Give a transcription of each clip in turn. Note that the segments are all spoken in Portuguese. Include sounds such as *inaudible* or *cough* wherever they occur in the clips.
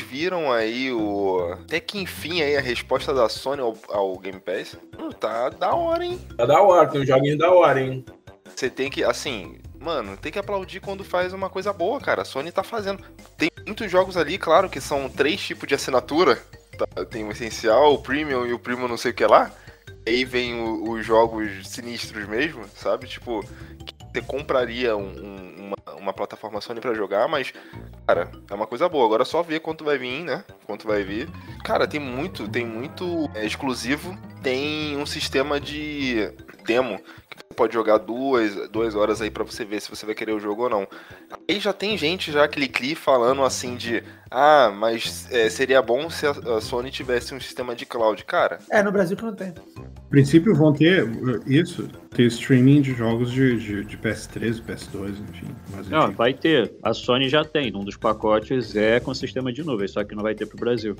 viram aí o. Até que enfim aí a resposta da Sony ao, ao Game Pass? Hum, tá da hora, hein? Tá da hora, tem um joguinho da hora, hein? Você tem que, assim, mano, tem que aplaudir quando faz uma coisa boa, cara. A Sony tá fazendo. Tem muitos jogos ali, claro, que são três tipos de assinatura. Tá? Tem o essencial, o premium e o premium não sei o que lá. Aí vem o, os jogos sinistros mesmo, sabe? Tipo, você compraria um, um, uma, uma, plataforma Sony para jogar, mas, cara, é uma coisa boa. Agora é só ver quanto vai vir, né? Quanto vai vir. Cara, tem muito, tem muito é, exclusivo. Tem um sistema de demo pode jogar duas, duas horas aí para você ver se você vai querer o jogo ou não. Aí já tem gente já clique falando assim de ah, mas é, seria bom se a, Sony tivesse um sistema de cloud, cara. É, no Brasil que não tem. No princípio vão ter isso, ter streaming de jogos de, de, de PS3, PS2, enfim. não, vai ter. A Sony já tem. Um dos pacotes é com sistema de nuvem, só que não vai ter pro Brasil.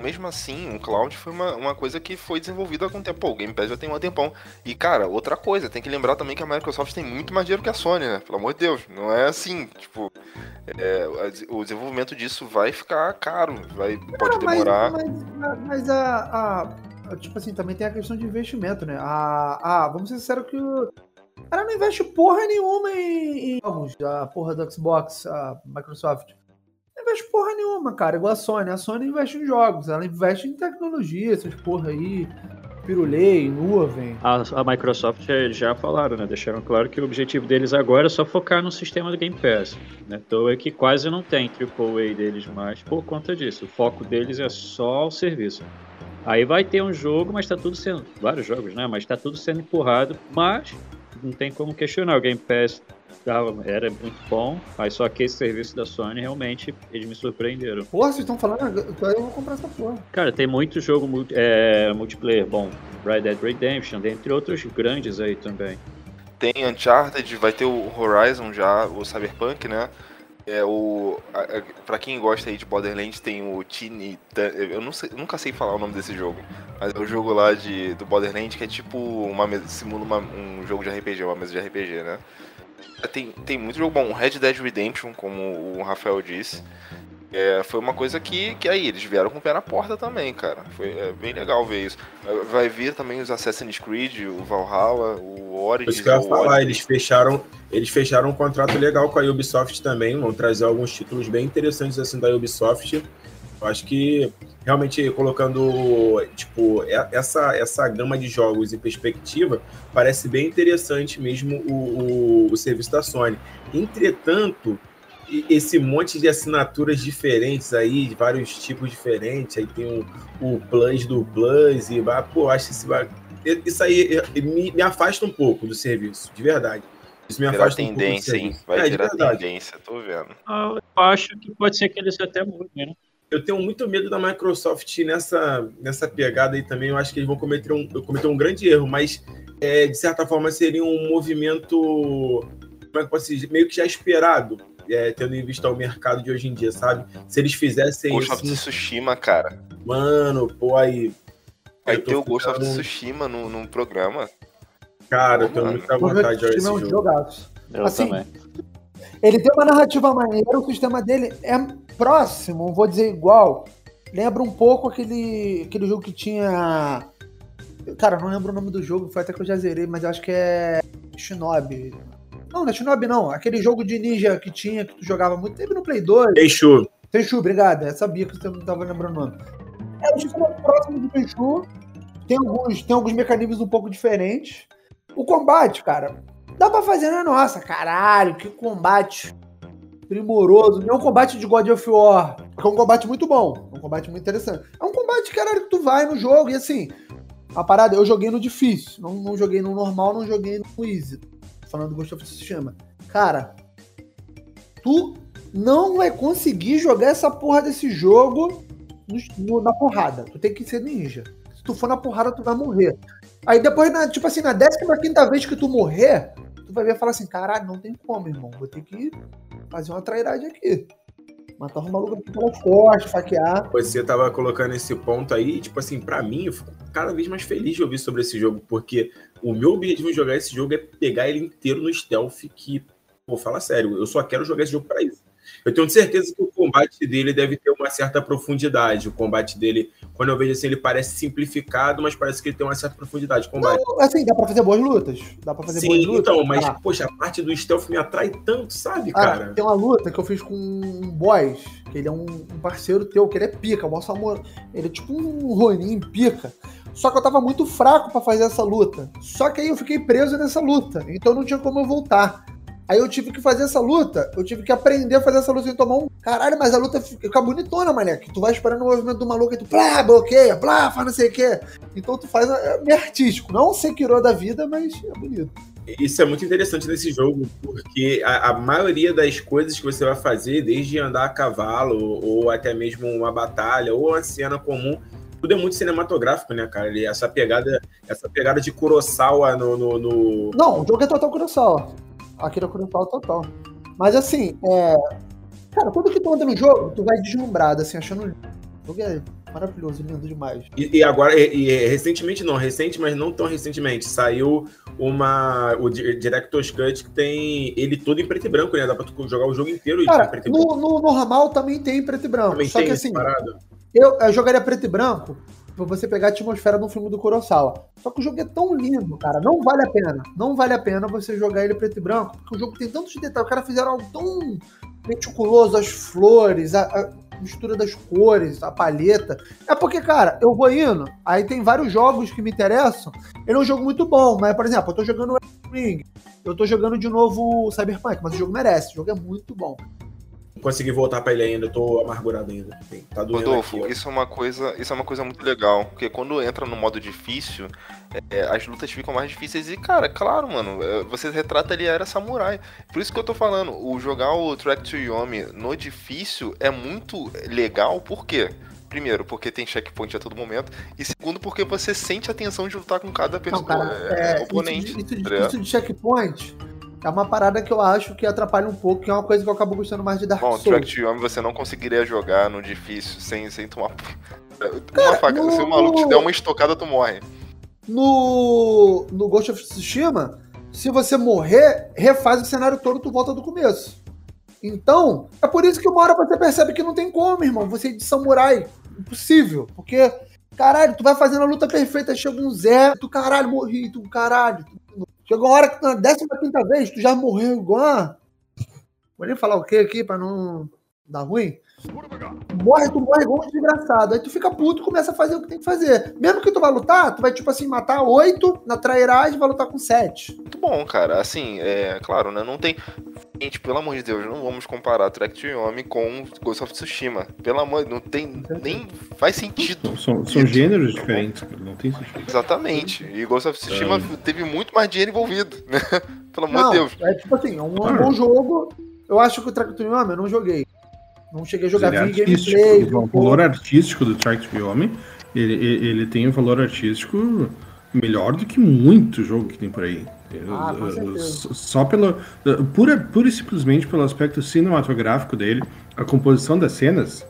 Mesmo assim, o cloud foi uma, uma coisa que foi desenvolvida há algum tempo. Pô, o Game Pass já tem um tempão. E, cara, outra coisa, tem que lembrar também que a Microsoft tem muito mais dinheiro que a Sony, né? Pelo amor de Deus. Não é assim, tipo, é, o desenvolvimento disso vai ficar caro, vai, pode não, demorar. Mas, mas, mas a, a, Tipo assim, também tem a questão de investimento, né? A, a, vamos ser sinceros que o. Ela não investe porra nenhuma em, jogos, a porra do Xbox, a Microsoft. Não investe porra nenhuma, cara, igual a Sony. A Sony investe em jogos, ela investe em tecnologia, essas porra aí pirulei, nuvem. A, a Microsoft eles já falaram, né? Deixaram claro que o objetivo deles agora é só focar no sistema do Game Pass. Né? Então é que quase não tem AAA deles mais por conta disso. O foco deles é só o serviço. Aí vai ter um jogo, mas está tudo sendo. Vários jogos, né? Mas está tudo sendo empurrado. Mas não tem como questionar. O Game Pass era muito bom, mas só que esse serviço da Sony realmente eles me surpreenderam. Porra, vocês estão falando, então eu vou comprar essa porra. Cara, tem muito jogo é, multiplayer bom. Red Dead Redemption, dentre outros grandes aí também. Tem Uncharted, vai ter o Horizon já, o Cyberpunk, né? É o. Pra quem gosta aí de Borderlands, tem o Tiny. Eu não sei, nunca sei falar o nome desse jogo. Mas é o jogo lá de, do Borderlands que é tipo uma simula uma, um jogo de RPG, uma mesa de RPG, né? Tem, tem muito jogo bom. Red Dead Redemption, como o Rafael disse. É, foi uma coisa que, que aí eles vieram com o pé na porta também, cara. Foi é, bem legal ver isso. Vai vir também os Assassin's Creed, o Valhalla, o Origins. Isso que eu ia falar, eles fecharam, eles fecharam um contrato legal com a Ubisoft também. Vão trazer alguns títulos bem interessantes assim da Ubisoft. Eu acho que realmente colocando tipo essa essa gama de jogos em perspectiva parece bem interessante mesmo o, o, o serviço da Sony. Entretanto, esse monte de assinaturas diferentes aí, de vários tipos diferentes, aí tem o, o Plus do Plus, e pô, acho esse, isso aí me, me afasta um pouco do serviço, de verdade. Isso me afasta virar tendência, um hein? Vai é, virar tendência, tô vendo. Ah, eu acho que pode ser que eles até mudem, né? Eu tenho muito medo da Microsoft nessa, nessa pegada aí também. Eu acho que eles vão cometer um, cometer um grande erro, mas é, de certa forma seria um movimento como é que posso dizer, meio que já esperado é, tendo em vista o mercado de hoje em dia, sabe? Se eles fizessem Ghost isso. Ghost of Tsushima, cara. Mano, pô, aí. Vai ter o Ghost of Tsushima no, no programa. Cara, eu tenho muita vontade de jogar esse jogo. Eu assim, também. Ele tem uma narrativa maneira, o sistema dele é próximo, vou dizer igual. Lembra um pouco aquele, aquele jogo que tinha. Cara, não lembro o nome do jogo, foi até que eu já zerei, mas acho que é Shinobi. Não, não é Shinobi não. Aquele jogo de ninja que tinha, que tu jogava muito tempo no Play 2. Tenchu. Tenchu, obrigado. Eu sabia que você não estava lembrando o nome. É um sistema próximo do Tenchu. Tem alguns, tem alguns mecanismos um pouco diferentes. O combate, cara, dá pra fazer na nossa. Caralho, que combate primoroso. Não é um combate de God of War. É um combate muito bom. É um combate muito interessante. É um combate, caralho, que tu vai no jogo e assim. A parada, eu joguei no difícil. Não, não joguei no normal, não joguei no easy falando do Ghost of Tsushima. Cara, tu não vai conseguir jogar essa porra desse jogo no, no, na porrada. Tu tem que ser ninja. Se tu for na porrada, tu vai morrer. Aí depois, na, tipo assim, na 15 vez que tu morrer, tu vai ver e falar assim: caralho, não tem como, irmão. Vou ter que fazer uma trairagem aqui. Matar um maluco pelas costas, faquear. Você tava colocando esse ponto aí, tipo assim, para mim, eu fico cada vez mais feliz de ouvir sobre esse jogo, porque o meu objetivo de jogar esse jogo é pegar ele inteiro no stealth, que, vou falar sério, eu só quero jogar esse jogo para isso. Eu tenho certeza que o combate dele deve ter uma certa profundidade. O combate dele, quando eu vejo assim, ele parece simplificado, mas parece que ele tem uma certa profundidade. Combate. Não, assim, dá pra fazer boas lutas. Dá pra fazer Sim, boas lutas. então, mas, Ah, poxa, a parte do stealth me atrai tanto, sabe, ah, cara? tem uma luta que eu fiz com um boss, que ele é um, parceiro teu, que ele é pica, o nosso amor. Ele é tipo um Ronin pica. Só que eu tava muito fraco pra fazer essa luta. Só que aí eu fiquei preso nessa luta. Então não tinha como eu voltar. Aí eu tive que fazer essa luta, eu tive que aprender a fazer essa luta sem tomar um. Caralho, mas a luta fica bonitona, moleque. Tu vai esperando o movimento do maluco e tu plá, bloqueia, plá, faz não sei o quê. Então tu faz. É meio artístico. Não um Sekiro da vida, mas é bonito. Isso é muito interessante nesse jogo, porque a, a maioria das coisas que você vai fazer, desde andar a cavalo, ou até mesmo uma batalha, ou uma cena comum, tudo é muito cinematográfico, né, cara? Essa pegada, essa pegada de Kurosawa no, no, no- Não, o jogo é total Kurosawa. Akira Kurosawa total. Mas assim, é. Cara, tudo que tu anda no jogo, tu vai deslumbrado, assim, achando. O jogo é maravilhoso, lindo demais. E, e agora, e, e recentemente não, recente, mas não tão recentemente, saiu uma. O Di- Director's Cut que tem ele todo em preto e branco, né? Dá pra tu jogar o jogo inteiro em Cara, preto e branco. no, no normal também tem preto e branco. Também só que assim, eu, eu jogaria preto e branco você pegar a atmosfera do filme do Kurosawa. Só que o jogo é tão lindo, cara. Não vale a pena. Não vale a pena você jogar ele preto e branco, porque o jogo tem tantos detalhes. Os caras fizeram algo tão meticuloso, as flores, a, a mistura das cores, a palheta. É porque, cara, eu vou indo, aí tem vários jogos que me interessam. Ele é um jogo muito bom, mas, por exemplo, eu tô jogando Ring, eu tô jogando de novo Cyberpunk, mas o jogo merece, o jogo é muito bom. Não consegui voltar pra ele ainda, eu tô amargurado ainda. Tá doendo Rodolfo, aqui, isso é uma coisa, isso é uma coisa muito legal, porque quando entra no modo difícil, é, as lutas ficam mais difíceis e, cara, claro, mano, é, você retrata ali a era samurai. Por isso que eu tô falando, o jogar o Track to Yomi no difícil é muito legal, por quê? Primeiro, porque tem checkpoint a todo momento, e segundo, porque você sente a tensão de lutar com cada Não, pessoa, cara, é, é, oponente. Isso, de- isso de- tá isso de checkpoint é uma parada que eu acho que atrapalha um pouco, que é uma coisa que eu acabo gostando mais de Dark Bom, Souls. Track to Yomi você não conseguiria jogar no difícil sem, sem tomar. *laughs* Uma faca, se o no- maluco te der uma estocada, tu morre. No, no Ghost of Tsushima, se você morrer, refaz o cenário todo, tu volta do começo. Então, é por isso que uma hora você percebe que não tem como, irmão. Você ir de samurai. Impossível. Porque, caralho, tu vai fazendo a luta perfeita, chega um Zé, tu caralho, morri, tu caralho. Tu... Chega uma hora que na 15 quinta vez, tu já morreu igual. Vou nem falar o que aqui pra não dar ruim. Morre, tu morre igual um desgraçado. Aí tu fica puto e começa a fazer o que tem que fazer. Mesmo que tu vai lutar, tu vai, tipo assim, matar oito na trairagem e vai lutar com sete. Muito bom, cara. Assim, é claro, né? Não tem. Gente, pelo amor de Deus, não vamos comparar Track to Yomi com Ghost of Tsushima. Pelo amor, não tem. Nem faz sentido. São, são gêneros diferentes, não tem sentido. Exatamente. E Ghost of Tsushima teve muito mais dinheiro envolvido, né? *laughs* Pelo amor Não, de Deus. é tipo assim, é um, é um bom jogo. Eu acho que o Track to Yomi eu não joguei. Não cheguei a jogar, é artístico, gameplay. o valor artístico do Track to Yomi, ele, ele ele tem um valor artístico melhor do que muito jogo que tem por aí. Ah, com certeza. s- Só pelo. Pura, pura e simplesmente pelo aspecto cinematográfico dele, a composição das cenas,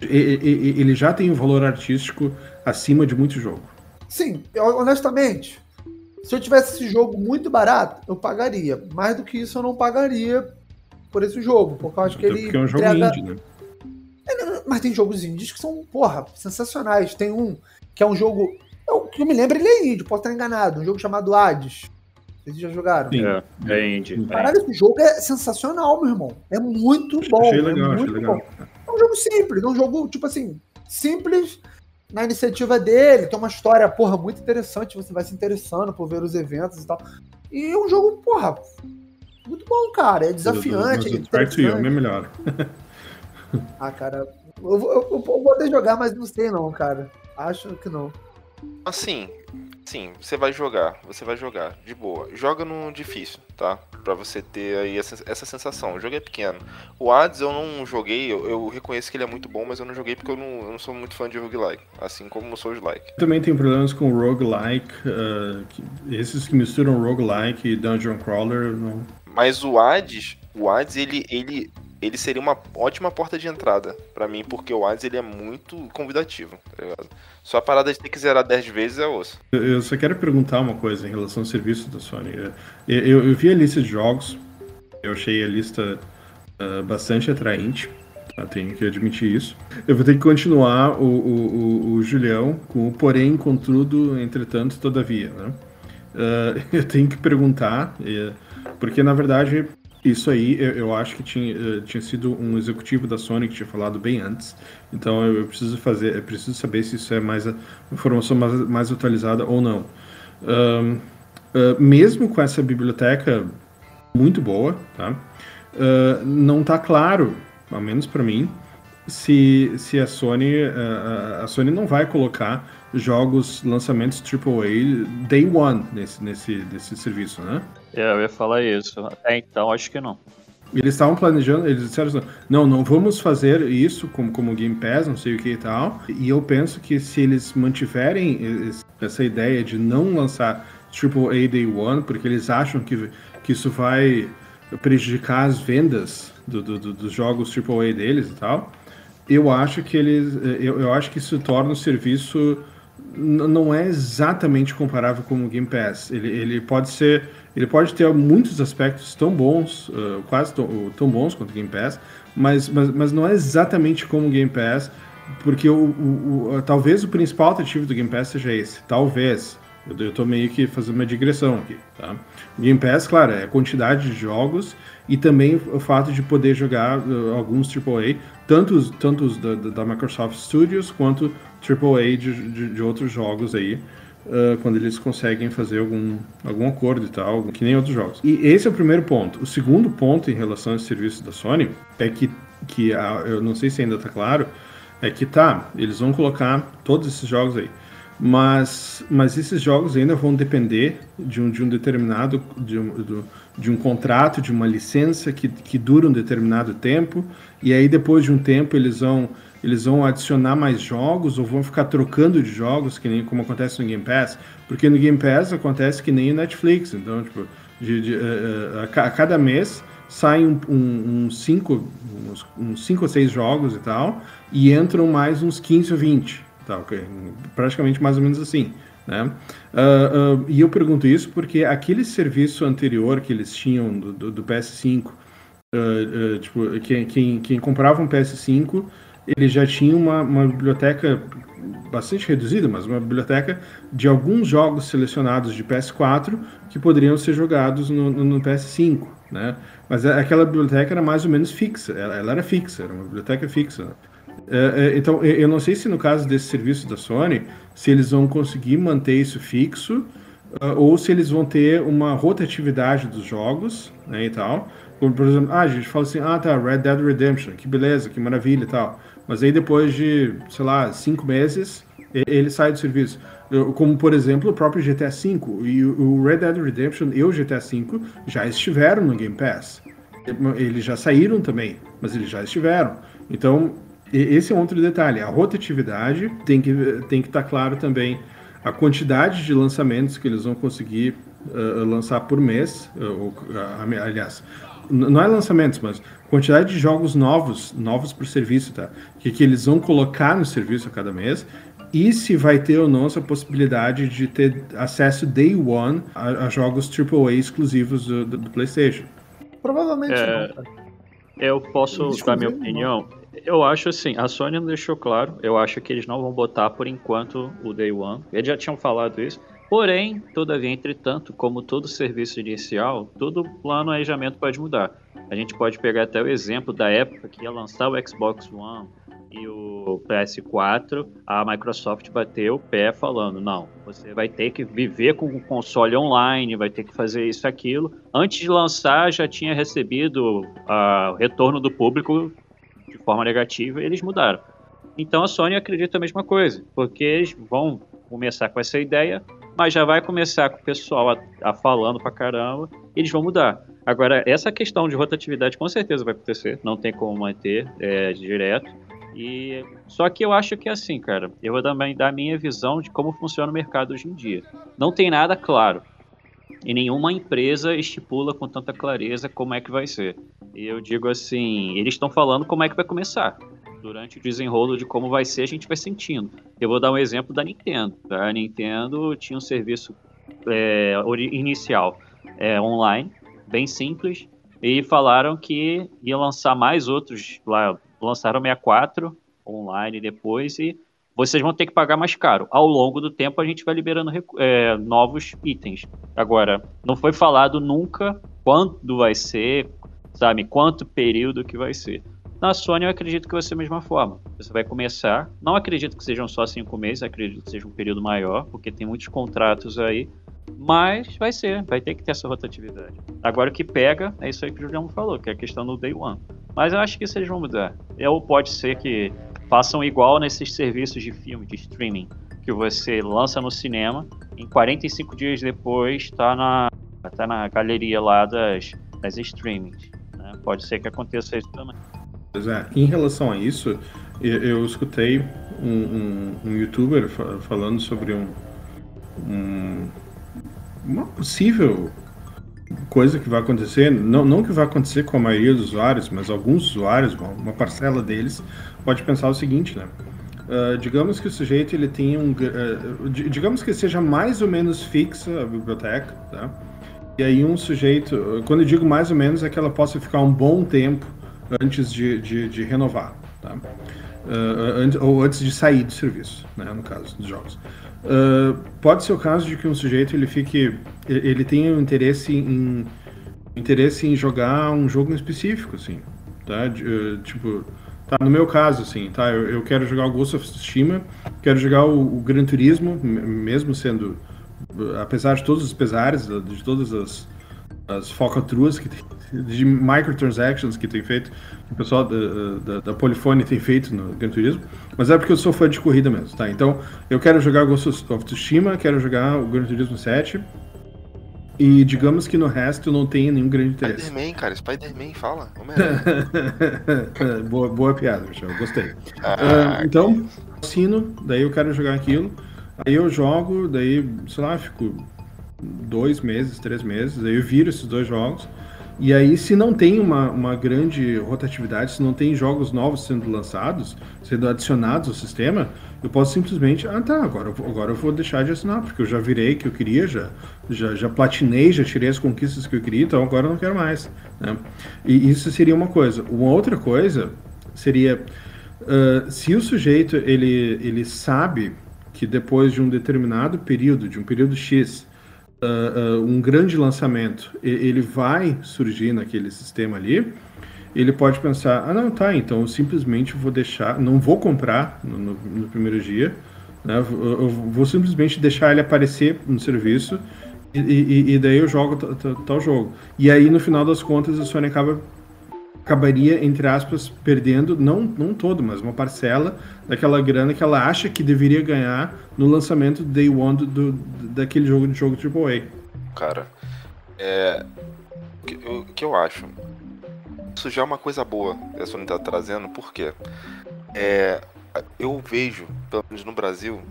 ele já tem um valor artístico acima de muito jogo. Sim, honestamente, se eu tivesse esse jogo muito barato, eu pagaria. Mais do que isso, eu não pagaria por esse jogo, porque eu acho que Até ele é um jogo entrega... indie, né? Mas tem jogos indies que são, porra, sensacionais. Tem um que é um jogo. Eu, que eu me lembro, ele é indie, posso estar enganado. Um jogo chamado Hades. Vocês já jogaram? Sim. É, é indie. é Caralho, esse jogo é sensacional, meu irmão. É muito bom. achei é legal, achei muito legal. bom. É um jogo simples, é um jogo, tipo assim, simples na iniciativa dele. Tem uma história, porra, muito interessante. Você vai se interessando por ver os eventos e tal. E é um jogo, porra, muito bom, cara. É desafiante. Mas é to Yomi é melhor. *laughs* Ah, cara, eu, vou- eu, eu vou até jogar, mas não sei não, cara. Acho que não. Assim, sim, você vai jogar, você vai jogar, de boa. Joga no difícil, tá? Pra você ter aí essa, sensação. O jogo é pequeno. O Hades eu não joguei, eu, eu reconheço que ele é muito bom, mas eu não joguei porque eu não, eu não sou muito fã de roguelike. Assim como eu sou de like. Também tem problemas com roguelike, uh, que- esses que misturam roguelike e dungeon crawler, não, Mas o Hades, o Hades, ele, ele, ele seria uma ótima porta de entrada pra mim, porque o Hades ele é muito convidativo, tá ligado? Só a parada de ter que zerar 10 vezes é osso. Eu- só quero perguntar uma coisa em relação ao serviço da Sony. Eu, eu- eu vi a lista de jogos, eu achei a lista uh, bastante atraente. Tá? Tenho que admitir isso. Eu vou ter que continuar o, o, o, o Julião com o porém, contudo, entretanto, todavia. Né? Uh, *laughs* eu tenho que perguntar, porque na verdade isso aí eu, eu acho que tinha, uh, tinha sido um executivo da Sony que tinha falado bem antes. Então eu, eu preciso fazer, eu preciso saber se isso é mais a informação mais, mais atualizada ou não. Uh, mesmo com essa biblioteca muito boa, tá? Uh, não está claro, ao menos para mim, se, se a Sony uh, a Sony não vai colocar jogos lançamentos AAA day one nesse, nesse, nesse serviço, né? É, eu ia falar isso. Até então, acho que não. Eles estavam planejando, eles disseram assim, não, não vamos fazer isso como, como Game Pass, não sei o que e tal. E eu penso que se eles mantiverem essa ideia de não lançar AAA Day One, porque eles acham que, que isso vai prejudicar as vendas do, do, do, dos jogos AAA deles e tal, eu acho que eles, eu, eu acho que isso torna o serviço não é exatamente comparável com o Game Pass. Ele, ele pode ser, ele pode ter muitos aspectos tão bons, uh, quase tão, bons quanto o Game Pass, mas, mas, mas não é exatamente como o Game Pass, porque o, o, o, talvez o principal atrativo do Game Pass seja esse, talvez. Eu, eu tô meio que fazendo uma digressão aqui, tá? O Game Pass, claro, é a quantidade de jogos e também o fato de poder jogar uh, alguns AAA, tanto, tanto os da, da, Microsoft Studios quanto AAA de, de, de outros jogos aí, uh, quando eles conseguem fazer algum, algum acordo e tal, que nem outros jogos. E esse é o primeiro ponto. O segundo ponto em relação aos serviços da Sony é que, que a, eu não sei se ainda está claro, é que tá, eles vão colocar todos esses jogos aí mas, mas esses jogos ainda vão depender de um, de um determinado de um, de um contrato, de uma licença que, que dura um determinado tempo, e aí depois de um tempo eles vão eles vão adicionar mais jogos ou vão ficar trocando de jogos, que nem como acontece no Game Pass, porque no Game Pass acontece que nem no Netflix, então tipo, de, de, uh, uh, a, cada mês saem um, um, um cinco, uns, uns cinco ou seis jogos e tal, e entram mais uns 15 ou 20. Tá, okay? Praticamente mais ou menos assim. Né? Uh, uh, e eu pergunto isso porque aquele serviço anterior que eles tinham do, do, do PS5, uh, tipo, quem, quem, quem, comprava um PS5, ele já tinha uma, uma, biblioteca bastante reduzida, mas uma biblioteca de alguns jogos selecionados de PS4 que poderiam ser jogados no, no, no PS5. Né? Mas aquela biblioteca era mais ou menos fixa, ela, ela era fixa, era uma biblioteca fixa. É, é, então, eu não sei se no caso desse serviço da Sony, se eles vão conseguir manter isso fixo, uh, ou se eles vão ter uma rotatividade dos jogos, né, e tal. Como, por exemplo, ah, a gente fala assim, ah, tá, Red Dead Redemption, que beleza, que maravilha e tal. Mas aí depois de, sei lá, cinco meses, ele sai do serviço. Como, por exemplo, o próprio GTA V. E o Red Dead Redemption e o GTA V já estiveram no Game Pass. Eles já saíram também, mas eles já estiveram. Então, esse é outro detalhe. A rotatividade tem que tem que estar tá claro também a quantidade de lançamentos que eles vão conseguir uh, lançar por mês, uh, uh, aliás, não é lançamentos, mas quantidade de jogos novos, novos por serviço, tá? Que, que eles vão colocar no serviço a cada mês e se vai ter ou não essa possibilidade de ter acesso day one a, a jogos AAA exclusivos do, do, do PlayStation. Provavelmente é, não, Eu posso dar minha opinião. Eu acho assim, a Sony não deixou claro. Eu acho que eles não vão botar por enquanto o Day One. Eles já tinham falado isso. Porém, todavia, entretanto, como todo serviço inicial, todo planejamento pode mudar. A gente pode pegar até o exemplo da época que ia lançar o Xbox One e o PS4, a Microsoft bateu o pé falando: não, você vai ter que viver com o console online, vai ter que fazer isso aquilo. Antes de lançar, já tinha recebido uh, o retorno do público forma negativa, eles mudaram. Então a Sony acredita a mesma coisa, porque eles vão começar com essa ideia, mas já vai começar com o pessoal a, a falando pra caramba, eles vão mudar. Agora, essa questão de rotatividade com certeza vai acontecer, não tem como manter é, direto. E só que eu acho que é assim, cara. Eu vou também dar a minha visão de como funciona o mercado hoje em dia. Não tem nada claro. E nenhuma empresa estipula com tanta clareza como é que vai ser. E eu digo assim, eles estão falando como é que vai começar. Durante o desenrolo de como vai ser, a gente vai sentindo. Eu vou dar um exemplo da Nintendo. A Nintendo tinha um serviço é, inicial é, online, bem simples, E falaram que ia lançar mais outros lá. Lançaram 64 online depois e vocês vão ter que pagar mais caro. Ao longo do tempo, a gente vai liberando é, novos itens. Agora, não foi falado nunca quando vai ser, sabe, quanto período que vai ser. Na Sony, eu acredito que vai ser a mesma forma. Você vai começar. Não acredito que sejam só cinco meses, acredito que seja um período maior, porque tem muitos contratos aí. Mas vai ser, vai ter que ter essa rotatividade. Agora o que pega é isso aí que o Julião falou, que é a questão do day one. Mas eu acho que eles vão mudar. Ou pode ser que façam igual nesses serviços de filme, de streaming, que você lança no cinema, em 45 dias depois está na, tá na galeria lá das, das streamings. Né? Pode ser que aconteça isso também. Pois é, em relação a isso, eu, eu escutei um, um, um, youtuber falando sobre um, um, uma possível coisa que vai acontecer, não, não que vai acontecer com a maioria dos usuários, mas alguns usuários, uma, uma parcela deles, pode pensar o seguinte, né? Uh, digamos que o sujeito ele tenha um, uh, digamos que seja mais ou menos fixa a biblioteca, tá? E aí um sujeito, quando eu digo mais ou menos, é que ela possa ficar um bom tempo antes de, de, de renovar, tá? Uh, antes, ou antes de sair do serviço, né, no caso dos jogos. pode ser o caso de que um sujeito ele fique, ele tenha um interesse em interesse em jogar um jogo específico, assim, tá? De, tipo Tá, no meu caso, assim, tá? Eu, eu quero jogar o Ghost of Tsushima, quero jogar o, o Gran Turismo, mesmo sendo, apesar de todos os pesares, de todas as, as falcatruas que tem, de microtransactions que tem feito, que o pessoal da, da, da Polyphony tem feito no Gran Turismo, mas é porque eu sou fã de corrida mesmo, tá? Então, eu quero jogar Ghost of Tsushima, quero jogar o Gran Turismo 7, e digamos que no resto não tenha nenhum grande interesse. Spider-Man, cara, Spider-Man, fala. *laughs* boa, boa piada, Michel, gostei. Ah, uh, então, assino, daí eu quero jogar aquilo. Aí eu jogo, daí, sei lá, fico dois meses, três meses, aí eu viro esses dois jogos. E aí, se não tem uma, uma grande rotatividade, se não tem jogos novos sendo lançados, sendo adicionados ao sistema, eu posso simplesmente, ah tá, agora, agora eu vou deixar de assinar, porque eu já virei que eu queria, já, já, já platinei, já tirei as conquistas que eu queria, então agora eu não quero mais. Né? E isso seria uma coisa. Uma outra coisa seria, uh, se o sujeito ele, ele sabe que depois de um determinado período, de um período X, uh, um grande lançamento, ele vai surgir naquele sistema ali, ele pode pensar, ah não, tá, então eu simplesmente vou deixar, não vou comprar no, no, no primeiro dia, né, eu, eu vou simplesmente deixar ele aparecer no serviço e, e, e daí eu jogo tal jogo. E aí no final das contas a Sony acaba acabaria, entre aspas, perdendo, não, não todo, mas uma parcela daquela grana que ela acha que deveria ganhar no lançamento Day One do, do daquele jogo de jogo AAA. Cara, é. O que, o que eu acho? Isso já é uma coisa boa que a Sony tá trazendo, por quê? É, eu vejo, pelo menos no Brasil,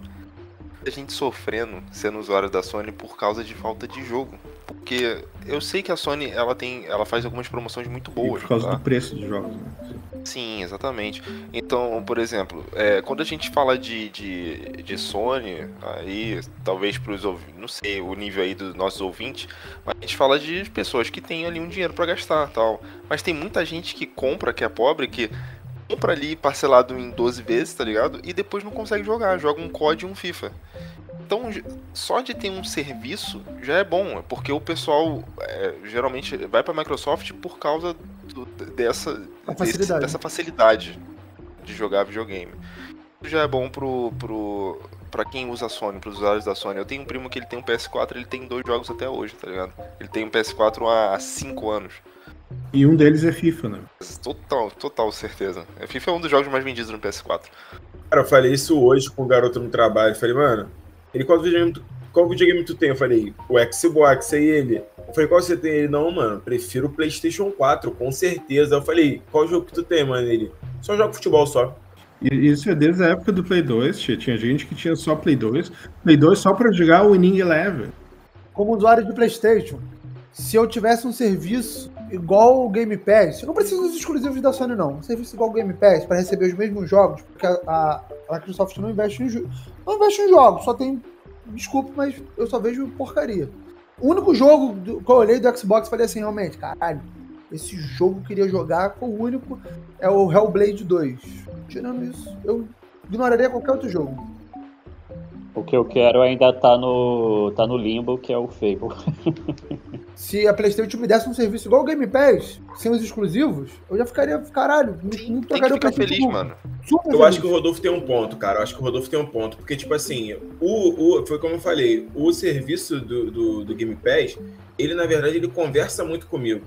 a gente sofrendo sendo usuário da Sony por causa de falta de jogo. Porque eu sei que a Sony ela tem, ela faz algumas promoções muito boas. E por causa tá? do preço dos jogos. Né? Sim, exatamente. Então, por exemplo, é, quando a gente fala de, de, de Sony, aí talvez para os não sei o nível aí dos nossos ouvintes, mas a gente fala de pessoas que têm ali um dinheiro para gastar, tal. Mas tem muita gente que compra, que é pobre, que compra ali parcelado em 12 vezes, tá ligado? E depois não consegue jogar, joga um COD e um FIFA. Então, só de ter um serviço já é bom, porque o pessoal é, geralmente vai para a Microsoft por causa do, dessa, facilidade. Desse, dessa facilidade de jogar videogame. Já é bom pro, pro, pra quem usa a Sony, pros usuários da Sony. Eu tenho um primo que ele tem um PS4, ele tem dois jogos até hoje, tá ligado? Ele tem um PS4 há 5 anos. E um deles é FIFA, né? Total, total certeza. A FIFA é um dos jogos mais vendidos no PS4. Cara, eu falei isso hoje com o garoto no trabalho. Eu falei, mano, ele qual videogame tu, qual videogame tu tem? Eu falei, o Xbox, aí ele. Eu falei, qual você tem? Ele, não, mano, prefiro o PlayStation 4, com certeza. Eu falei, qual jogo que tu tem, mano? Ele, só joga futebol só. Isso é desde a época do Play 2, tia. tinha gente que tinha só Play 2. Play 2 só pra jogar o Winning Eleven. Como usuário de PlayStation, se eu tivesse um serviço igual o Game Pass, eu não preciso dos exclusivos da Sony, não. Um serviço igual o Game Pass para receber os mesmos jogos, porque a, a, Microsoft não investe em jogos. Não investe em jogos, só tem. Desculpe, mas eu só vejo porcaria. O único jogo do, que eu olhei do Xbox falei assim, realmente, caralho, esse jogo que queria jogar, foi o único, é o Hellblade 2. Tirando isso, eu ignoraria qualquer outro jogo. O que eu quero ainda tá no, tá no limbo, que é o Fable. *laughs* Se a PlayStation me desse um serviço igual o Game Pass, sem os exclusivos, eu já ficaria, caralho, Sim, não trocaria o feliz, mano. Super eu feliz. acho que o Rodolfo tem um ponto, cara. Eu acho que o Rodolfo tem um ponto. Porque, tipo assim, o, o, foi como eu falei, o serviço do, do, do Game Pass, ele, na verdade, ele conversa muito comigo.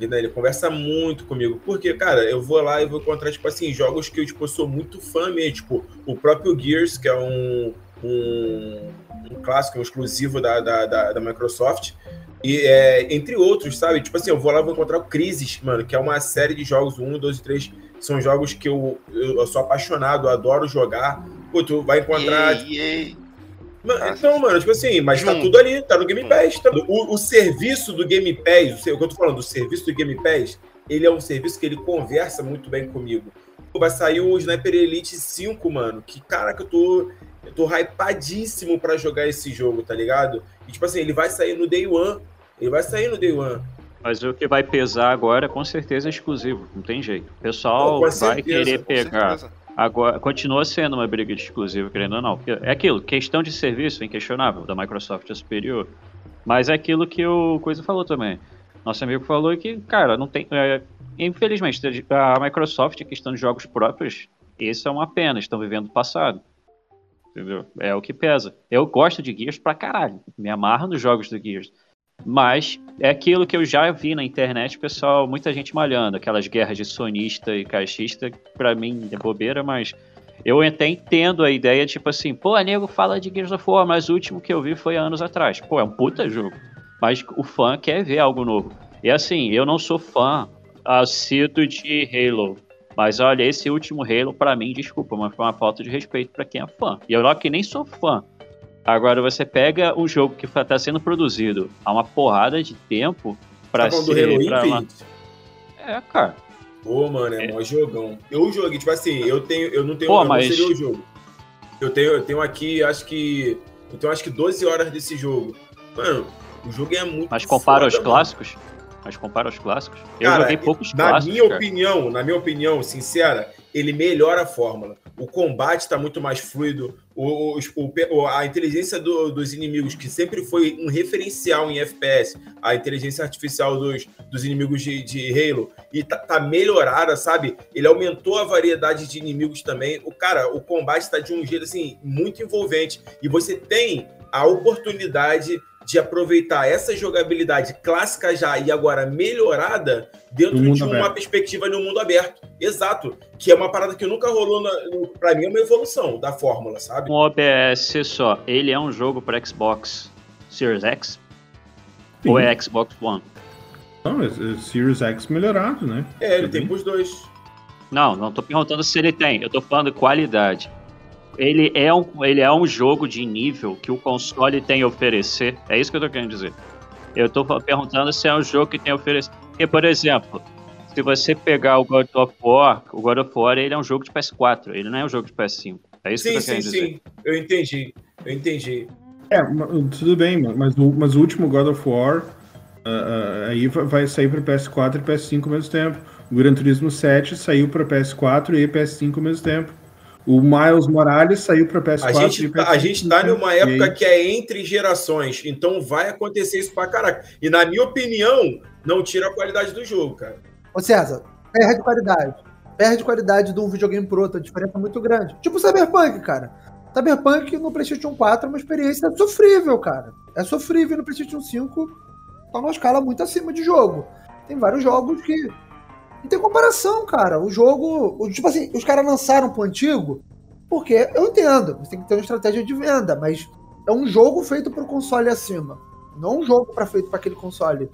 Ele conversa muito comigo. Porque, cara, eu vou lá e vou encontrar, tipo assim, jogos que eu, tipo, sou muito fã mesmo. Tipo, o próprio Gears, que é um, um, um clássico, um exclusivo da, da, da, da Microsoft. E, é, entre outros, sabe? Tipo assim, eu vou lá vou encontrar o Crisis, mano, que é uma série de jogos, um, dois e três. São jogos que eu, eu, eu sou apaixonado, eu adoro jogar. Pô, tu vai encontrar. Yeah, yeah. então, mano, tipo assim, mas tá tudo ali, tá no Game Pass. Tá... O, o serviço do Game Pass, o que eu tô falando, do serviço do Game Pass, ele é um serviço que ele conversa muito bem comigo. Vai sair o Sniper Elite 5, mano, que cara que eu tô eu tô hypadíssimo para jogar esse jogo, tá ligado? E, tipo assim, ele vai sair no Day One. Ele vai sair no Day One. Mas o que vai pesar agora, com certeza, é exclusivo. Não tem jeito. O pessoal vai certeza, querer pegar. Agora, continua sendo uma briga de exclusivo, querendo ou não. É aquilo, questão de serviço inquestionável, da Microsoft é superior. Mas é aquilo que o Coisa falou também. Nosso amigo falou que, cara, não tem. É, infelizmente, a Microsoft, questão de jogos próprios, isso é uma pena, estão vivendo o passado entendeu? É o que pesa. Eu gosto de Gears pra caralho, me amarro nos jogos do Gears. Mas é aquilo que eu já vi na internet, pessoal, muita gente malhando, aquelas guerras de sonista e caixista, pra mim é bobeira, mas eu até entendo a ideia, tipo assim, pô, nego fala de Gears of War, mas o último que eu vi foi anos atrás. Pô, é um puta jogo. Mas o fã quer ver algo novo. E assim, eu não sou fã assíduo de Halo. Mas olha, esse último Halo, para mim, desculpa, mas foi uma falta de respeito para quem é fã. E eu que nem sou fã. Agora você pega um jogo que está sendo produzido há uma porrada de tempo para tá ser. Do Halo pra uma... É, cara. Pô, mano, é, é. um jogão. Eu joguei, tipo assim, eu tenho, eu não tenho, Pô, mas... não o jogo. Eu tenho, eu tenho aqui, acho que, eu tenho acho que 12 horas desse jogo. Mano, o jogo é muito Mas compara foda, aos mano. clássicos? Mas compara aos clássicos. Eu cara, joguei poucos na clássicos. Na minha cara. opinião, na minha opinião, sincera, ele melhora a fórmula. O combate está muito mais fluido. O, o, a inteligência do, dos inimigos, que sempre foi um referencial em FPS, a inteligência artificial dos, dos inimigos de, de Halo, e tá, tá, melhorada, sabe? Ele aumentou a variedade de inimigos também. O cara, o combate está de um jeito assim muito envolvente. E você tem a oportunidade de aproveitar essa jogabilidade clássica já e agora melhorada dentro de uma aberto. perspectiva no mundo aberto. Exato. Que é uma parada que nunca rolou, na, pra mim é uma evolução da fórmula, sabe? Um OBS só, ele é um jogo para Xbox Series X? Sim. Ou é Xbox One? Não, é, é Series X melhorado, né? É, ele tem pros dois. Não, não tô perguntando se ele tem, eu tô falando de qualidade ele é, um, ele é um jogo de nível que o console tem a oferecer. É isso que eu tô querendo dizer. Eu tô perguntando se é um jogo que tem a oferecer. Porque, por exemplo, se você pegar o God of War, o God of War ele é um jogo de PS4, ele não é um jogo de PS5. É isso sim, que eu tô querendo sim, dizer. Sim, sim, eu entendi. Eu entendi. É, tudo bem, mas o, mas o último God of War uh, uh, aí vai sair para PS4 e PS5 ao mesmo tempo. O Gran Turismo 7 saiu para PS4 e PS5 ao mesmo tempo. O Miles Morales saiu para PS4. A gente, tá, a gente tá numa época que é entre gerações, então vai acontecer isso pra caraca. E na minha opinião, não tira a qualidade do jogo, cara. Ô César, perde qualidade. Perde qualidade de um videogame pro outro, a diferença é muito grande. Tipo o Cyberpunk, cara. Cyberpunk no PlayStation 4 é uma experiência sofrível, cara. É sofrível no PlayStation 5, tá numa escala muito acima de jogo. Tem vários jogos que não tem comparação, cara. O jogo. Tipo assim, os caras lançaram pro antigo, porque eu entendo, você tem que ter uma estratégia de venda, mas é um jogo feito pro console acima. Não um jogo para feito para aquele console.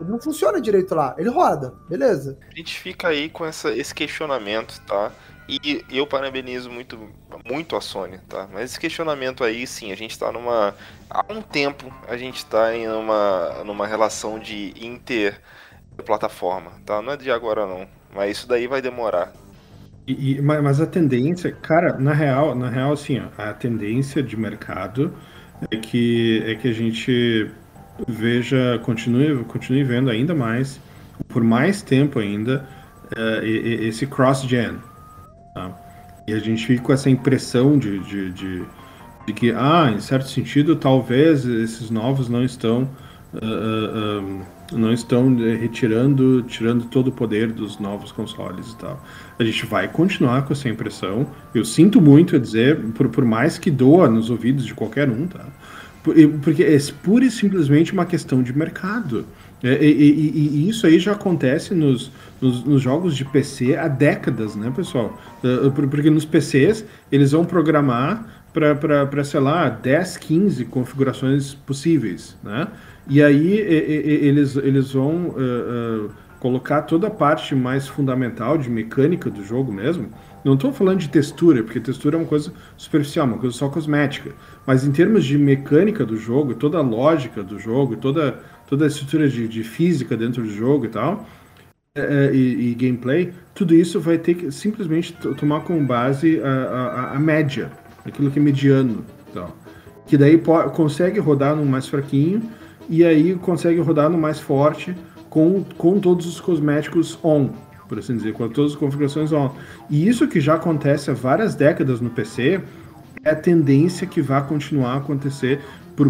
Ele não funciona direito lá. Ele roda, beleza. A gente fica aí com essa, esse questionamento, tá? E eu parabenizo muito, muito a Sony, tá? Mas esse questionamento aí, sim, a gente tá numa. Há um tempo a gente tá em uma, numa relação de inter plataforma, tá? Não é de agora não, mas isso daí vai demorar. E, e, mas a tendência, cara, na real, na real, assim, ó, a tendência de mercado é que, é que a gente veja, continue, continue vendo ainda mais por mais tempo ainda uh, esse cross-gen. Tá? E a gente fica com essa impressão de, de, de, de, que, ah, em certo sentido, talvez esses novos não estão. Uh, uh, não estão retirando, tirando todo o poder dos novos consoles e tal. A gente vai continuar com essa impressão. Eu sinto muito a dizer, por, por mais que doa nos ouvidos de qualquer um, tá? Porque é pura e simplesmente uma questão de mercado. É, e, e, e, isso aí já acontece nos, nos, nos, jogos de PC há décadas, né, pessoal? É, porque nos PCs eles vão programar para, sei lá, 10, 15 configurações possíveis, né? E aí eles, eles vão uh, uh, colocar toda a parte mais fundamental de mecânica do jogo mesmo. Não estou falando de textura, porque textura é uma coisa superficial, uma coisa só cosmética. Mas em termos de mecânica do jogo, toda a lógica do jogo, toda, toda a estrutura de, de física dentro do jogo e tal, é, e, e, gameplay, tudo isso vai ter que simplesmente tomar como base a, a, a média, aquilo que é mediano. Tal. Que daí consegue rodar no mais fraquinho e aí consegue rodar no mais forte com, com todos os cosméticos on, por assim dizer, com todas as configurações on. E isso que já acontece há várias décadas no PC é a tendência que vai continuar a acontecer por,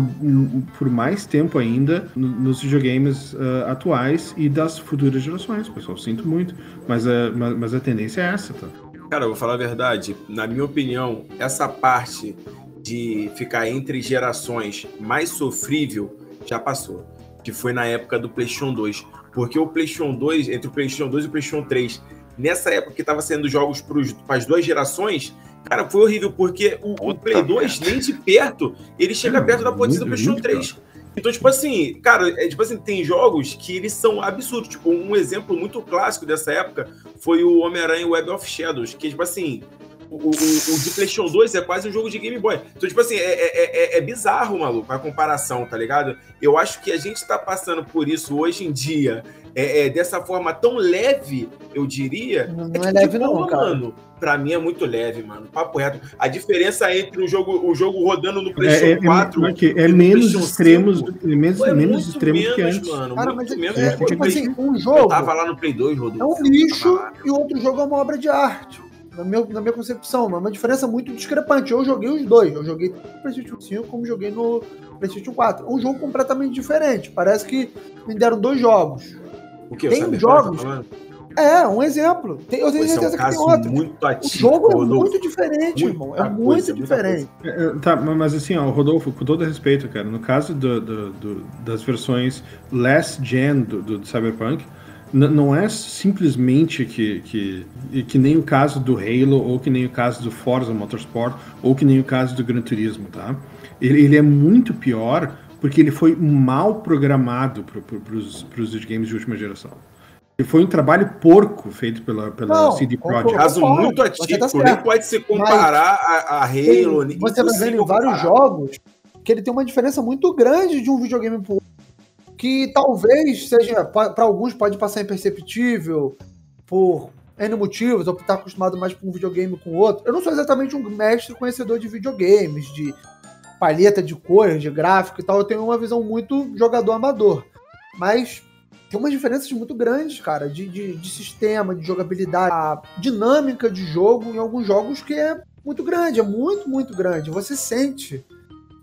por mais tempo ainda nos videogames uh, atuais e das futuras gerações, pessoal. Sinto muito, mas a, mas a tendência é essa, tá? Cara, eu vou falar a verdade. Na minha opinião, essa parte de ficar entre gerações mais sofrível já passou. Que foi na época do PlayStation 2. Porque o PlayStation 2, entre o PlayStation 2 e o PlayStation 3, nessa época que estava sendo jogos para as duas gerações, cara, foi horrível, porque o, o Play 2, nem de perto, ele chega perto da potência do PlayStation 3. Então, tipo assim, cara, é, tipo assim, tem jogos que eles são absurdos. Tipo, um exemplo muito clássico dessa época foi o Homem-Aranha Web of Shadows, que, tipo assim, o, o, o, de PlayStation 2 é quase um jogo de Game Boy. Então, tipo assim, é, é, é, é bizarro, maluco, a comparação, tá ligado? Eu acho que a gente tá passando por isso hoje em dia, é, é dessa forma tão leve, eu diria. Não, não é, leve, não, cara. Mano, pra mim é muito leve, mano. Papo reto. A diferença entre o jogo, o jogo rodando no PlayStation é, 4. É, é menos extremos, 5, menos, menos extremos menos, que antes. Mano, cara, muito menos. É, tipo assim, um jogo. Eu tava lá no Play 2, Rodolfo. É um lixo e o outro jogo é uma obra de arte na, meu, na minha concepção, é uma diferença muito discrepante. Eu joguei os dois, eu joguei no PlayStation 5 como joguei no PlayStation 4. É um jogo completamente diferente. Parece que me deram dois jogos. O que? Tem jogos. Tá é, um exemplo. Tem, eu tenho certeza é um que tem outro. Muito ativo, o jogo é muito diferente, muito irmão. É muito diferente. É, é, tá, mas assim, ó, Rodolfo, com todo respeito, cara, no caso do, do, do das versões last gen do, do Cyberpunk, não é simplesmente que, que, que nem o caso do Halo, ou que nem o caso do Forza Motorsport, ou que nem o caso do Gran Turismo, tá? Ele, ele é muito pior porque ele foi mal programado para pro, os videogames de última geração. Ele foi um trabalho porco feito pela, pela não, CD Projekt. Caso muito atípico, tá nem pode se comparar Mas, a, a Halo. Você vai vendo em vários jogos que ele tem uma diferença muito grande de um videogame pro que talvez seja, para alguns pode passar imperceptível por N motivos, ou por estar acostumado mais com um videogame com outro. Eu não sou exatamente um mestre conhecedor de videogames, de palheta de cores, de gráfico e tal. Eu tenho uma visão muito jogador amador. Mas tem umas diferenças muito grandes, cara, de, de, de sistema, de jogabilidade, a dinâmica de jogo em alguns jogos que é muito grande, é muito, muito grande. Você sente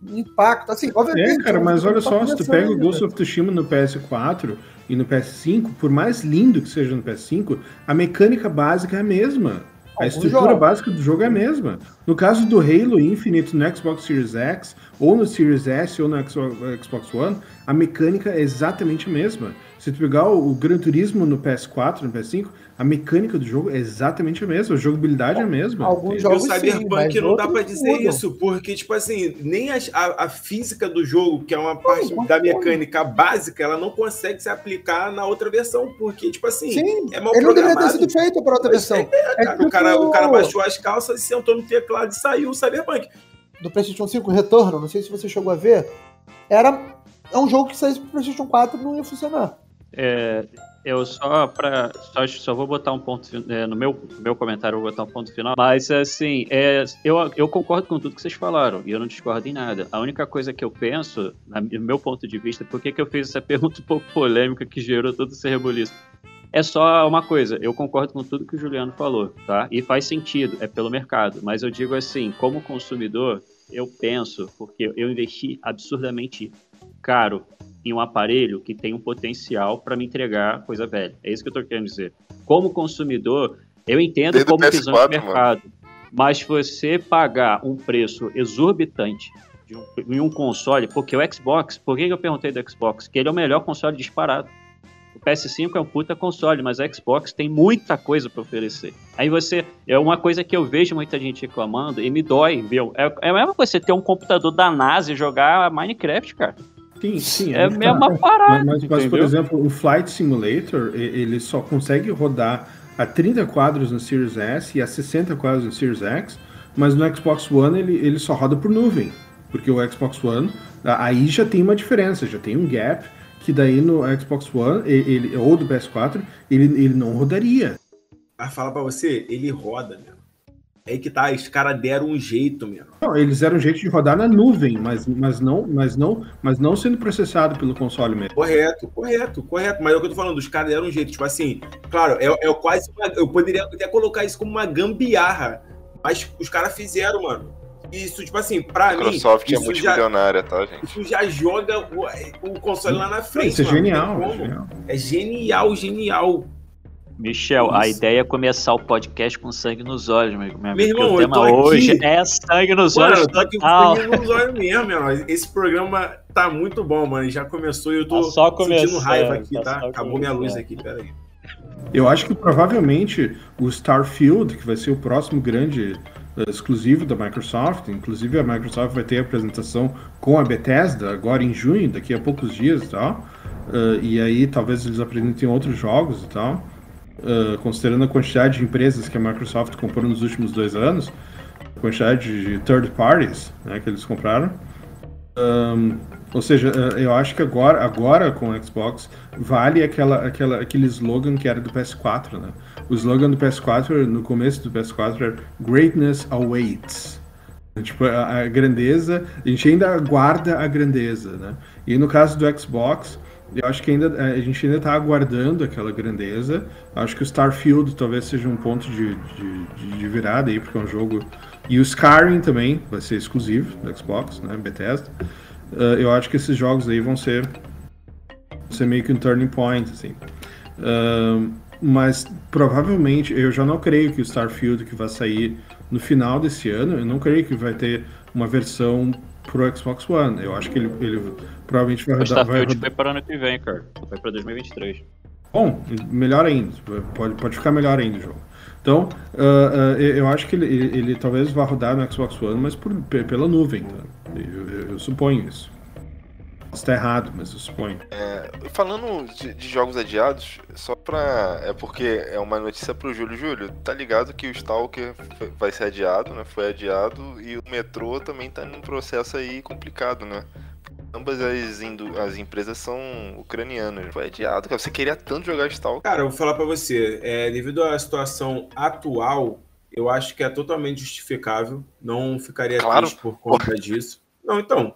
impacto. Assim, obviamente. É, cara, mas olha só, se tu pega o Ghost of Tsushima no PS4 e no PS5, por mais lindo que seja no PS5, a mecânica básica é a mesma. A estrutura básica do jogo é a mesma. No caso do Halo Infinite no Xbox Series X, ou no Series S, ou no Xbox One, a mecânica é exatamente a mesma. Se tu pegar o, Gran Turismo no PS4, no PS5, a mecânica do jogo é exatamente a mesma, a jogabilidade é a mesma. Alguns jogos o Cyberpunk sim, não dá para dizer mudam. isso, porque, tipo assim, nem a, a, a, física do jogo, que é uma parte não, da mecânica básica, ela não consegue se aplicar na outra versão, porque, tipo assim, sim, é mal ele não deveria ter sido feito para outra versão. É, é, cara, o, cara, o cara baixou as calças e sentou no teclado e saiu o Cyberpunk. Do PlayStation 5 Retorno, não sei se você chegou a ver, era é um jogo que saísse pro PlayStation 4 não ia funcionar. É, eu só para só, só, vou botar um ponto é, no meu, meu comentário, vou botar um ponto final. Mas assim, é, eu, eu concordo com tudo que vocês falaram e eu não discordo em nada. A única coisa que eu penso, no meu ponto de vista, por que, que eu fiz essa *laughs* pergunta um pouco polêmica que gerou todo esse rebuliço? É só uma coisa, eu concordo com tudo que o Juliano falou, tá? E faz sentido, é pelo mercado. Mas eu digo assim, como consumidor, eu penso, porque eu investi absurdamente caro em um aparelho que tem um potencial para me entregar coisa velha. É isso que eu estou querendo dizer. Como consumidor, eu entendo Desde como visão de PS4, mercado, mas você pagar um preço exorbitante de um, em um console, porque o Xbox, por que que eu perguntei do Xbox? Que ele é o melhor console disparado. O PS5 é um puta console, mas a Xbox tem muita coisa para oferecer. Aí você. É uma coisa que eu vejo muita gente reclamando e me dói, viu? É, é a mesma coisa você ter um computador da NASA e jogar Minecraft, cara. Sim, sim. É a aí tá. mesma parada. Mas, mas, por exemplo, o Flight Simulator, ele só consegue rodar a 30 quadros no Series S e a 60 quadros no Series X, mas no Xbox One ele, ele só roda por nuvem. Porque o Xbox One, aí já tem uma diferença, já tem um gap, que daí no Xbox One, ele, ou do PS4, ele, ele não rodaria. Mas falar pra você, ele roda, meu. É aí que tá, os caras deram um jeito, meu. Não, eles deram um jeito de rodar na nuvem, mas, mas, não, mas, não, mas não sendo processado pelo console mesmo. Correto, correto, correto. Mas é o que eu tô falando, os caras deram um jeito. Tipo assim, claro, é, é quase. Uma, eu poderia até colocar isso como uma gambiarra. Mas os caras fizeram, mano. Isso, tipo assim, pra A Microsoft mim. é Isso já, multimilionária, tá, gente? isso já joga o, o console lá na frente. Isso é mano, tem genial, é genial. É genial, genial. Michel, a Isso. ideia é começar o podcast com sangue nos olhos, meu, meu amigo. Meu irmão, o tema aqui- hoje é sangue nos Mano, olhos eu tô aqui com sangue nos olhos mesmo, meu. Esse programa tá muito bom, mano. Já começou e eu tô Tá só sentindo raiva aqui, tá tá? Acabou minha luz aqui, peraí. Eu acho que provavelmente o Starfield, que vai ser o próximo grande eh, exclusivo da Microsoft, inclusive a Microsoft vai ter a apresentação com a Bethesda agora em junho, daqui a poucos dias e tal. eh, e aí talvez eles apresentem outros jogos e tal. Eh, considerando a quantidade de empresas que a Microsoft comprou nos últimos dois anos, a quantidade de third parties né, que eles compraram. Ahn, ou seja, eh, eu acho que agora, agora com o Xbox vale aquela, aquela, aquele slogan que era do PS4, né? O slogan do PS4, no começo do PS4, era Greatness awaits. Tipo, a, a grandeza, a gente ainda aguarda a grandeza, né? E no caso do Xbox, eu acho que ainda eh, a gente ainda está aguardando aquela grandeza. Acho que o Starfield talvez seja um ponto de, de, de- virada aí, porque é um jogo. E o Skyrim também vai ser exclusivo do Xbox, né? Bethesda. Eh, eu acho que esses jogos aí vão ser, vão ser meio que um turning point, assim. Ahn, mas provavelmente, eu já não creio que o Starfield que vai sair no final desse ano, eu não creio que vai ter uma versão pro Xbox One. Eu acho que ele, ele provavelmente vai O rodar. Vai Starfield rodar. foi para ano que vem, cara. Foi para 2023. Bom, melhor ainda. Pode, pode ficar melhor ainda o jogo. Então, ah, ah, eu acho que ele, ele, ele talvez vá rodar no Xbox One, mas por, pe- pela nuvem. Tá? Eu, eu- eu suponho isso. Posso estar errado, mas eu suponho. Falando de, de jogos adiados, só pra. É porque é uma notícia pro Júlio. Júlio, tá ligado que o Stalker vai ser adiado, né? Foi adiado e o metrô também tá num processo aí complicado, né? Ambas as, as empresas são ucranianas. Foi adiado, cara. Você queria tanto jogar Stalker. Cara, eu vou falar pra você, é, devido à situação atual, eu acho que é totalmente justificável. Não ficaria Claro. triste por conta disso. Não, então,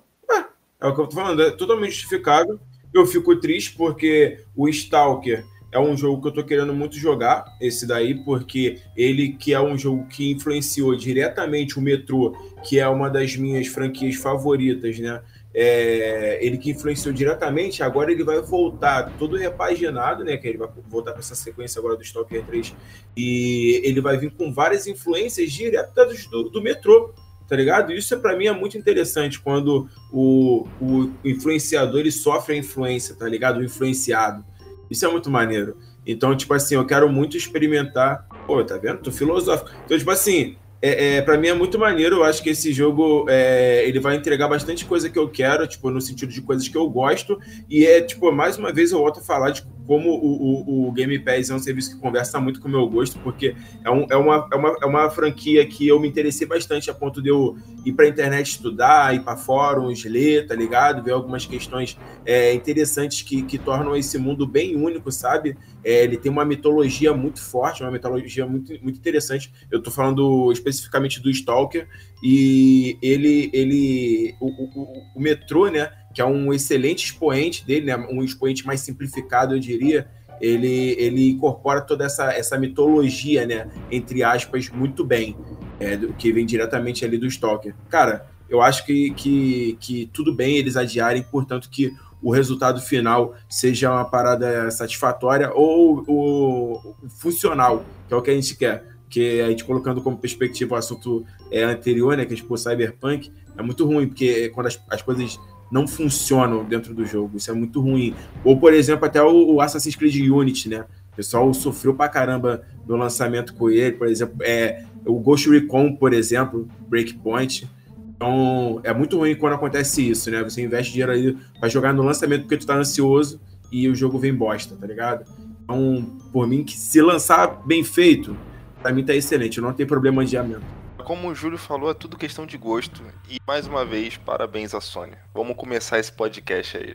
é, o que eu tô falando, é totalmente justificável. Eu fico triste porque o Stalker é um jogo que eu tô querendo muito jogar, esse daí, porque ele que é um jogo que influenciou diretamente o Metrô, que é uma das minhas franquias favoritas, né? É, ele que influenciou diretamente, agora ele vai voltar todo repaginado, né? Que ele vai voltar para essa sequência agora do Stalker 3. E ele vai vir com várias influências diretas do, do metrô, tá ligado? Isso para mim é muito interessante quando o, o influenciador ele sofre a influência, tá ligado? O influenciado. Isso é muito maneiro. Então, tipo assim, eu quero muito experimentar. Pô, tá vendo? Tô filosófico. Então, tipo assim, é, é, para mim é muito maneiro. Eu acho que esse jogo é, ele vai entregar bastante coisa que eu quero, tipo, no sentido de coisas que eu gosto. E é, tipo, mais uma vez eu volto a falar de como o, o, o Game Pass é um serviço que conversa muito com o meu gosto, porque é, um, é, uma, é, uma, é uma franquia que eu me interessei bastante a ponto de eu ir pra internet estudar, ir para fóruns, ler, tá ligado? Ver algumas questões é, interessantes que, que tornam esse mundo bem único, sabe? É, ele tem uma mitologia muito forte, uma mitologia muito, muito interessante. Eu tô falando especificamente do Stalker, e ele, ele o, o, o metrô, né? Que é um excelente expoente dele, né? Um expoente mais simplificado, eu diria. ele, ele incorpora toda essa, essa mitologia, né, entre aspas, muito bem, é, que vem diretamente ali do Stalker. Cara, eu acho que, que, que tudo bem eles adiarem, portanto que o resultado final seja uma parada satisfatória ou, ou funcional, que é o que a gente quer. Que a gente colocando como perspectiva o assunto é, anterior, né, que é tipo Cyberpunk, é muito ruim, porque quando as, as coisas não funcionam dentro do jogo, isso é muito ruim. Ou, por exemplo, até o, Assassin's Creed Unity, né? O pessoal sofreu pra caramba no lançamento com ele, por exemplo, é, o Ghost Recon, por exemplo, Breakpoint, então, é muito ruim quando acontece isso, né? Você investe dinheiro aí pra jogar no lançamento porque tu tá ansioso e o jogo vem bosta, tá ligado? Então, por mim, que se lançar bem feito, pra mim tá excelente, não tem problema de adiamento. Como o Júlio falou, é tudo questão de gosto. E mais uma vez, parabéns à Sony. Vamos começar esse podcast aí.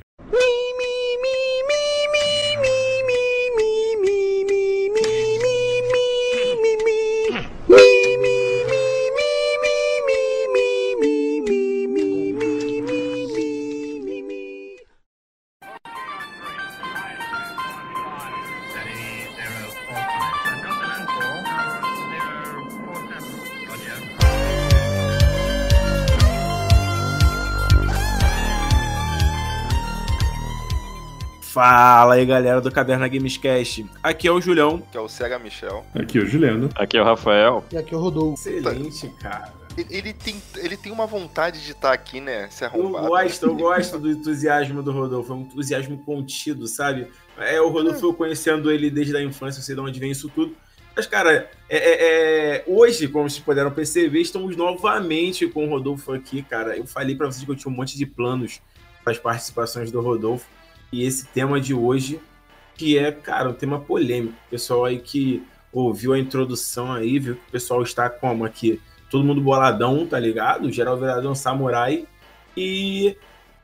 Fala aí, galera do Caverna Gamescast. Aqui é o Julião. Que é o Cega Michel. Aqui é o Juliano. Aqui é o Rafael. E aqui é o Rodolfo. Excelente, cara. Ele, tem, ele tem uma vontade de estar aqui, né? Se Eu arrombado. gosto, eu *laughs* gosto do entusiasmo do Rodolfo. É um entusiasmo contido, sabe? É, o Rodolfo, eu conhecendo ele desde a infância, eu sei de onde vem isso tudo. Mas, cara, é, é- é- hoje, como vocês puderam perceber, estamos novamente com o Rodolfo aqui, cara. Eu falei pra vocês que eu tinha um monte de planos para as participações do Rodolfo. E esse tema de hoje, que é, cara, um tema polêmico. O pessoal aí que ouviu a introdução aí, viu que o pessoal está como aqui? Todo mundo boladão, tá ligado? Geral viradão samurai. E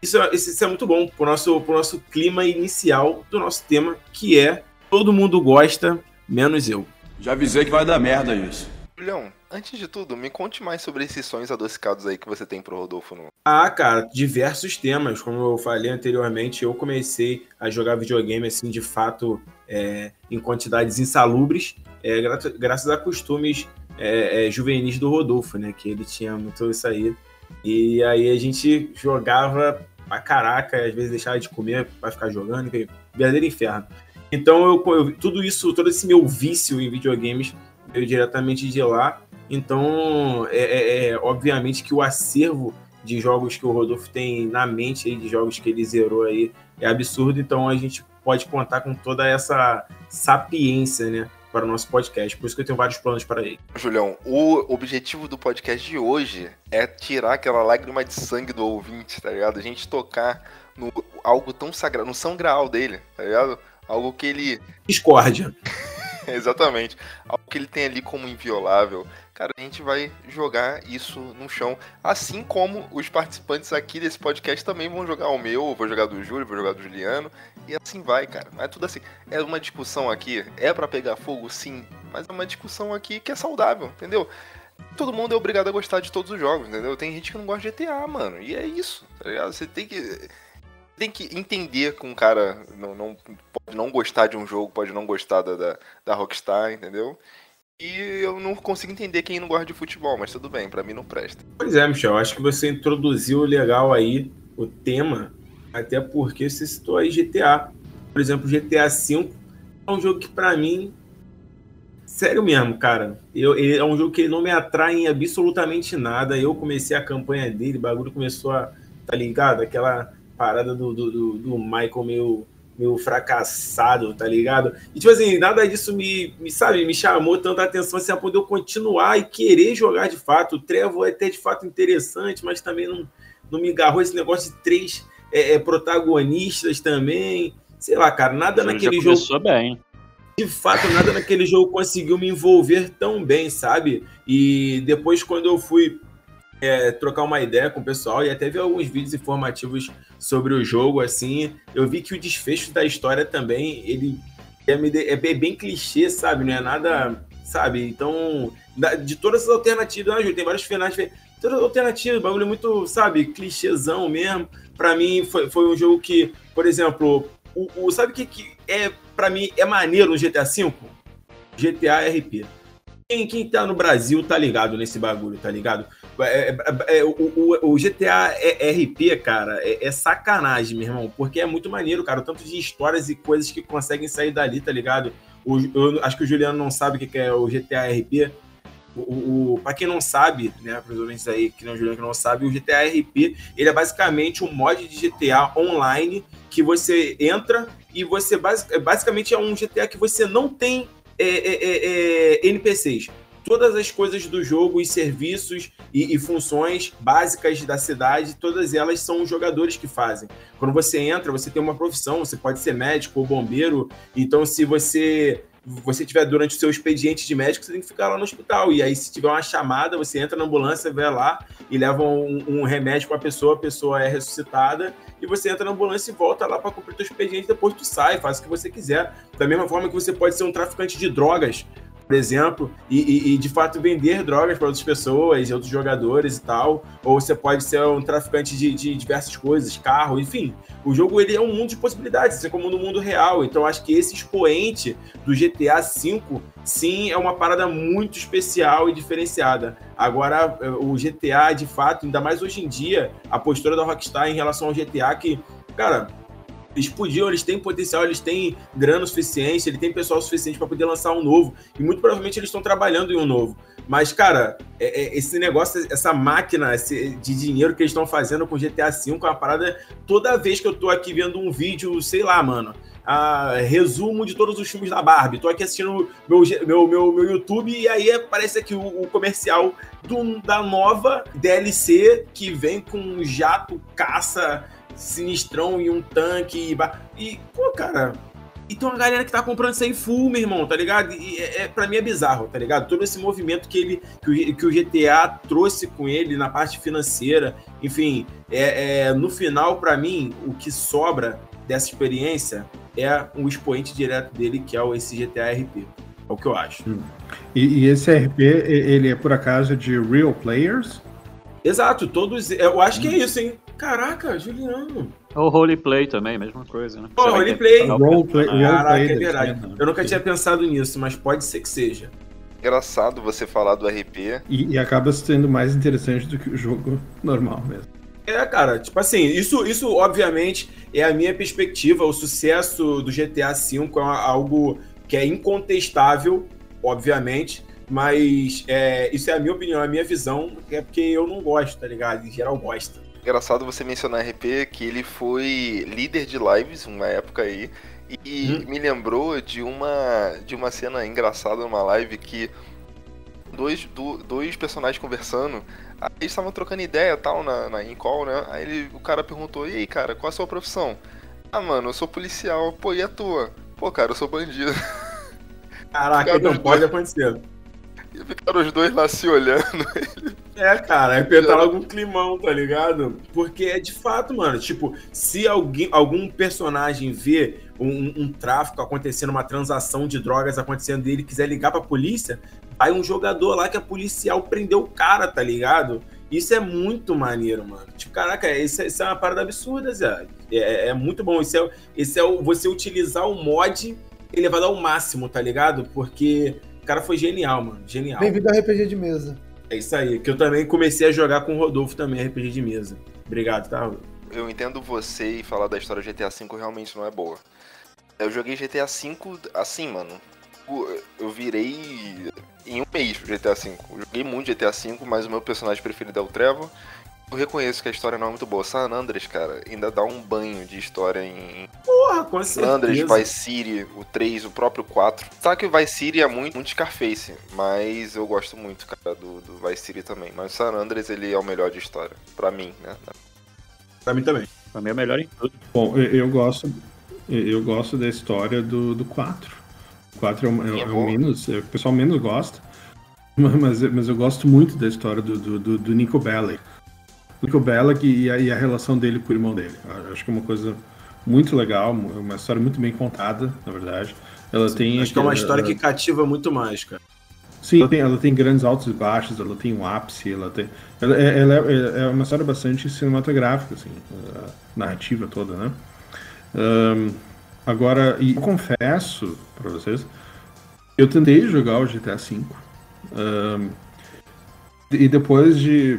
isso, é- isso é muito bom pro nosso, pro nosso clima inicial do nosso tema, que é todo mundo gosta, menos eu. Já avisei que vai dar merda isso. Julião, antes de tudo, me conte mais sobre esses sonhos adocicados aí que você tem pro Rodolfo. No... Ah, cara, diversos temas. Como eu falei anteriormente, eu comecei a jogar videogame, assim, de fato, é, em quantidades insalubres, é, gra- graças a costumes é, é, juvenis do Rodolfo, né? Que ele tinha muito isso aí. E aí a gente jogava pra caraca, às vezes deixava de comer pra ficar jogando, que verdadeiro inferno. Então, eu, eu- tudo isso, todo esse meu vício em videogames veio diretamente de lá. Então, é, é- é obviamente que o acervo de jogos que o Rodolfo tem na mente aí, de jogos que ele zerou aí, é absurdo. Então, a gente pode contar com toda essa sapiência, né, para o nosso podcast. Por isso que eu tenho vários planos para ele. Julião, o objetivo do podcast de hoje é tirar aquela lágrima de sangue do ouvinte, tá ligado? A gente tocar no algo tão sagrado, no São Graal dele, tá ligado? Algo que ele. Discórdia. *laughs* Exatamente. Algo que ele tem ali como inviolável. Cara, a gente vai jogar isso no chão. Assim como os participantes aqui desse podcast também vão jogar o meu, eu vou jogar do Júlio, vou jogar do Juliano. E assim vai, cara. É tudo assim. É uma discussão aqui. É pra pegar fogo, sim. Mas é uma discussão aqui que é saudável, entendeu? Todo mundo é obrigado a gostar de todos os jogos, entendeu? Tem gente que não gosta de GTA, mano. E é isso, tá ligado? Você tem que. Tem que entender que um cara não, não pode não gostar de um jogo, pode não gostar da, da, da Rockstar, entendeu? E eu não consigo entender quem não gosta de futebol, mas tudo bem, pra mim não presta. Pois é, Michel, acho que você introduziu legal aí o tema, até porque você citou aí GTA. Por exemplo, GTA V é um jogo que pra mim, sério mesmo, cara, eu, ele é um jogo que ele não me atrai em absolutamente nada. Eu comecei a campanha dele, o bagulho começou a, tá ligado? Aquela parada do, do, do, do Michael meio, meio fracassado, tá ligado? E tipo assim, nada disso me, me sabe, me chamou tanta atenção assim, a poder eu continuar e querer jogar de fato. O Trevo é até de fato interessante, mas também não, não me agarrou esse negócio de três é, é, protagonistas também. Sei lá, cara, nada Ele naquele já jogo bem. de fato, nada naquele jogo conseguiu me envolver tão bem, sabe? E depois, quando eu fui é, trocar uma ideia com o pessoal e até vi alguns vídeos informativos sobre o jogo, assim, eu vi que o desfecho da história também, ele é, é bem, clichê, sabe? Não é nada, sabe? Então, de todas as alternativas, né? Tem vários finais, todas as alternativas, bagulho muito, sabe, clichêzão mesmo. Pra mim, foi, foi um jogo que, por exemplo, o, o sabe o que, que é, para mim, é maneiro no GTA V? GTA RP. Quem, quem tá no Brasil tá ligado nesse bagulho, tá ligado? É, é, é, o, o, o, GTA RP, cara, é, é, sacanagem, meu irmão, porque é muito maneiro, cara, o tanto de histórias e coisas que conseguem sair dali, tá ligado? O, eu acho que o Juliano não sabe o que é o GTA RP. O, o, para quem não sabe, né, provavelmente aí, que não o Juliano que não sabe, o GTA RP, ele é basicamente um mod de GTA online que você entra e você basicamente é um GTA que você não tem é, é, é, é NPCs. Todas as coisas do jogo, os serviços e, e, funções básicas da cidade, todas elas são os jogadores que fazem. Quando você entra, você tem uma profissão, você pode ser médico ou bombeiro. Então, se você você tiver durante o seu expediente de médico, você tem que ficar lá no hospital. E aí, se tiver uma chamada, você entra na ambulância, vai lá e leva um, um remédio para a pessoa, a pessoa é ressuscitada, e você entra na ambulância e volta lá para cumprir o expediente, depois tu sai, faz o que você quiser. Da mesma forma que você pode ser um traficante de drogas por exemplo, e, e, e, de fato vender drogas para outras pessoas, outros jogadores e tal. Ou você pode ser um traficante de, de, diversas coisas, carro, enfim. O jogo ele é um mundo de possibilidades, assim como no mundo real. Então acho que esse expoente do GTA V, sim, é uma parada muito especial e diferenciada. Agora, o GTA, de fato, ainda mais hoje em dia, a postura da Rockstar em relação ao GTA, que, cara, eles podiam, eles têm potencial, eles têm grana suficiente, ele tem pessoal suficiente para poder lançar um novo. E muito provavelmente eles estão trabalhando em um novo. Mas, cara, é, é, esse negócio, essa máquina esse, de dinheiro que eles estão fazendo com GTA V é uma parada. Toda vez que eu tô aqui vendo um vídeo, sei lá, mano. A, resumo de todos os filmes da Barbie. Tô aqui assistindo meu, meu, meu, meu YouTube e aí aparece aqui o, o comercial do, da nova DLC que vem com jato caça sinistrão e um tanque. E, e, pô, cara. E tem uma galera que tá comprando isso aí full, meu irmão, tá ligado? E é, é, pra mim é bizarro, tá ligado? Todo esse movimento que ele que o, que o GTA trouxe com ele na parte financeira, enfim, é, é no final, para mim, o que sobra dessa experiência é um expoente direto dele, que é o esse GTA RP. É o que eu acho. Hum. E, e, esse RP, ele é por acaso de real players? Exato, todos. Eu acho que é isso, hein? Caraca, Juliano. O roleplay também, mesma coisa, né? Oh, roleplay. Roleplay. Caraca, é verdade. Eu nunca tinha pensado nisso, mas pode ser que seja. Engraçado você falar do RP. E, e acaba sendo mais interessante do que o jogo normal mesmo. É, cara, tipo assim, isso, isso obviamente é a minha perspectiva. O sucesso do GTA V é algo que é incontestável, obviamente, mas é, isso é a minha opinião, a minha visão, é porque eu não gosto, tá ligado? Em geral gosta. Engraçado você mencionar RP, que ele foi líder de lives uma época aí. E hum. me lembrou de uma, de uma cena engraçada numa live que dois, do, dois personagens conversando. Aí eles estavam trocando ideia tal na, na in call, né? Aí ele, o cara perguntou: E aí, cara, qual a sua profissão? Ah, mano, eu sou policial. Pô, e a tua? Pô, cara, eu sou bandido. *laughs* Caraca, não pode acontecer. E ficaram os dois lá se olhando. É, cara, apertar algum climão, tá ligado? Porque é de fato, mano, tipo, se alguém, algum personagem vê um, um tráfico acontecendo, uma transação de drogas acontecendo e ele quiser ligar pra polícia, vai um jogador lá que é policial prendeu o cara, tá ligado? Isso é muito maneiro, mano. Tipo, caraca, isso é, isso é uma parada absurda, Zé. É, é, é muito bom. Isso é, isso é o, você utilizar o mod elevado ao máximo, tá ligado? Porque o cara foi genial, mano. Genial. Bem-vindo ao RPG de mesa. É isso aí. Que eu também comecei a jogar com o Rodolfo também, RPG de mesa. Obrigado, tá? Eu entendo você e falar da história do GTA V realmente não é boa. Eu joguei GTA V assim, mano. Eu virei em um mês pro GTA V. Eu joguei muito GTA V, mas o meu personagem preferido é o Trevor. Eu reconheço que a história não é muito boa. San Andreas, cara, ainda dá um banho de história em. Porra, com certeza. San Andreas, Vice City, o 3, o próprio 4. Sabe que o Vice City é muito, muito Scarface, mas eu gosto muito, cara, do, do Vice City também. Mas o San Andreas, ele é o melhor de história. Pra mim, né? Pra mim também. Pra mim é o melhor em tudo. Bom, eu, eu gosto. Eu gosto da história do, do 4. O 4 é o, é, é o menos. É, o pessoal menos gosta. *laughs* Mas, mas eu gosto muito da história do, do, do, do Nico Bellic Nico Bellic e a, e a relação dele com o irmão dele. Eu acho que é uma coisa muito legal, uma história muito bem contada, na verdade. Ela Sim, tem. Acho que é uma história que cativa muito mais, cara. Sim, ela tem, ela tem grandes altos e baixos, ela tem um ápice, ela tem. Ela, é, ela é, é, uma história bastante cinematográfica, assim, narrativa toda, né? Um, Agora, e confesso para vocês, eu tentei jogar o GTA V. Um, e depois de.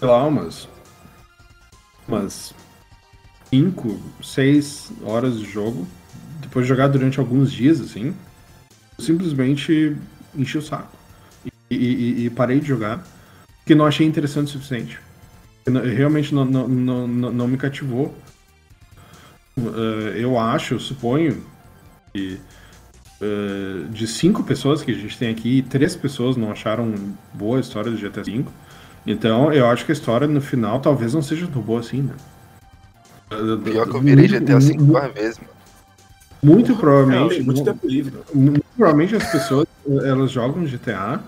Sei lá, umas. Umas. 5, 6 horas de jogo. Depois de jogar durante alguns dias, assim. Simplesmente enchi o saco. E, e, e parei de jogar. Porque não achei interessante o suficiente. Realmente não, não, não, não me cativou. Uh, eu acho, eu suponho que uh, de cinco pessoas que a gente tem aqui, três pessoas não acharam boa a história do GTA V. Então eu acho que a história no final talvez não seja tão boa assim, né? Pior que eu virei GTA V duas vezes, mano. Muito provavelmente. muito tempo livre. Muito provavelmente as pessoas elas jogam GTA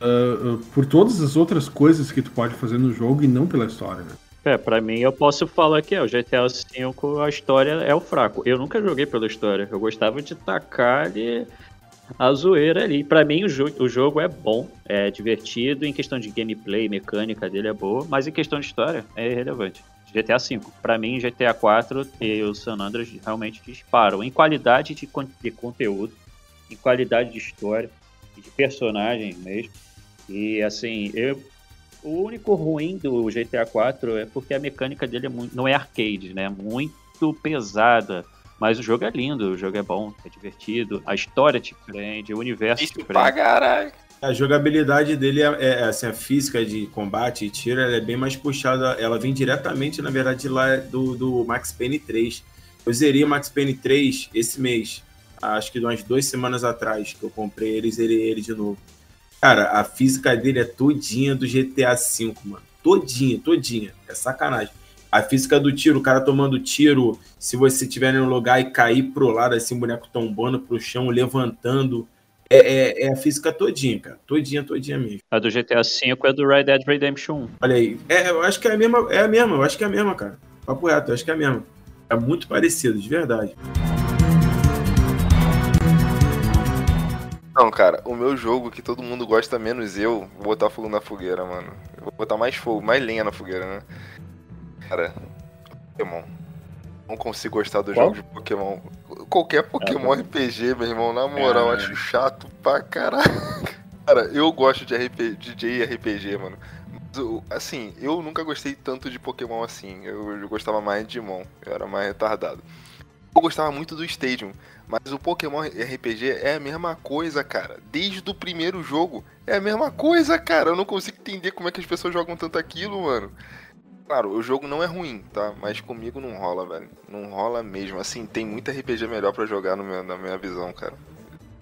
uh, por todas as outras coisas que tu pode fazer no jogo e não pela história, né? É, pra mim eu posso falar que é, o GTA V a história é o fraco. Eu nunca joguei pela história. Eu gostava de tacar ali a zoeira ali. Pra mim o, jo o jogo é bom, é divertido, em questão de gameplay, mecânica dele é boa, mas em questão de história é irrelevante. GTA V. Para mim, GTA 4 e o San Andreas realmente disparam em qualidade de, con de conteúdo, em qualidade de história de personagem mesmo. E assim, eu, o único ruim do GTA 4 é porque a mecânica dele é muito, não é arcade, né? Muito pesada. Mas o jogo é lindo, o jogo é bom, é divertido, a história te prende, o universo Isso te prende. Pra caralho. A jogabilidade dele é, é, assim, a física de combate e tiro é bem mais puxada. Ela vem diretamente, na verdade, lá do, do Max Payne 3. Eu zerei o Max Payne 3 esse mês. Acho que umas duas semanas atrás que eu comprei ele e zerei ele de novo. Cara, a física dele é todinha do GTA V, mano. Todinha, todinha. É sacanagem. A física do tiro, o cara tomando tiro, se você estiver em um lugar e cair pro lado, assim, o boneco tombando pro chão, levantando. É, é, é, a física todinha, cara. Todinha, todinha mesmo. A do GTA V é do Red Dead Redemption 1. Olha aí. É, eu acho que é a mesma, é a mesma, eu acho que é a mesma, cara. Papo reto, eu acho que é a mesma. É muito parecido, de verdade. Não, cara, o meu jogo que todo mundo gosta menos eu, vou botar fogo na fogueira, mano. Eu vou botar mais fogo, mais lenha na fogueira, né? Cara, Pokémon. Não consigo gostar do Qual? jogo de Pokémon. Qualquer Pokémon ah, RPG, meu irmão, na moral, acho chato pra caralho. *laughs* Cara, eu gosto de, RPG, de JRPG, mano. Mas, assim, eu nunca gostei tanto de Pokémon assim. Eu, eu gostava mais de Digimon. Eu era mais retardado. Eu gostava muito do Stadium. Mas o Pokémon RPG é a mesma coisa, cara. Desde o primeiro jogo é a mesma coisa, cara. Eu não consigo entender como é que as pessoas jogam tanto aquilo, mano. Claro, o jogo não é ruim, tá? Mas comigo não rola, velho. Não rola mesmo. Assim, tem muita RPG melhor para jogar meu, na minha visão, cara.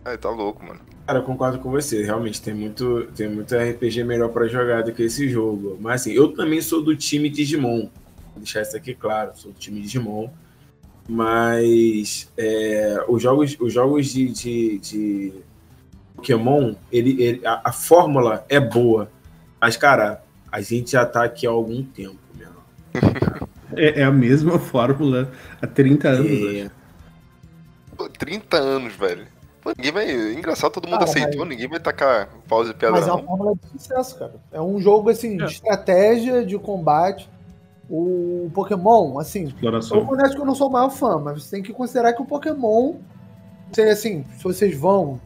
Ai, tá louco, mano. Cara, eu concordo com você. Realmente, tem muito, tem muito RPG melhor para jogar do que esse jogo. Mas assim, eu também sou do time Digimon. Vou deixar isso aqui claro. Sou do time Digimon. Mas é, os jogos, os jogos de, de, de Pokémon, ele, ele a, a, fórmula é boa. Mas, cara, a gente já tá aqui há algum tempo. É, é, a mesma *laughs* fórmula há 30 anos. É. Pô, 30 anos, velho. Pô, ninguém vai. Engraçado, todo mundo cara, aceitou, mas... ninguém vai tacar pausa e pedra. Mas é uma fórmula de sucesso, cara. É um jogo assim, é. de estratégia, de combate o Pokémon, assim, Exploração. eu confesso que eu não sou o maior fã, mas você tem que considerar que o Pokémon, assim, se vocês vão,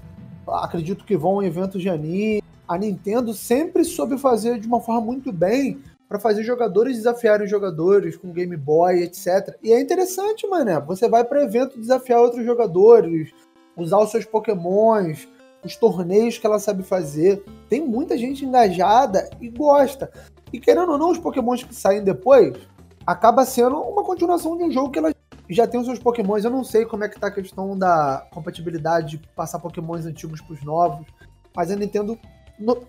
acredito que vão em eventos de anime, a Nintendo sempre soube fazer de uma forma muito bem para fazer jogadores desafiarem jogadores com Game Boy, etc. E é interessante, mané. Você vai para evento desafiar outros jogadores, usar os seus Pokémons, os torneios que ela sabe fazer. Tem muita gente engajada e gosta. E querendo ou não, os pokémons que saem depois acaba sendo uma continuação de um jogo que ela já tem os seus pokémons. Eu não sei como é que tá a questão da compatibilidade de passar pokémons antigos pros novos, mas a Nintendo no...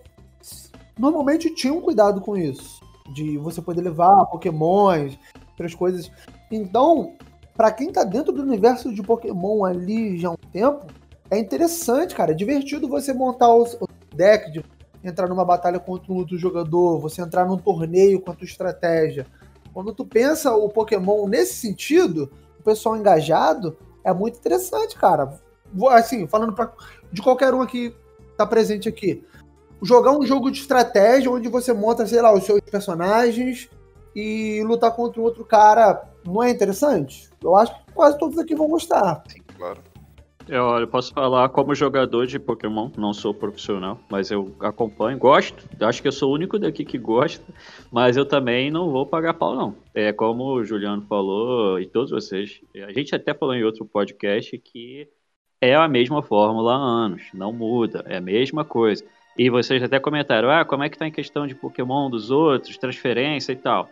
normalmente tinha um cuidado com isso. De você poder levar pokémons, outras coisas. Então, para quem tá dentro do universo de Pokémon ali já há um tempo, é interessante, cara. É divertido você montar o deck de entrar numa batalha contra um outro jogador, você entrar num torneio com a tua estratégia. Quando tu pensa o Pokémon nesse sentido, o pessoal engajado, é muito interessante, cara. Assim, falando pra, de qualquer um aqui tá presente aqui. Jogar um jogo de estratégia onde você monta, sei lá, os seus personagens e lutar contra um outro cara não é interessante? Eu acho que quase todos aqui vão gostar. Sim, claro. Eu, olha, eu posso falar como jogador de Pokémon, não sou profissional, mas eu acompanho, gosto. Acho que eu sou o único daqui que gosta, mas eu também não vou pagar pau, não. É como o Juliano falou e todos vocês. A gente até falou em outro podcast que é a mesma fórmula há anos, não muda, é a mesma coisa. E vocês até comentaram, ah, como é que tá em questão de Pokémon dos outros, transferência e tal.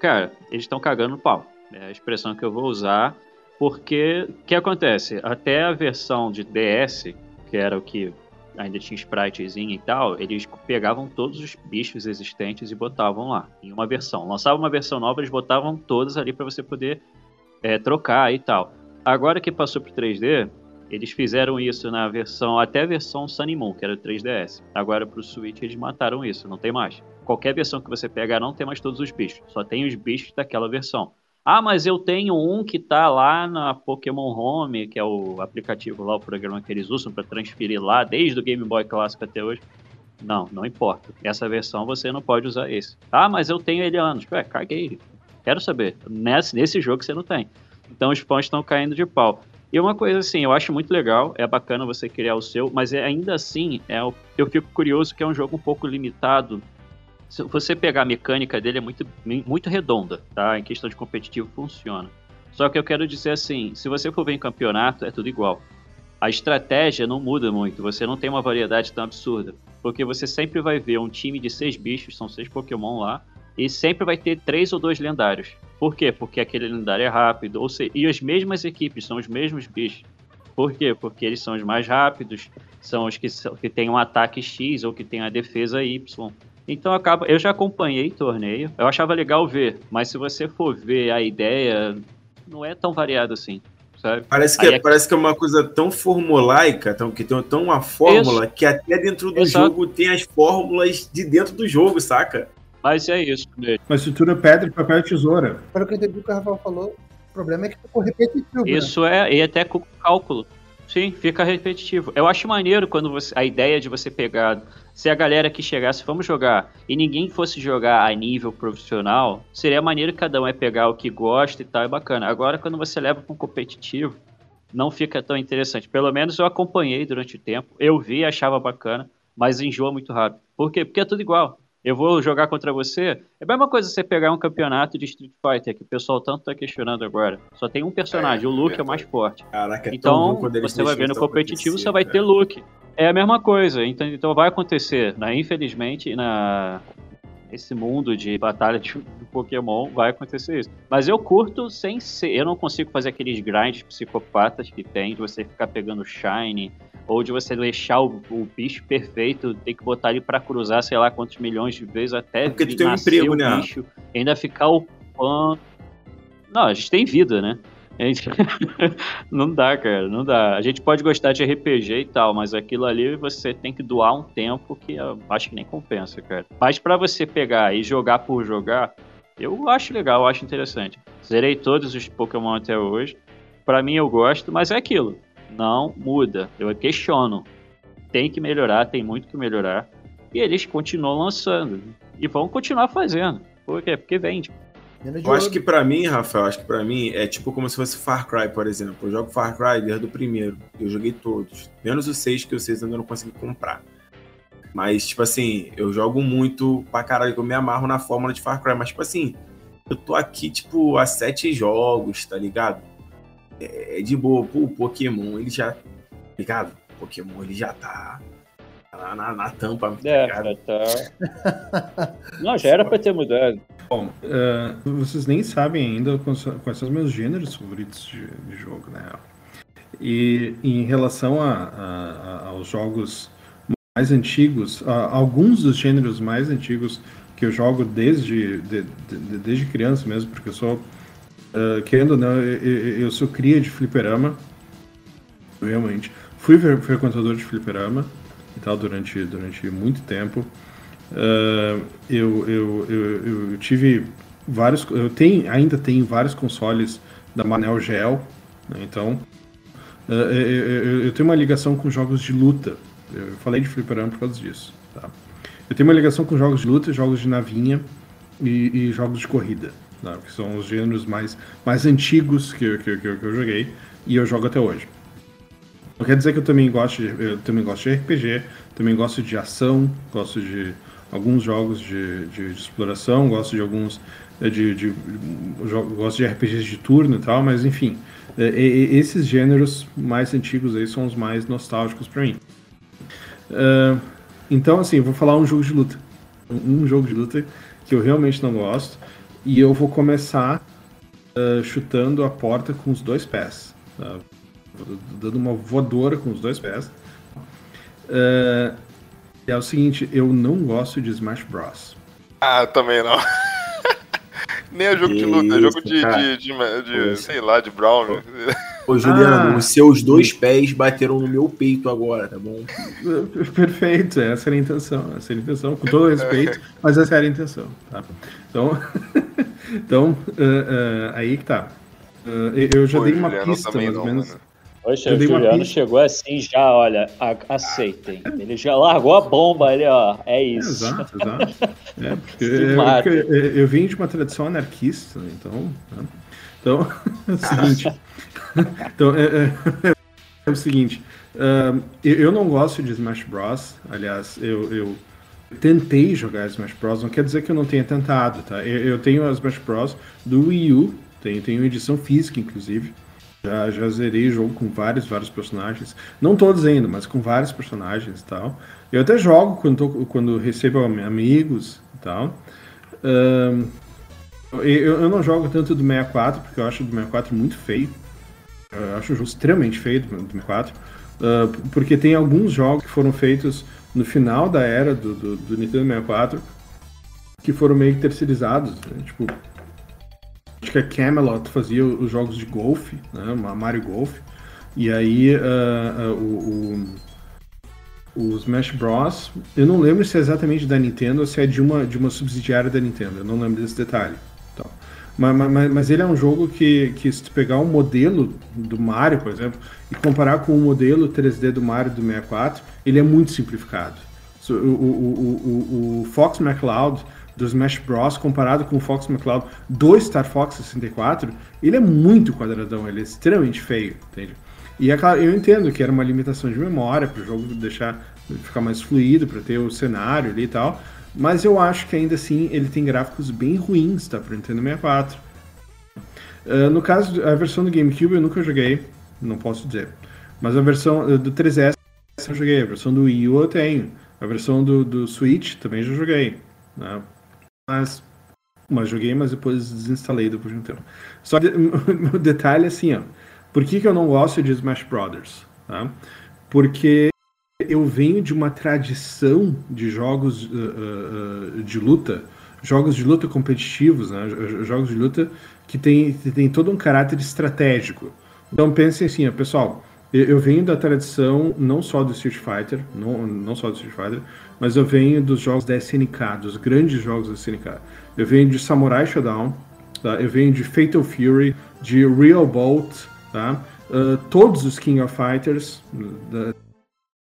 Cara, eles estão cagando no pau. É a expressão que eu vou usar porque o que acontece? Até a versão de DS, que era o que ainda tinha spritezinho e tal, eles pegavam todos os bichos existentes e botavam lá, em uma versão. Lançava uma versão nova, eles botavam todas ali para você poder é, trocar e tal. Agora que passou pro 3D, eles fizeram isso na versão, até a versão Sun Moon, que era o 3DS. Agora pro Switch eles mataram isso, não tem mais. Qualquer versão que você pegar não tem mais todos os bichos, só tem os bichos daquela versão. Ah, mas eu tenho um que tá lá na Pokémon Home, que é o aplicativo lá, o programa que eles usam para transferir lá, desde o Game Boy Clássico até hoje. Não, não importa. Essa versão você não pode usar esse. Ah, mas eu tenho ele há anos. Ué, caguei. Quero saber. Nesse, nesse jogo você não tem. Então os fãs estão caindo de pau. E uma coisa assim, eu acho muito legal, é bacana você criar o seu, mas é, ainda assim, é, eu fico curioso que é um jogo um pouco limitado se você pegar a mecânica dele é muito, muito redonda, tá? Em questão de competitivo funciona. Só que eu quero dizer assim, se você for ver em campeonato, é tudo igual. A estratégia não muda muito, você não tem uma variedade tão absurda. Porque você sempre vai ver um time de seis bichos, são seis Pokémon lá, e sempre vai ter três ou dois lendários. Por quê? Porque aquele lendário é rápido, ou seja, e as mesmas equipes são os mesmos bichos. Por quê? Porque eles são os mais rápidos, são os que, que têm um ataque X ou que têm a defesa Y. Então acaba. Eu já acompanhei torneio. Eu achava legal ver, mas se você for ver a ideia, não é tão variado assim. Sabe? Parece que, é, é... parece que é uma coisa tão formulaica, tão, que tem tão uma fórmula isso. que até dentro do Exato. jogo tem as fórmulas de dentro do jogo, saca? Mas é isso. Mesmo. Mas estrutura pedra, papel e tesoura. Para que eu entendi o que o Rafael falou, o problema é que ficou repetitivo. Né? Isso né? é, e até com cálculo. Sim, fica repetitivo. Eu acho maneiro quando você. A ideia de você pegar. Se a galera que chegasse, vamos jogar, e ninguém fosse jogar a nível profissional, seria maneiro que cada um é pegar o que gosta e tal, é bacana. Agora, quando você leva para um competitivo, não fica tão interessante. Pelo menos eu acompanhei durante o tempo, eu vi, achava bacana, mas enjoa muito rápido. Por quê? Porque é tudo igual eu vou jogar contra você. É a mesma coisa você pegar um campeonato de Street Fighter, que o pessoal tanto tá questionando agora. Só tem um personagem, é, o Luke é, é o mais forte. Caraca, é então, você vai ver no competitivo, você vai ter Luke. É a mesma coisa, então, então vai acontecer, né? Infelizmente, na, nesse mundo de batalha de, Pokémon vai acontecer isso. Mas eu curto sem ser. Eu não consigo fazer aqueles grinds psicopatas que tem, de você ficar pegando Shine, ou de você deixar o, o bicho perfeito, tem que botar ele para cruzar, sei lá quantos milhões de vezes até é Porque tu tem um emprego, o né? bicho, ainda ficar upando. Não, a gente tem vida, né? Gente... *laughs* *laughs* não dá, cara, não dá. A gente pode gostar de RPG e tal, mas aquilo ali você tem que doar um tempo que acho que nem compensa, cara. Mas para você pegar e jogar por jogar, eu acho legal, eu acho interessante. Zerei todos os Pokémon até hoje. Para mim eu gosto, mas é aquilo não muda. Eu questiono. Tem que melhorar, tem muito que melhorar. E eles continuam lançando. E vão continuar fazendo. Por quê? Porque vende. Eu acho que para mim, Rafael, acho que para mim é tipo como se fosse Far Cry, por exemplo. Eu jogo Far Cry desde o primeiro. Eu joguei todos. Menos os seis, que os seis ainda não consegui comprar. Mas, tipo assim, eu jogo muito pra caralho, eu me amarro na fórmula de Far Cry. Mas, tipo assim, eu tô aqui, tipo, há sete jogos, tá ligado? é, de boa. Pô, o Pokémon, ele já. Ligado? O Pokémon, ele já tá. Na, na, na tampa. É, tá. Não, já era pra ter mudado. Bom, uh, vocês nem sabem ainda quais, são os meus gêneros favoritos de, de jogo, né? E em relação a, a, aos jogos mais antigos, alguns dos gêneros mais antigos que eu jogo desde, de, de, desde criança mesmo, porque eu sou Uh, querendo ou não, eu, eu, sou cria de fliperama. Realmente. Fui frequentador de fliperama tal durante, durante muito tempo. Uh, eu, eu, eu, eu, tive vários. Eu tenho, ainda tenho vários consoles da Manel Gel. Né, então. Uh, eu, eu, tenho uma ligação com jogos de luta. Eu falei de fliperama por causa disso. Tá? Eu tenho uma ligação com jogos de luta, jogos de navinha e, e jogos de corrida. né, que são os gêneros mais, mais antigos que, que, que, que eu joguei e eu jogo até hoje. Não quer dizer que eu também gosto de, eu também gosto de RPG, também gosto de ação, gosto de alguns jogos de, de, de exploração, gosto de alguns eh, de, de, gosto de RPGs de turno e tal, mas enfim, eh, esses gêneros mais antigos aí são os mais nostálgicos pra mim. Ah, então, assim, eu vou falar um jogo de luta. Um, jogo de luta que eu realmente não gosto. E eu vou começar ah, chutando a porta com os dois pés. tá? Dando uma voadora com os dois pés. Ah, é o seguinte, eu não gosto de Smash Bros. Ah, também não. *laughs* Nem é jogo de luta, é jogo de, de, de, de- Isso. sei lá, de Brown. Ô, Juliano, Ah. os seus dois pés bateram no meu peito agora, tá bom? *laughs* Perfeito, essa era a intenção, essa era a intenção, com todo respeito, *laughs* mas essa era a intenção, tá? Então, então ah, ah, aí que tá. Ah, eu já Pô, dei uma Juliano, pista, mais ou menos. Poxa, o Juliano chegou assim já, olha, a- aceitem. Ele já largou a bomba ali, ó. É isso. Exato, *laughs* exato. É, porque eu, eu, eu vim de uma tradição anarquista, então. né? Então, *laughs* é o seguinte. *laughs* então, é, é- é o seguinte. eu, eu não gosto de Smash Bros. Aliás, eu, eu tentei jogar Smash Bros. Não quer dizer que eu não tenha tentado, tá? Eu, eu tenho as Smash Bros. do Wii U, tenho, tenho edição física, inclusive. Já, já zerei jogo com vários, vários personagens. Não todos ainda, mas com vários personagens e tal. Eu até jogo quando, tô- quando recebo am- amigos e tal. Eu, eu não jogo tanto do 64, porque eu acho do 64 muito feio. Eu acho o jogo extremamente feio do, do 64. ah, porque tem alguns jogos que foram feitos no final da era do, do, do Nintendo 64 que foram meio que terceirizados. né? Tipo, acho que a Camelot fazia os jogos de golfe, né? Ma- Mario Golf. E aí ah, ah, o, o, o Smash Bros. Eu não lembro se é exatamente da Nintendo ou se é de uma, de uma subsidiária da Nintendo. Eu não lembro desse detalhe. Então, mas, mas, mas ele é um jogo que, que se tu pegar um modelo do Mario, por exemplo, e comparar com o modelo 3D do Mario do 64, ele é muito simplificado. O, o, o, o Fox McCloud do Smash Bros. comparado com o Fox McCloud do Star Fox 64, ele é muito quadradão, ele é extremamente feio, entende? E é claro, eu entendo que era uma limitação de memória para o jogo deixar ficar mais fluido, para ter o cenário ali e tal, mas eu acho que ainda assim ele tem gráficos bem ruins, tá? Para o Nintendo 64. Ah, no caso, a versão do GameCube eu nunca joguei, não posso dizer. Mas a versão eh, do 3DS eu joguei, a versão do Wii U eu tenho. A versão do, do Switch também já joguei. Né? Mas, mas joguei, mas depois desinstalei depois de um tempo. Só que *laughs* o detalhe é assim, ó. Por que, que eu não gosto de Smash Brothers? Tá? Porque eu venho de uma tradição de jogos uh, uh, de luta, jogos de luta competitivos, né? Jo- jogos de luta que tem, que tem todo um caráter estratégico. Então pensem assim, ó, pessoal, eu venho da tradição não só do Street Fighter, não, não só do Street Fighter, mas eu venho dos jogos da SNK, dos grandes jogos da SNK. Eu venho de Samurai Shodown, tá? eu venho de Fatal Fury, de Real Bolt, tá? Uh, todos os King of Fighters, da-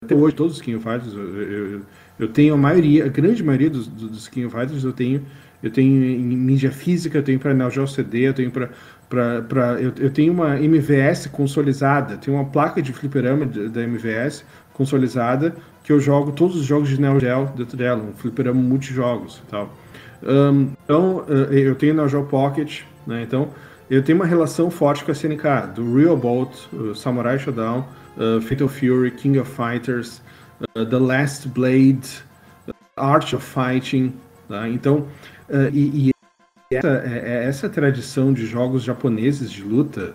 até hoje, todos os King of Fighters, eu, eu- eu tenho a maioria, a grande maioria dos, dos King of Fighters eu tenho, eu tenho em mídia física, eu tenho para Neo CD, eu tenho para para eu, eu tenho uma MVS consolidada, tenho uma placa de fliperama da MVS consolidada que eu jogo todos os jogos de Neo Geo dentro dela, um fliperama multijogos e tal. Ahn, então, eh, eu tenho Neo Geo Pocket, né? Então, eu tenho uma relação forte com a SNK, do Real Bolt, uh, Samurai Shodown, uh, Fatal Fury, King of Fighters, uh, The Last Blade, Art of Fighting, tá? Então, e, e essa, é- é essa tradição de jogos japoneses de luta,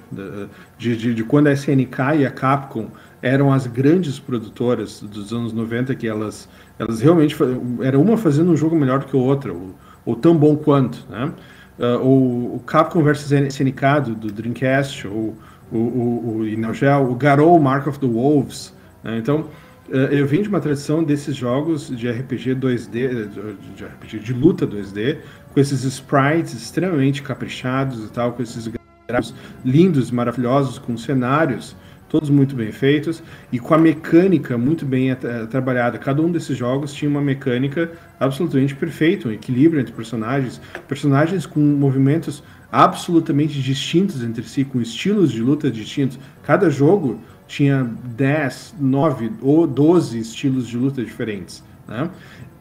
de, de, de quando a SNK e a Capcom eram as grandes produtoras dos anos 90, que elas, elas realmente era uma fazendo um jogo melhor do que a outra, ou, ou tão bom quanto, né? Ah, o, o Capcom vs SNK do, do Dreamcast, ou o, o, o, Neo Geo, o Garou Mark of the Wolves, né? Então, eh, eu vim de uma tradição desses jogos de RPG 2D, eh, de, de RPG de luta 2D, com esses sprites extremamente caprichados e tal, com esses gráficos lindos, maravilhosos, com cenários todos muito bem feitos e com a mecânica muito bem eh, trabalhada. Cada um desses jogos tinha uma mecânica absolutamente perfeita, um equilíbrio entre personagens, personagens com movimentos absolutamente distintos entre si, com estilos de luta distintos. Cada jogo tinha 10, 9 ou 12 estilos de luta diferentes. Né?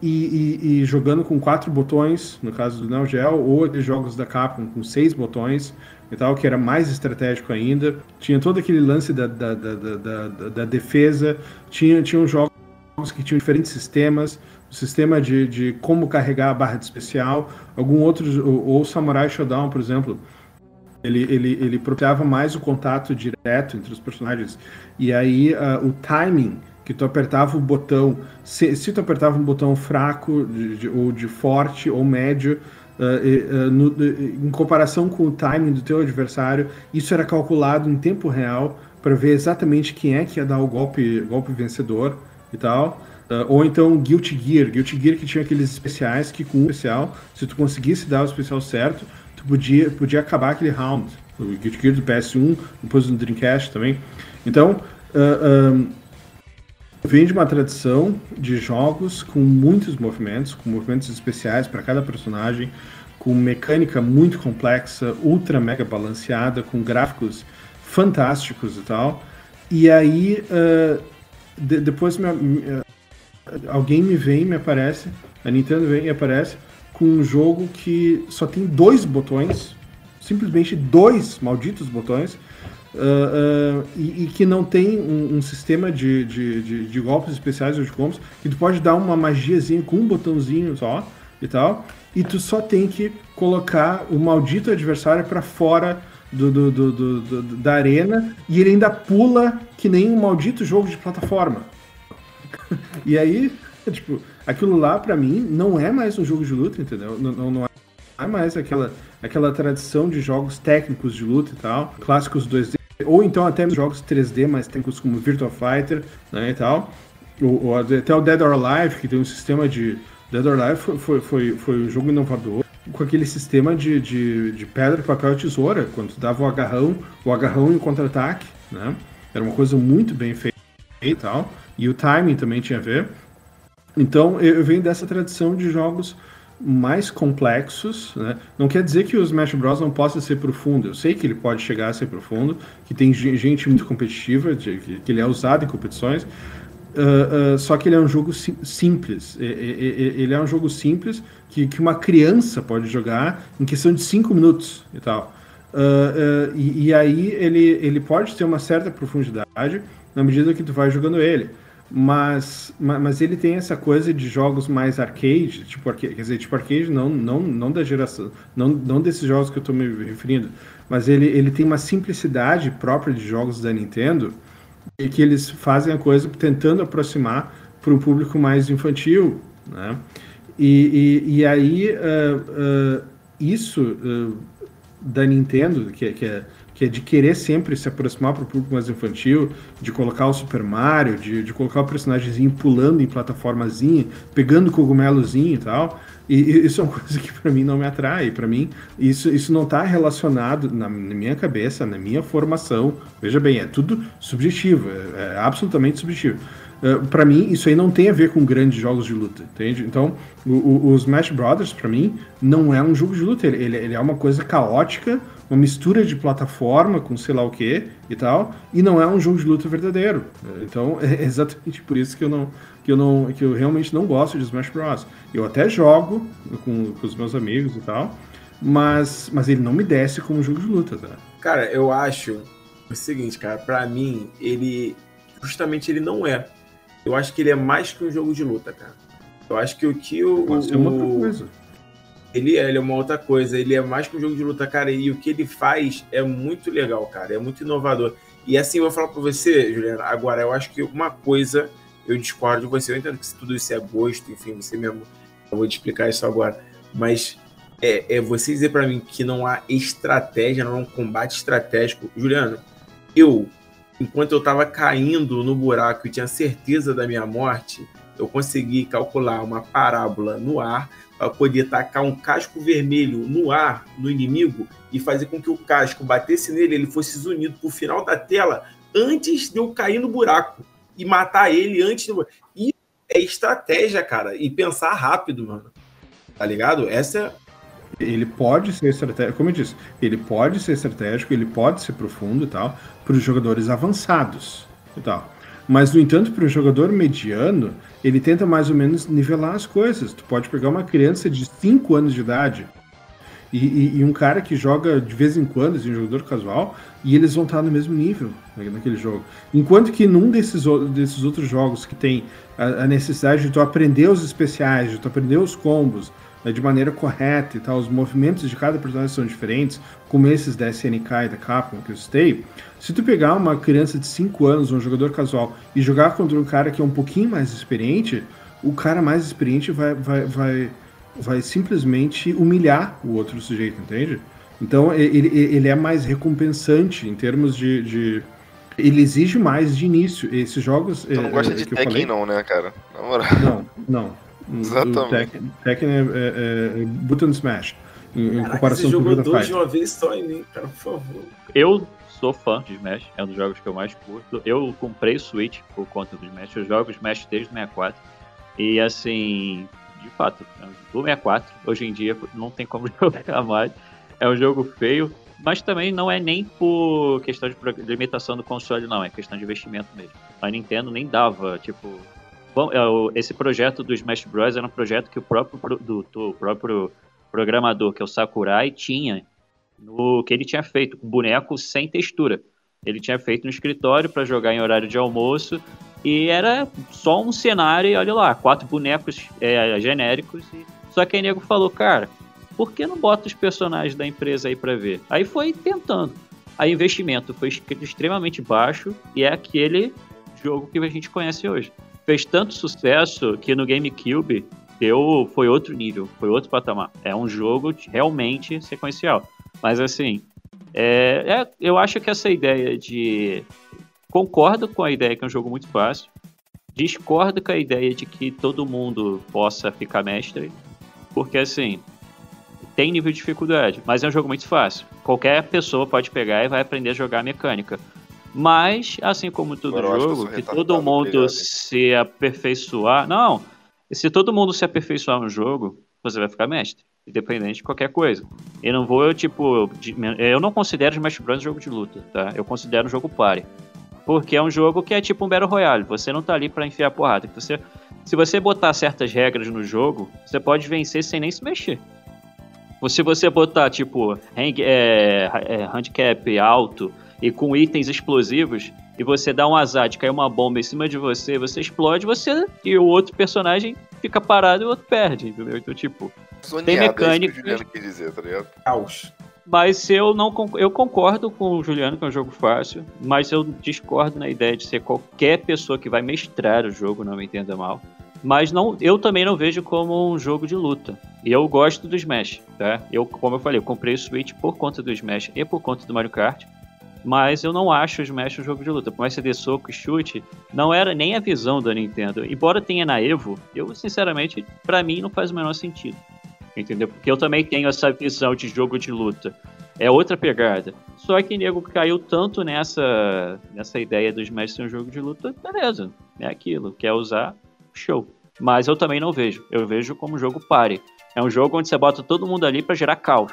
E, e, e, jogando com quatro botões, no caso do Neo Geo, ou aqueles jogos da Capcom com seis botões e tal, que era mais estratégico ainda. Tinha todo aquele lance da, da, da, da, da defesa, tinha, tinha jogos que tinham diferentes sistemas, o sistema de, de como carregar a barra de especial, algum outro, ou, o Samurai Shodown, por exemplo, ele, ele, ele propiciava mais o contato direto entre os personagens. E aí uh, o timing que tu apertava o botão, se, se tu apertava um botão fraco, de, de, ou de forte, ou médio, uh, no, em comparação com o timing do teu adversário, isso era calculado em tempo real para ver exatamente quem é que ia dar o golpe, golpe vencedor e tal. Uh, ou então Guilty Gear, Guilty Gear que tinha aqueles especiais que com um especial, se tu conseguisse dar o especial certo, tu podia, podia acabar aquele round. O Guilty Gear do PS1, depois no Dreamcast também. Então, um, vem de uma tradição de jogos com muitos movimentos, com movimentos especiais para cada personagem, com mecânica muito complexa, ultra mega balanceada, com gráficos fantásticos e tal. E aí, uh, de, depois me, uh, alguém me vem, me aparece, a Nintendo vem e aparece com um jogo que só tem dois botões, simplesmente dois malditos botões, uh, e, e, que não tem um, um sistema de, de, de, de, golpes especiais ou de combos, que tu pode dar uma magiazinha com um botãozinho só e tal, e tu só tem que colocar o maldito adversário para fora do, do, do, da arena e ele ainda pula que nem um maldito jogo de plataforma. *laughs* e aí, tipo, aquilo lá para mim não é mais um jogo de luta, entendeu? Não, não, não é mais aquela, aquela tradição de jogos técnicos de luta e tal, clássicos 2D, ou então até jogos 3D mais técnicos como Virtua Fighter, né, e tal. Ou, ou até o Dead or Alive, que tem um sistema de. Dead or Alive foi, foi, foi, foi um jogo inovador com aquele sistema de, de, de pedra, papel e tesoura, quando tu dava o agarrão, o agarrão e o contra-ataque, né? Era uma coisa muito bem feita e tal. E o timing também tinha a ver. Então eu venho dessa tradição de jogos mais complexos, né? Não quer dizer que o Smash Bros não possa ser profundo. Eu sei que ele pode chegar a ser profundo, que tem gente muito competitiva, que ele é usado em competições. Uh, uh, só que ele é um jogo sim, simples. Ele é um jogo simples que, que uma criança pode jogar em questão de 5 minutos e tal. Uh, e, e, aí ele, ele pode ter uma certa profundidade na medida que tu vai jogando ele. Mas, mas ele tem essa coisa de jogos mais arcade, tipo arcade, quer dizer, tipo arcade não, não, não da geração, não, não desses jogos que eu estou me referindo, mas ele, ele tem uma simplicidade própria de jogos da Nintendo e que eles fazem a coisa tentando aproximar para um público mais infantil, né? E, e, e aí uh, uh, isso uh, da Nintendo, que, que é que é de querer sempre se aproximar para o público mais infantil, de colocar o Super Mario, de, de colocar o personagemzinho pulando em plataformazinha, pegando cogumelozinho e tal. E, e isso é uma *laughs* coisa que para mim não me atrai. Para mim, isso, isso não está relacionado na, na, minha cabeça, na minha formação. Veja bem, é tudo subjetivo, é, é absolutamente subjetivo. Uh, para mim, isso aí não tem a ver com grandes jogos de luta, entende? Então, o, o, o Smash Brothers, para mim, não é um jogo de luta. Ele, ele é uma coisa caótica, uma mistura de plataforma com sei lá o que e tal, e não é um jogo de luta verdadeiro. Então *laughs* é exatamente por isso que eu não que eu não que eu realmente não gosto de Smash Bros. Eu até jogo com, com os meus amigos e tal, mas mas ele não me desce como um jogo de luta, tá? Cara, eu acho o seguinte, cara, para mim ele justamente ele não é. Eu acho que ele é mais que um jogo de luta, cara. Eu acho que o que o, Pode ser uma outra coisa ele é, ele é uma outra coisa, ele é mais que um jogo de luta, cara, e o que ele faz é muito legal, cara, é muito inovador. E assim, eu vou falar pra você, Juliana, agora, eu acho que uma coisa, eu discordo de você, eu entendo que tudo isso é gosto, enfim, você mesmo, eu vou te explicar isso agora, mas é, é você dizer para mim que não há estratégia, não há um combate estratégico. Juliano, eu, enquanto eu tava caindo no buraco e tinha certeza da minha morte, eu consegui calcular uma parábola no ar poder tacar um casco vermelho no ar no inimigo e fazer com que o casco batesse nele, ele fosse zunido para o final da tela antes de eu cair no buraco e matar ele antes do... E é estratégia, cara, e pensar rápido, mano. Tá ligado? Essa Ele pode ser estratégico, como eu disse, ele pode ser estratégico, ele pode ser profundo e tal, para os jogadores avançados e tal. Mas, no entanto, para um jogador mediano, ele tenta mais ou menos nivelar as coisas. Tu pode pegar uma criança de 5 anos de idade e, e, e, um cara que joga de vez em quando, assim, um jogador casual, e eles vão estar no mesmo nível naquele jogo. Enquanto que num desses, desses outros jogos que tem a, a necessidade de tu aprender os especiais, de tu aprender os combos, né, de maneira correta e tal, os movimentos de cada personagem são diferentes, como esses da SNK e da Capcom que eu citei. Se tu pegar uma criança de 5 anos, um jogador casual, e jogar contra um cara que é um pouquinho mais experiente, o cara mais experiente vai, vai, vai, vai simplesmente humilhar o outro sujeito, entende? Então ele, ele é mais recompensante em termos de, de ele exige mais de início. Esses jogos. Tu não é, gosta é, de Tekken, falei... não, né, cara? Na moral. Não, não. Exatamente. Tekken, é, é, é button smash. Em, Caraca, em comparação você jogou dois de uma vez só em mim, cara, por favor. Eu sou fã de Smash, é um dos jogos que eu mais curto. Eu comprei o Switch por conta do Smash, eu jogo Smash desde o 64. E assim, de fato, do 64, hoje em dia não tem como *laughs* jogar mais. É um jogo feio, mas também não é nem por questão de limitação do console, não, é questão de investimento mesmo. A Nintendo nem dava, tipo, Bom, é esse projeto do Smash Bros. era um projeto que o próprio produtor, o próprio programador, que é o Sakurai, tinha no que ele tinha feito, com boneco sem textura. Ele tinha feito no escritório para jogar em horário de almoço e era só um cenário e olha lá, quatro bonecos é, genéricos. E... Só que aí nego falou, cara, por que não bota os personagens da empresa aí para ver? Aí foi tentando. Aí investimento foi extremamente baixo e é aquele jogo que a gente conhece hoje fez tanto sucesso que no GameCube deu, foi outro nível, foi outro patamar. É um jogo realmente sequencial. Mas assim, é, é, eu acho que essa ideia de. Concordo com a ideia que é um jogo muito fácil. Discordo com a ideia de que todo mundo possa ficar mestre. Porque assim, tem nível de dificuldade, mas é um jogo muito fácil. Qualquer pessoa pode pegar e vai aprender a jogar mecânica. Mas, assim como todo jogo, que todo mundo se aperfeiçoar. Não, se todo mundo se aperfeiçoar no jogo, você vai ficar mestre. Independente de qualquer coisa. Eu não vou, tipo. Eu não considero Smash Bros. um jogo de luta, tá? Eu considero um jogo pare. Porque é um jogo que é tipo um Battle Royale. Você não tá ali para enfiar porrada. Você, se você botar certas regras no jogo, você pode vencer sem nem se mexer. Se você botar, tipo, hang, é, é, handicap alto, e com itens explosivos, e você dá um azar de cair uma bomba em cima de você, você explode, você e o outro personagem fica parado e o outro perde, entendeu? Então, tipo, tem mecânica. É que dizer, tá ligado? Caos. Mas eu não eu concordo com o Juliano que é um jogo fácil, mas eu discordo na ideia de ser qualquer pessoa que vai mestrar o jogo, não me entenda mal. Mas não, eu também não vejo como um jogo de luta. E eu gosto do Smash, tá? Eu, como eu falei, eu comprei o Switch por conta do Smash e por conta do Mario Kart. Mas eu não acho o Smash um jogo de luta. Por mais que soco e chute, não era nem a visão da Nintendo. Embora tenha na Evo, eu, sinceramente, para mim não faz o menor sentido. Entendeu? Porque eu também tenho essa visão de jogo de luta. É outra pegada. Só que nego caiu tanto nessa, nessa ideia do Smash ser um jogo de luta, beleza. É aquilo. Quer usar, show. Mas eu também não vejo. Eu vejo como jogo pare. É um jogo onde você bota todo mundo ali para gerar caos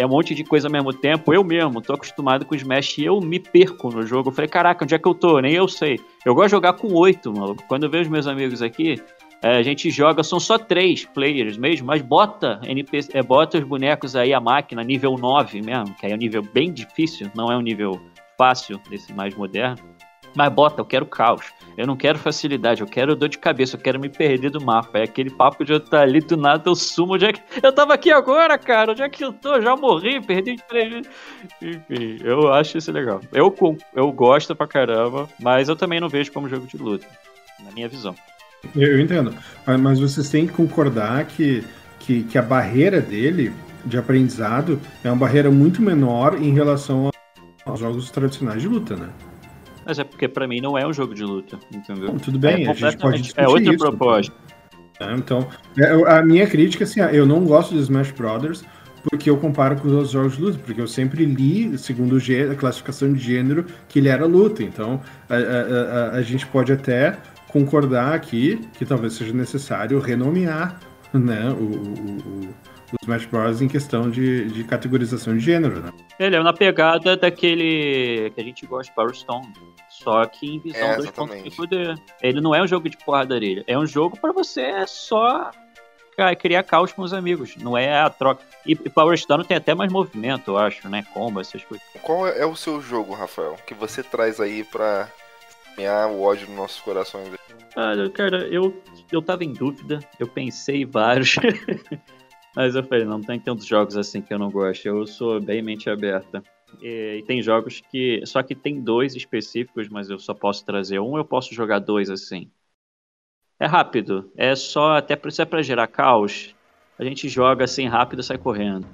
é um monte de coisa ao mesmo tempo. Eu mesmo tô acostumado com Smash e eu me perco no jogo. Eu falei, caraca, onde é que eu tô? Nem eu sei. Eu gosto de jogar com oito, maluco. Quando eu vejo meus amigos aqui, é, a gente joga, são só três players mesmo, mas bota NPC, é, bota os bonecos aí, a máquina, nível 9 mesmo, que aí é um nível bem difícil, não é um nível fácil desse mais moderno. Mas bota, eu quero caos. Eu não quero facilidade, eu quero dor de cabeça, eu quero me perder do mapa. É aquele papo de eu estar ali do nada, eu sumo. Onde é que... Eu tava aqui agora, cara. Onde é que eu tô? Já morri, perdi de Enfim, eu acho isso legal. Eu, eu gosto pra caramba, mas eu também não vejo como jogo de luta, na minha visão. Eu entendo. Mas vocês têm que concordar que, que, que a barreira dele de aprendizado é uma barreira muito menor em relação aos jogos tradicionais de luta, né? Mas é porque para mim não é um jogo de luta, entendeu? Bom, tudo bem, é a gente pode discutir É outra isso, proposta. Né? Então, é, a minha crítica, assim, eu não gosto de Smash Brothers porque eu comparo com os outros jogos de luta, porque eu sempre li, segundo a classificação de gênero, que ele era luta. Então, a, a, a, a gente pode até concordar aqui que talvez seja necessário renomear né, o, o, do Smash Bros. em questão de, de categorização de gênero, né? Ele é na pegada daquele que a gente gosta, Power Stone. Só que em visão É, dos pontos de poder. Ele não é um jogo de porradaria. É um jogo pra você só criar caos com os amigos. Não é a troca. E, e Power Stone tem até mais movimento, eu acho, né? Combo, essas coisas. Qual é o seu jogo, Rafael, que você traz aí pra semear o ódio nos nossos corações? Olha, cara, eu, eu tava em dúvida. Eu pensei vários. *laughs* Mas eu falei, não tem tantos jogos assim que eu não gosto. Eu sou bem mente aberta. E, e tem jogos que. Só que tem dois específicos, mas eu só posso trazer um, eu posso jogar dois assim. É rápido. É só. Até pra- se é pra gerar caos, a gente joga assim rápido e sai correndo.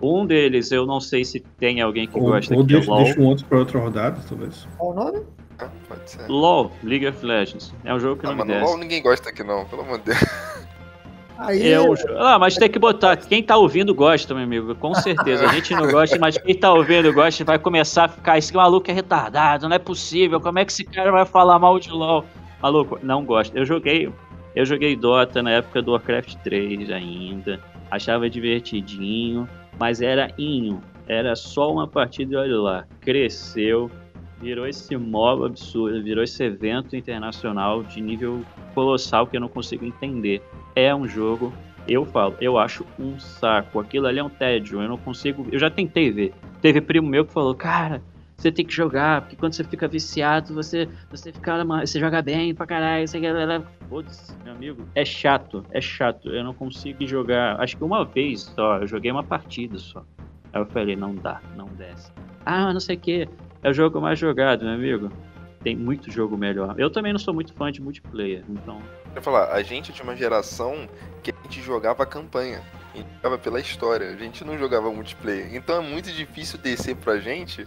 Um deles, eu não sei se tem alguém que Ou, gosta ou que é deixa, LOL. deixa um outro pra outra rodada, talvez. Qual o nome? Ah, pode ser. LOL, League of Legends. É um jogo que Ah, não me desce. LOL ninguém gosta aqui não, pelo amor de Deus. Aí, É um jo- Ah, mas tem que botar. Quem tá ouvindo gosta, meu amigo. Com certeza. A gente não gosta, mas quem tá ouvindo gosta vai começar a ficar. Esse maluco é retardado, não é possível. Como é que esse cara vai falar mal de LOL? Maluco, não gosto. Eu joguei. Eu joguei Dota na época do Warcraft 3 ainda. Achava divertidinho, mas era inho. Era só uma partida e olha lá. Cresceu, virou esse mob absurdo, virou esse evento internacional de nível colossal que eu não consigo entender é um jogo, eu falo, eu acho um saco. Aquilo ali é um tédio, eu não consigo. Eu já tentei ver. Teve primo meu que falou, cara, você tem que jogar, porque quando você fica viciado, você, você fica. Você joga bem pra caralho, você. Foda-se, meu amigo. É chato, é chato. Eu não consigo jogar. Acho que uma vez só, eu joguei uma partida só. Aí eu falei, não dá, não desce. Ah, não sei o que. É o jogo mais jogado, meu amigo. Tem muito jogo melhor. Eu também não sou muito fã de multiplayer, então. Eu falar, a gente é de uma geração que a gente jogava a campanha. A gente jogava pela história, a gente não jogava multiplayer. Então é muito difícil descer pra gente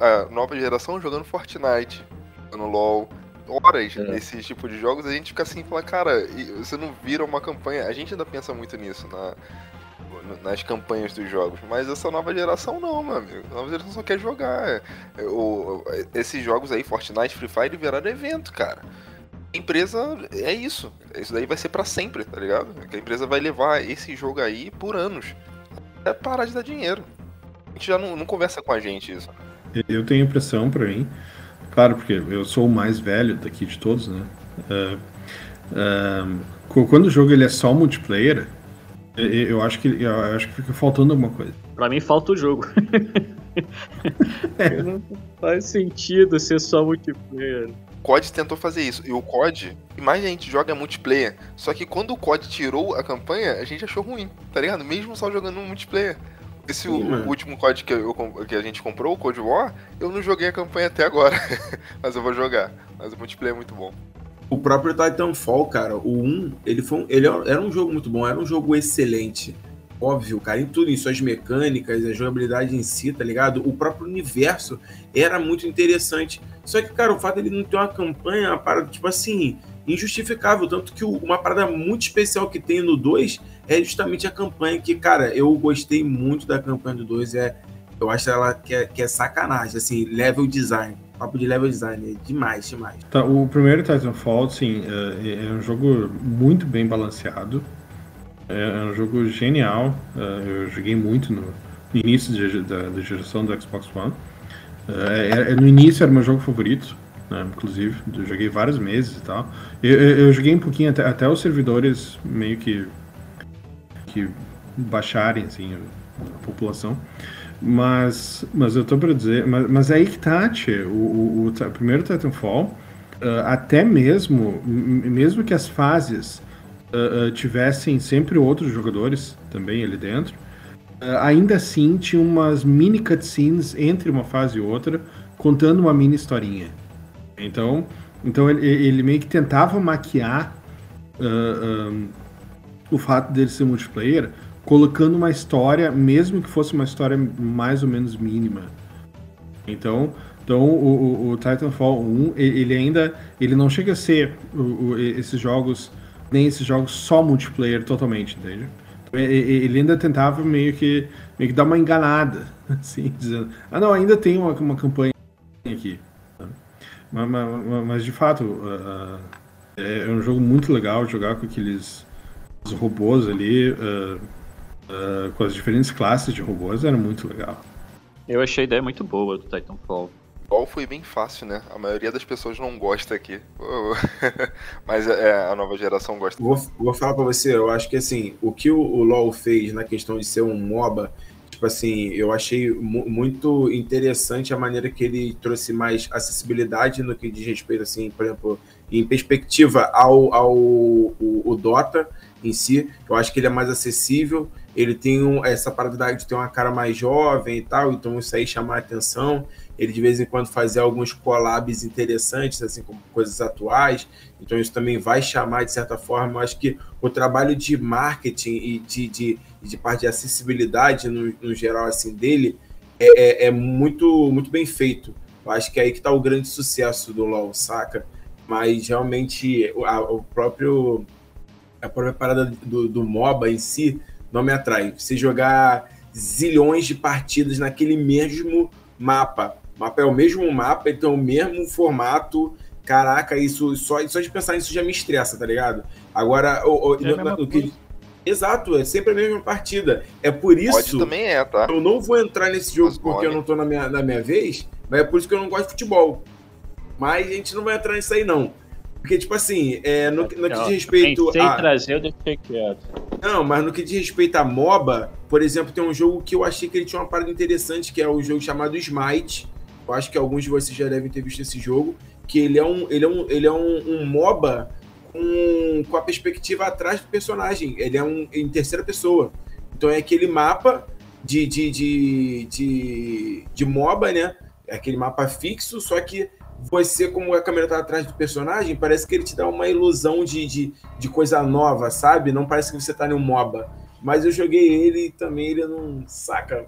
a nova geração jogando Fortnite, jogando LOL. Horas É. nesse tipo de jogos, a gente fica assim e fala, cara, você não vira uma campanha. A gente ainda pensa muito nisso na, nas campanhas dos jogos. Mas essa nova geração não, meu amigo. A nova geração só quer jogar. É, o- esses jogos aí, Fortnite, Free Fire, viraram evento, cara. A empresa é isso. Isso daí vai ser pra sempre, tá ligado? A empresa vai levar esse jogo aí por anos. É parar de dar dinheiro. A gente já não, não conversa com a gente isso. Eu tenho impressão pra mim, claro, porque eu sou o mais velho daqui de todos, né? Ah, co- quando o jogo ele é só multiplayer, eu- acho que eu acho que fica faltando alguma coisa. Pra mim falta o jogo. *laughs* *laughs* Não faz sentido ser só multiplayer. O COD tentou fazer isso. E o COD, e mais a gente joga multiplayer. Só que quando o COD tirou a campanha, a gente achou ruim, tá ligado? Mesmo só jogando no multiplayer. Esse o, último COD que, eu que a gente comprou, o Code War, eu não joguei a campanha até agora. *laughs* Mas eu vou jogar. Mas o multiplayer é muito bom. O próprio Titanfall, cara, o 1, ele, foi um, ele era um jogo muito bom, era um jogo excelente. Óbvio, cara, em tudo, em suas mecânicas, a jogabilidade em si, tá ligado? O próprio universo era muito interessante. Só que, cara, o fato dele não ter uma campanha, uma parada, tipo assim, injustificável. Tanto que uma parada muito especial que tem no 2 é justamente a campanha, que, cara, eu gostei muito da campanha do 2. É, eu acho ela que é, que é sacanagem, assim, level design. Papo de level design, é demais, demais. Tá, o primeiro Titanfall, sim, é, é um jogo muito bem balanceado. É, é um jogo genial. é, eu joguei muito no, início de- da, da geração do Xbox One. É, é- no início era meu jogo favorito, né, inclusive. Eu joguei vários meses e tal. Eu, eu- eu joguei um pouquinho até, até os servidores meio que, que baixarem assim, a população. Mas, mas eu tô pra dizer, mas, mas é aí que tá, tchê, o, o, o, ta- primeiro Titanfall, ah, até mesmo, mesmo que as fases ah, tivessem sempre outros jogadores também ali dentro, ah, ainda assim tinha umas mini cutscenes entre uma fase e outra, contando uma mini historinha. Então, então ele, ele meio que tentava maquiar ah, o fato dele ser multiplayer, colocando uma história, mesmo que fosse uma história mais ou menos mínima. Então, então o, o- o Titanfall 1, e- ele ainda ele não chega a ser o- esses jogos, nem esses jogos só multiplayer totalmente, entende? Então, Ele ainda tentava meio que, meio que dar uma enganada, *laughs* assim, dizendo, ah não, ainda tem uma, uma campanha aqui. Mas, mas- mas, de fato, ah, ah, é um jogo muito legal jogar com aqueles robôs ali. ah, uh, com as diferentes classes de robôs era muito legal. Eu achei a ideia muito boa do Titanfall. LOL foi bem fácil, né? A maioria das pessoas não gosta aqui. *laughs* Mas é, a nova geração gosta. Vou, vou falar pra você, eu acho que assim, o que o, o LoL fez na questão de ser um MOBA, tipo assim, eu achei muito interessante a maneira que ele trouxe mais acessibilidade no que diz respeito, assim, por exemplo, em perspectiva ao, ao o, o Dota em si. Eu acho que ele é mais acessível. Ele tem um, essa parada de ter uma cara mais jovem e tal, então isso aí chama a atenção. Ele de vez em quando fazia alguns collabs interessantes, assim como coisas atuais. Então isso também vai chamar de certa forma. Eu acho que o trabalho de marketing e de, de, de parte de acessibilidade no, no geral assim dele é, é, é, muito muito bem feito. Eu acho que é aí que está o grande sucesso do LoL, saca? Mas realmente a, o próprio a própria parada do, do MOBA em si não me atrai. Você jogar zilhões de partidas naquele mesmo mapa mapa é o mesmo mapa, então é o mesmo formato. Caraca, isso só, só de pensar nisso já me estressa, tá ligado? Agora, o, o, é no, no que, Exato, é sempre a mesma partida. É por isso. Pode também é, tá? Eu não vou entrar nesse jogo Mas porque pode. eu não tô na minha, na minha vez, mas é por isso que eu não gosto de futebol. Mas a gente não vai entrar nisso aí, não. Porque, tipo assim, é, no, no que diz respeito a. trazer, eu deixei quieto. Não, mas no que diz respeito a MOBA, por exemplo, tem um jogo que eu achei que ele tinha uma parada interessante, que é o jogo chamado Smite acho que alguns de vocês já devem ter visto esse jogo, que ele é um, ele é um, ele é um, um MOBA com, com a perspectiva atrás do personagem. Ele é um em terceira pessoa. Então é aquele mapa de, de, de, de, de MOBA, né? É aquele mapa fixo, só que você, como a câmera tá atrás do personagem, parece que ele te dá uma ilusão de, de, de coisa nova, sabe? Não parece que você tá no MOBA. Mas eu joguei ele e também ele não saca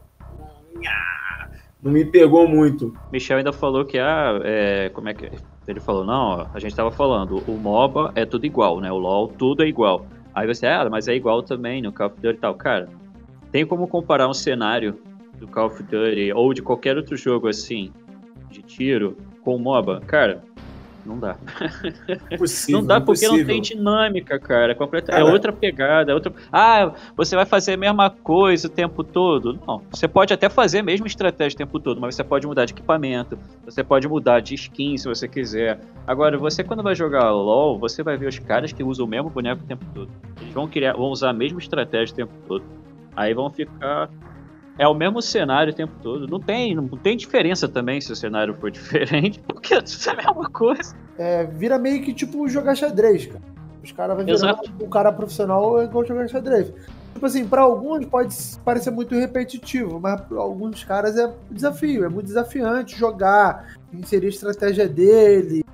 não me pegou muito. Michel ainda falou que, ah, é, como é que. Ele falou, não, a gente tava falando, o MOBA é tudo igual, né? O LoL, tudo é igual. Aí você, ah, mas é igual também no Call of Duty e tal. Cara, tem como comparar um cenário do Call of Duty ou de qualquer outro jogo assim, de tiro, com o MOBA? Cara, não dá. Impossível, não dá porque impossível. não tem dinâmica, cara. Completa... É outra pegada. É outra... Ah, você vai fazer a mesma coisa o tempo todo? Não. Você pode até fazer a mesma estratégia o tempo todo, mas você pode mudar de equipamento, você pode mudar de skin se você quiser. Agora, você quando vai jogar LOL, você vai ver os caras que usam o mesmo boneco o tempo todo. Eles vão, criar, vão usar a mesma estratégia o tempo todo. Aí vão ficar é o mesmo cenário o tempo todo. Não tem, não tem diferença também se o cenário for *laughs* diferente, porque é a mesma coisa. É, vira meio que tipo jogar xadrez, cara. Os caras vão virar um cara profissional é igual jogar xadrez. Tipo assim, para alguns pode parecer muito repetitivo, mas para alguns caras é desafio, é muito desafiante jogar, inserir a estratégia dele,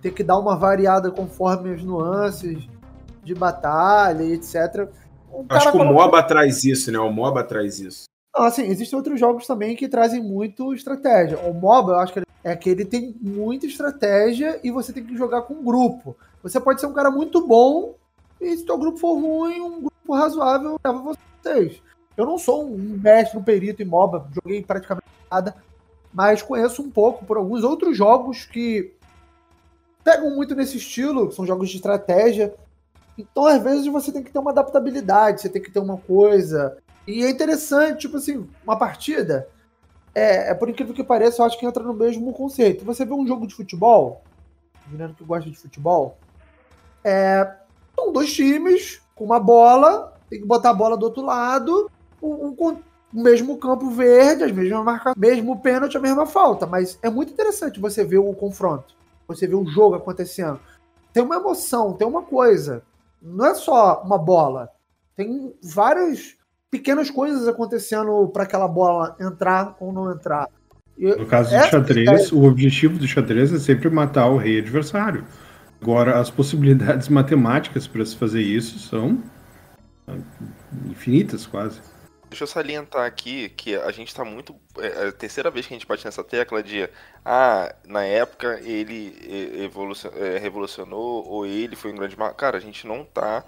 ter que dar uma variada conforme as nuances de batalha e etc. Acho que o MOBA traz isso, né? O MOBA traz isso. Assim, existem outros jogos também que trazem muito estratégia. O MOBA, eu acho que é que ele tem muita estratégia e você tem que jogar com um grupo. Você pode ser um cara muito bom e se teu grupo for ruim, um grupo razoável leva vocês. Eu não sou um mestre, um perito em MOBA, joguei praticamente nada, mas conheço um pouco por alguns outros jogos que pegam muito nesse estilo, são jogos de estratégia. Então, às vezes, você tem que ter uma adaptabilidade, você tem que ter uma coisa. E é interessante, tipo assim, uma partida, é, é por incrível que pareça, eu acho que entra no mesmo conceito. Você vê um jogo de futebol, menino que gosta de futebol, é, são dois times com uma bola, tem que botar a bola do outro lado, um, um, o mesmo campo verde, as mesmas marcas, mesmo pênalti, a mesma falta. Mas é muito interessante você ver o confronto, você ver o jogo acontecendo. Tem uma emoção, tem uma coisa. Não é só uma bola. Tem vários pequenas coisas acontecendo para aquela bola entrar ou não entrar. no caso do xadrez, é... o objetivo do xadrez é sempre matar o rei adversário. Agora, as possibilidades *laughs* matemáticas para se fazer isso são infinitas, quase. Deixa eu salientar aqui que a gente está muito. É, é a terceira vez que a gente bate nessa tecla de. Ah, na época ele evolucion, é, revolucionou ou ele foi um grande. Cara, a gente não está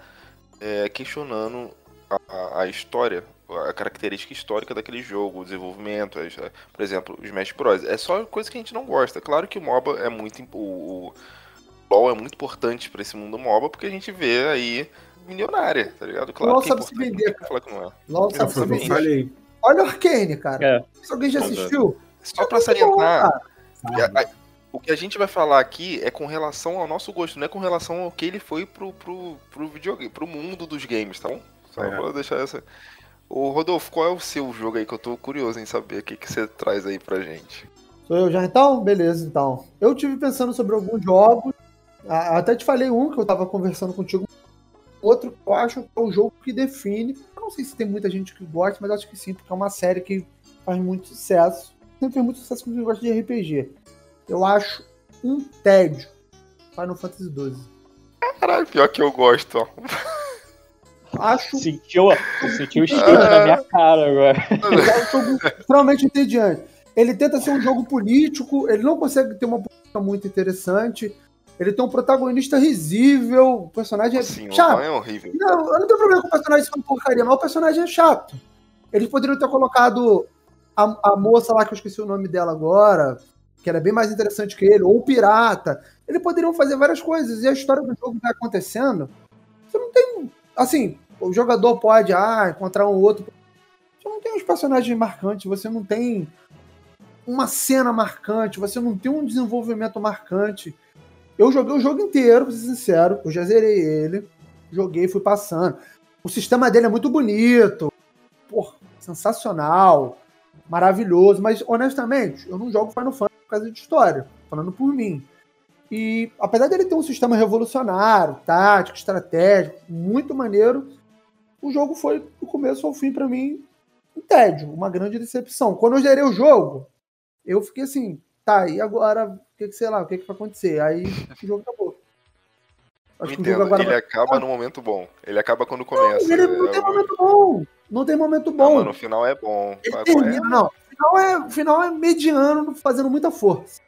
é, questionando a, a, história, a característica histórica daquele jogo, o desenvolvimento, as, por exemplo, os Smash Bros. É só coisa que a gente não gosta. Claro que o MOBA é muito. O, o LoL é muito importante para esse mundo MOBA, porque a gente vê aí milionária, tá ligado? Claro LOL que é sabe se importante, vender, que falar que não é. LOL Eu, sabe se vender. falei. Olha o Arcane, cara. É. Se alguém já assistiu, Só pra é muito bom, salientar, cara. o que a gente vai falar aqui é com relação ao nosso gosto, não é com relação ao que ele foi pro, pro, pro videogame, pro mundo dos games, tá bom? Só É. pra deixar essa. Ô Rodolfo, qual é o seu jogo aí que eu tô curioso em saber o que, que você traz aí pra gente? Sou eu já então? Beleza, então. Eu tive pensando sobre alguns jogos. Até te falei um que eu tava conversando contigo. Outro que eu acho que é o jogo que define. Eu não sei se tem muita gente que gosta, mas acho que sim, porque é uma série que faz muito sucesso. Sempre fez muito sucesso com quem gosta de RPG. Eu acho um tédio. Final Fantasy XII. Caralho, pior que eu gosto, ó. Acho Sentiu, sentiu o *laughs* skate na minha cara agora. é um jogo extremamente entediante. Ele tenta ser um jogo político, ele não consegue ter uma política muito interessante. Ele tem um protagonista risível, o personagem é Assim, o chato. É horrível. Não, eu não tenho problema com o personagem ser uma porcaria, mas o personagem é chato. Eles poderiam ter colocado a, a moça lá, que eu esqueci o nome dela agora, que era bem mais interessante que ele, ou o pirata. Eles poderiam fazer várias coisas, e a história do jogo vai acontecendo. Você não tem. Assim, o jogador pode ah, encontrar um outro. Você não tem uns personagens marcantes, você não tem uma cena marcante, você não tem um desenvolvimento marcante. Eu joguei o jogo inteiro, pra ser sincero. Eu já zerei ele. Joguei, fui passando. O sistema dele é muito bonito. Porra, sensacional. Maravilhoso. Mas, honestamente, eu não jogo Final Fantasy por causa de história. Falando por mim. E, apesar dele ter um sistema revolucionário, tático, estratégico, muito maneiro, o jogo foi, do começo ao fim, pra mim, um tédio. Uma grande decepção. Quando eu zerei o jogo, eu fiquei assim, tá, e agora, o que, que sei lá, o que, que vai acontecer? Aí o jogo acabou. Acho que o jogo Entendo, agora ele vai. acaba no momento bom. Ele acaba quando começa. Ele não tem É, momento bom. Não tem momento Não, bom. mano, o final é bom. Ele termina, não. O final é, o final é mediano, fazendo muita força.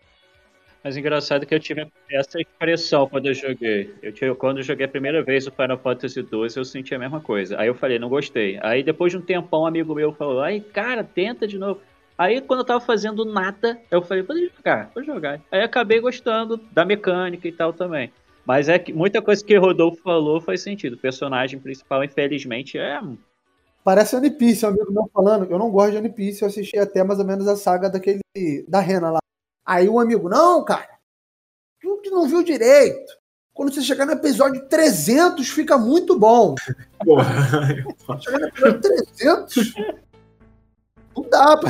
Mas engraçado que eu tive essa impressão quando eu joguei. Eu tive, quando eu joguei a primeira vez o Final Fantasy XII, eu senti a mesma coisa. Aí eu falei, não gostei. Aí depois de um tempão, um amigo meu falou, ai, cara, tenta de novo. Aí quando eu tava fazendo nada, eu falei, vou jogar, vou jogar. Aí acabei gostando da mecânica e tal também. Mas é que muita coisa que o Rodolfo falou faz sentido. O personagem principal, infelizmente, é. Parece One Piece, um amigo meu falando. Eu não gosto de One Piece, eu assisti até mais ou menos a saga daquele. da Rena lá. Aí um amigo, não, cara, tu que não viu direito. Quando você chegar no episódio 300, fica muito bom. *laughs* Porra. Chegar no episódio 300, não dá pra.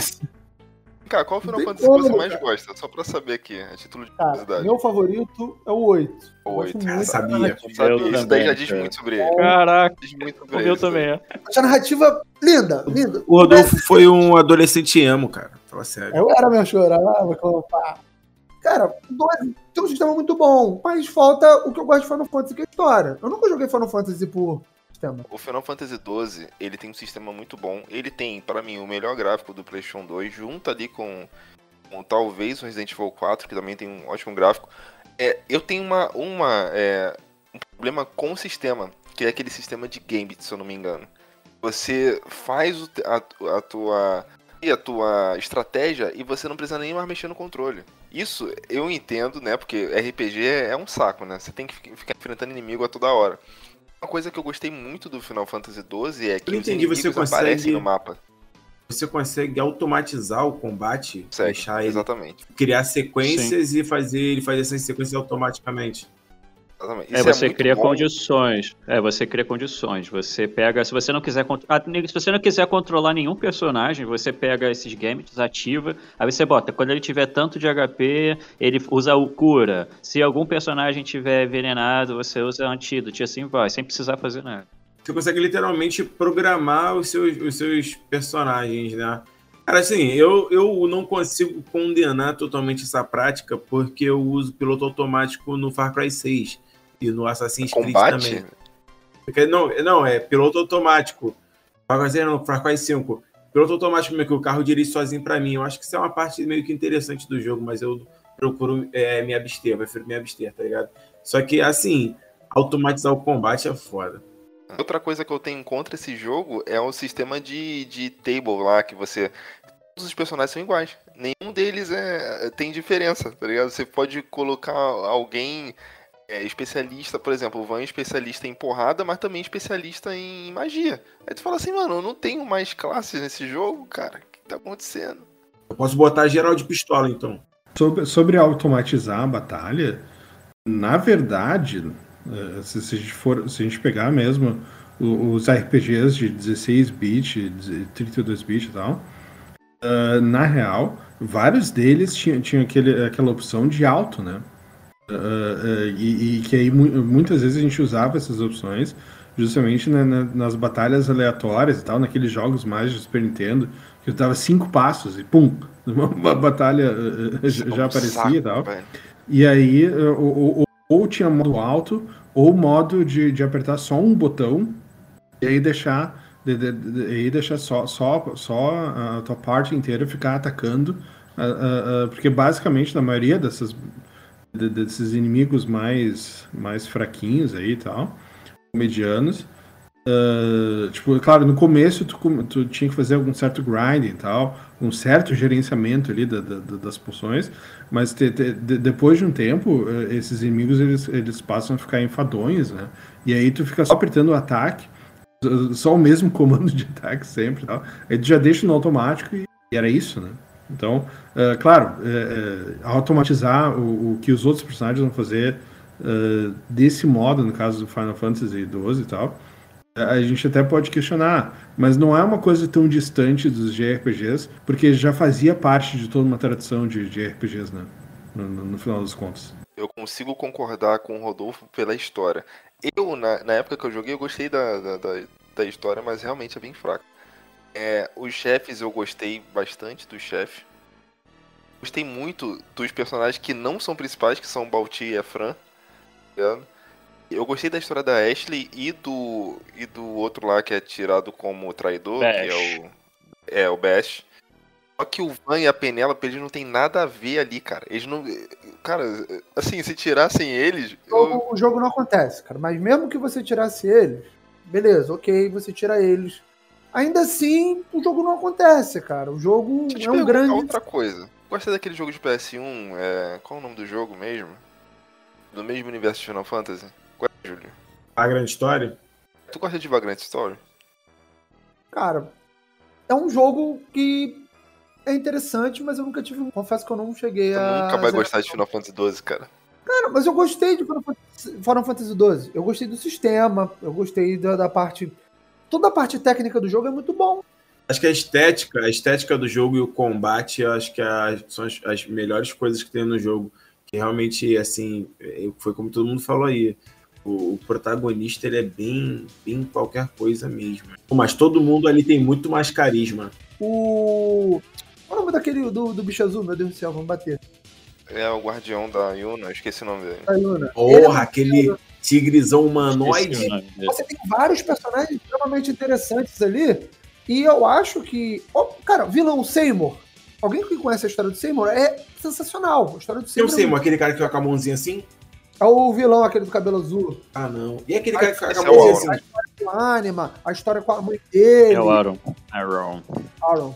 Cara, qual Final Fantasy como, você mais cara. gosta? Só pra saber aqui, a título de Cara, curiosidade. meu favorito é o 8. Eu gosto Oito. muito sabia. narrativa. Sabe, Eu isso daí também, já diz cara. muito sobre ele. Caraca, Diz muito sobre o ele. meu daí. também é. Essa narrativa linda, linda. O Rodolfo foi um adolescente emo, cara. Fala sério. Eu era meu chorava, como pá. Cara, o 12 tem um sistema muito bom, mas falta o que eu gosto de Final Fantasy, que é a história. Eu nunca joguei Final Fantasy por sistema. O Final Fantasy XII, ele tem um sistema muito bom. Ele tem, pra mim, o melhor gráfico do PlayStation 2, junto ali com, com talvez o Resident Evil 4, que também tem um ótimo gráfico. É, eu tenho uma, uma, é, um problema com o sistema, que é aquele sistema de Gambit, se eu não me engano. Você faz a, a tua a tua estratégia e você não precisa nem mais mexer no controle. Isso eu entendo, né? Porque RPG é um saco, né? Você tem que fi- ficar enfrentando inimigo a toda hora. Uma coisa que eu gostei muito do Final Fantasy XII é que Eu os entendi, você inimigos consegue- aparecem no mapa. Você consegue automatizar o combate, deixar ele exatamente. criar sequências e fazer ele fazer essas sequências automaticamente. Exatamente. É, Isso você muito cria bom. condições. É, você cria condições. Você pega, se você não quiser, ah, se você não quiser controlar nenhum personagem, você pega esses gametes, ativa, aí você bota, quando ele tiver tanto de HP, ele usa o cura. Se algum personagem tiver envenenado, você usa antídoto, e assim vai, sem precisar fazer nada. Você consegue literalmente programar os seus, os seus personagens, né? Cara, assim, eu, eu não consigo condenar totalmente essa prática porque eu uso piloto automático no Far Cry 6 e no Assassin's Creed Combate? também. Porque, não, não, é piloto automático. Far Cry 6 não, Far Cry 5. Piloto automático meio que o carro dirige sozinho pra mim. Eu acho que isso é uma parte meio que interessante do jogo, mas eu procuro é, me abster, eu prefiro me abster, tá ligado? Só que, assim, automatizar o combate é foda. Outra coisa que eu tenho contra esse jogo é o sistema de, de table lá, que você. Todos os personagens são iguais. Nenhum deles é, tem diferença, tá ligado? Você pode colocar alguém é especialista, por exemplo, o Van é especialista em porrada, mas também especialista em magia. Aí tu fala assim, mano, eu não tenho mais classes nesse jogo, cara. O que tá acontecendo? Eu posso botar geral de pistola, então. Sobre, sobre automatizar a batalha, na verdade, eh, se, se a gente for, se a gente pegar mesmo os RPGs de 16 bit, 32 bit e tal, ah, na real, vários deles tinham, tinham aquele, aquela opção de auto, né? Ah, ah, e, e que aí mu- muitas vezes a gente usava essas opções justamente na- na- nas batalhas aleatórias e tal, naqueles jogos mais de Super Nintendo, que eu dava cinco passos e pum, *laughs* uma, uma batalha ah, já, Um aparecia saco, e tal. velho. E aí, ou, ou- ou tinha modo alto, ou modo de, de apertar só um botão e aí deixar, de, de- de- e deixar só, só, só a tua parte inteira ficar atacando. ah, ah, ah, porque basicamente, na maioria dessas, de- desses inimigos mais, mais fraquinhos aí e tal, medianos, ah, tipo, claro, no começo tu, tu tinha que fazer algum certo grinding e tal, um certo gerenciamento ali da- da- da- das poções, mas te- te- de- depois de um tempo, eh, esses inimigos eles, eles passam a ficar enfadonhos, né? E aí tu fica só apertando o ataque, só o mesmo *laughs* comando de ataque sempre e tal. Aí tu já deixa no automático e era isso, né? Então, eh, claro, eh, eh, automatizar o, o que os outros personagens vão fazer desse modo, no caso do Final Fantasy XII e tal, a gente até pode questionar, mas não é uma coisa tão distante dos JRPGs, porque já fazia parte de toda uma tradição de, de RPGs, né? No, no- no final dos contos. Eu consigo concordar com o Rodolfo pela história. Eu, na, na época que eu joguei, eu gostei da, da, da- da história, mas realmente é bem fraco. É, os chefes, eu gostei bastante dos chefes. Gostei muito dos personagens que não são principais, que são o Balti e a Fran. tá? Eu gostei da história da Ashley e do, e do outro lá que é tirado como traidor, que é Bash. o. É, o Bash. Só que o Van e a Penélope, eles não tem nada a ver ali, cara. Eles não. Cara, assim, se tirassem eles. O eu- jogo, o jogo não acontece, cara. Mas mesmo que você tirasse eles, beleza, ok, você tira eles. Ainda assim, o jogo não acontece, cara. O jogo é um grande. outra coisa. Gostei daquele jogo de PS1, é... qual é o nome do jogo mesmo? Do mesmo universo de Final Fantasy? Qual é, Júlio? A grande história? Tu gosta de Vagrant Story? Cara, é um jogo que é interessante, mas eu nunca tive. Confesso que eu não cheguei Tu a. nunca vai gostar de Final Fantasy 12, cara. Cara, mas eu gostei de Final Fantasy, Final Fantasy XII. Eu gostei do sistema, eu gostei da, da parte. Toda a parte técnica do jogo é muito bom. Acho que a estética, a estética do jogo e o combate, eu acho que são as, as melhores coisas que tem no jogo. Que realmente, assim, é, foi como todo mundo falou aí. O, o protagonista, ele é bem, bem qualquer coisa mesmo. Mas todo mundo ali tem muito mais carisma. O. Qual é o nome daquele do, do bicho azul? Meu Deus do céu, vamos bater. É o guardião da Yuna, eu esqueci o nome dele. A Yuna. Ele é Porra, aquele Esqueci humanoide. o dele. Você tem vários personagens extremamente interessantes ali. E eu acho que. Oh, cara, vilão Seymour. Alguém que conhece a história do Seymour é sensacional. A história do Eu Seymour sei, é, mas aquele cara que fica com a mãozinha assim? é o vilão, aquele do cabelo azul. Ah, não. E aquele cara que fica com Esse a é o mãozinha Auro. assim? O Anima, a história com a mãe dele. É o Aaron. Aaron. Aaron.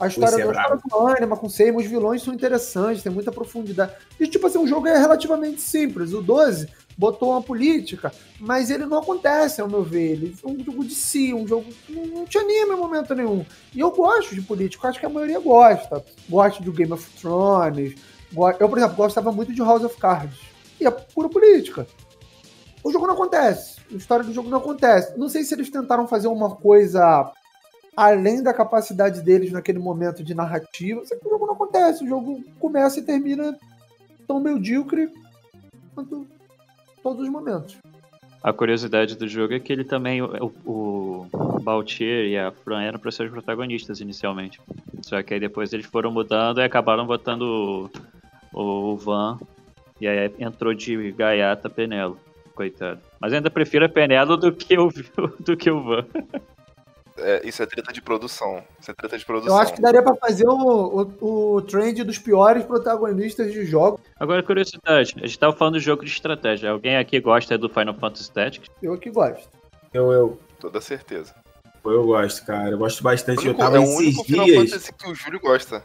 A história, é a história do Anima com Seymour, os vilões são interessantes, tem muita profundidade. E, tipo assim, o jogo é relativamente simples. O 12 botou uma política, mas ele não acontece, ao meu ver. Ele é um jogo de si, um jogo que não, não te anima em momento nenhum. E eu gosto de política, eu acho que a maioria gosta. Gosto do Game of Thrones. Eu, por exemplo, gostava muito de House of Cards. E é pura política. O jogo não acontece. A história do jogo não acontece. Não sei se eles tentaram fazer uma coisa além da capacidade deles naquele momento de narrativa. Só que o jogo não acontece. O jogo começa e termina tão medíocre quanto todos os momentos. A curiosidade do jogo é que ele também, o, o Baltier e a Fran eram para ser os protagonistas inicialmente. Só que aí depois eles foram mudando e acabaram botando o, o Van. E aí entrou de gaiata Penelo. Coitado. Mas ainda prefiro a Penelo do que o, *laughs* do que o Van. É, isso é treta de produção. Isso é treta de produção. Eu acho que daria pra fazer o, o, o trend dos piores protagonistas de jogos. Agora, curiosidade. A gente tava falando de jogo de estratégia. Alguém aqui gosta do Final Fantasy Tactics? Eu que gosto. Eu, eu, Toda certeza. eu gosto, cara. Eu gosto bastante. Eu tava é o esses único Final dias. Fantasy que o Júlio gosta.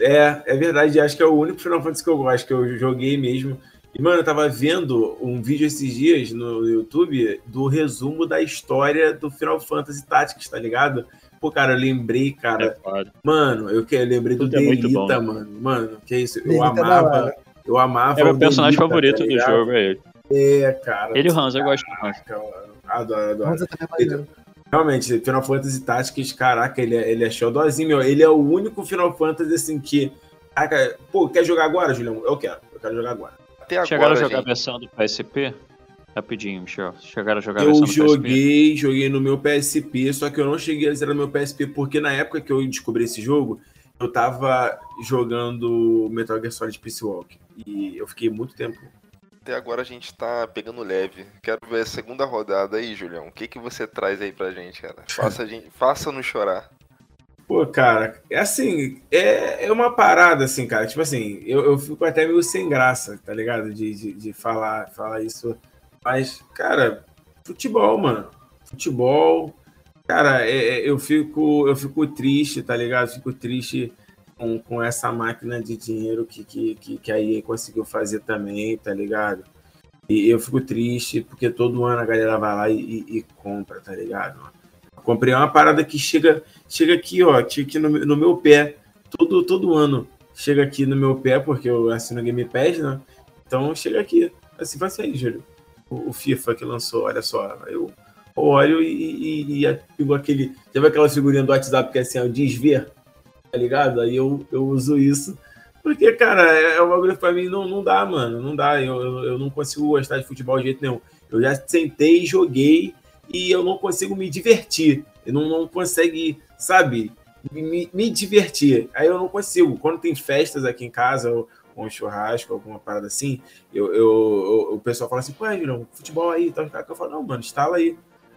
É, é verdade. Acho que é o único Final Fantasy que eu gosto, que eu joguei mesmo. E, mano, eu tava vendo um vídeo esses dias no YouTube do resumo da história do Final Fantasy Tactics, tá ligado? Pô, cara, eu lembrei, cara. É. Mano, eu, que, eu lembrei do Tudo é muito Delita, bom, né? mano. Mano, que isso? Eu Delita é amava. Eu amava É meu o personagem Delita, favorito tá do jogo, é ele. É, cara. Ele e o Hans, eu gosto do Hans. Adoro, adoro. Também é. Realmente, Final Fantasy Tactics, caraca, ele é, ele é xodózinho, meu. Ele é o único Final Fantasy, assim, que... Caraca, pô, quer jogar agora, Julião? Eu quero. Eu quero jogar agora. Até agora, Chegaram a jogar a versão do PSP? Rapidinho, Michel. Chegaram a jogar a versão Eu do PSP? joguei, joguei no meu PSP, só que eu não cheguei a zerar no meu PSP, porque na época que eu descobri esse jogo, eu tava jogando Metal Gear Solid Peace Walk. E eu fiquei muito tempo. até agora a gente tá pegando leve. Quero ver a segunda rodada aí, Julião. O que, que você traz aí pra gente, cara? Faça, a gente, faça nos chorar. Pô, cara, é assim, é, é uma parada, assim, cara. Tipo assim, eu, eu fico até meio sem graça, tá ligado? De, de, de falar, falar isso. Mas, cara, futebol, mano. Futebol. Cara, é- é- eu, fico, eu fico triste, tá ligado? Fico triste com, com essa máquina de dinheiro que, que, que, que a EA conseguiu fazer também, tá ligado? E eu fico triste porque todo ano a galera vai lá e, e- e compra, tá ligado? Comprei uma parada que chega, chega aqui, ó, chega aqui no, no meu pé, todo, todo ano. Chega aqui no meu pé, porque eu assino Game Pass, né? Então chega aqui. Assim, vai sair, Júlio. O, o FIFA que lançou, olha só. Eu olho e, e, e pego aquele. Já aquela figurinha do WhatsApp que é assim, ó, desver? Tá ligado? Aí eu, eu uso isso. Porque, cara, é, é um bagulho pra mim não, não dá, mano. Não dá. Eu, eu, eu não consigo gostar de futebol de jeito nenhum. Eu já sentei, joguei e eu não consigo me divertir. Eu não, não consegue, sabe, me, me divertir. Aí eu não consigo. Quando tem festas aqui em casa, ou, ou um churrasco, alguma parada assim, eu, eu, eu- o pessoal fala assim, pô, Julião, futebol aí, tá? Eu falo, não, mano, instala aí.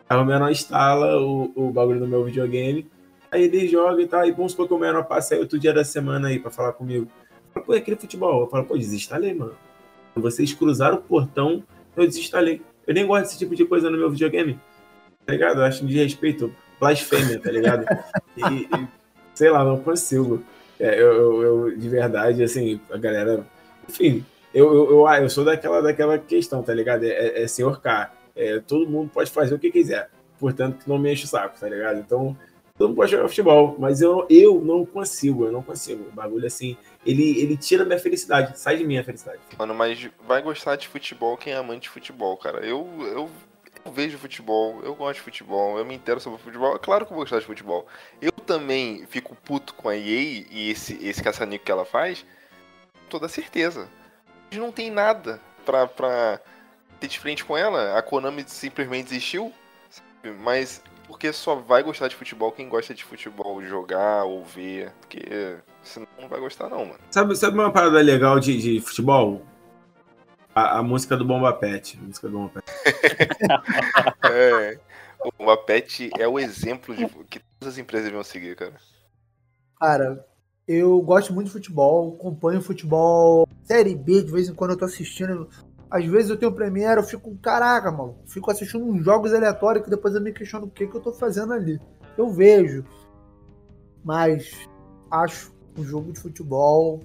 Aí o menor instala o, o bagulho no meu videogame, aí ele joga e tal, e vamos supor que o menor passa aí outro dia da semana aí pra falar comigo. Fala, pô, é aquele futebol. Eu falo, pô, desinstalei, mano. Vocês cruzaram o portão, eu desinstalei. Eu nem gosto desse tipo de coisa no meu videogame. Tá ligado? Eu acho de respeito, blasfêmia, tá ligado? E, e, sei lá, não consigo. É, eu, eu, de verdade, assim, a galera. Enfim, eu, eu, eu, eu sou daquela, daquela questão, tá ligado? É, é senhor K. É, todo mundo pode fazer o que quiser. Portanto, que não me enche o saco, tá ligado? Então, todo mundo pode jogar futebol, mas eu, eu não consigo, eu não consigo. O bagulho assim, ele, ele tira minha felicidade, sai de mim a felicidade. Mano, mas vai gostar de futebol quem é amante de futebol, cara. Eu, eu, eu vejo futebol, eu gosto de futebol, eu me interesso sobre futebol. É claro que eu vou gostar de futebol. Eu também fico puto com a EA e esse, esse caçanico que ela faz, com toda certeza. Eles não tem nada pra, pra ter de frente com ela. A Konami simplesmente desistiu, sabe? mas porque só vai gostar de futebol quem gosta de futebol, jogar ou ver. Porque senão não vai gostar, não, mano. Sabe, sabe uma parada legal de, de futebol? A, a música do Bomba Pet. A música do Bomba Pet. *laughs* É. O Mapet é o exemplo de que todas as empresas deviam seguir, cara. Cara, eu gosto muito de futebol, acompanho futebol Série B, de vez em quando eu tô assistindo. Às vezes eu tenho Premiere, eu fico, caraca, mano, fico assistindo uns jogos aleatórios que depois eu me questiono o que, que eu tô fazendo ali. Eu vejo. Mas acho um jogo de futebol.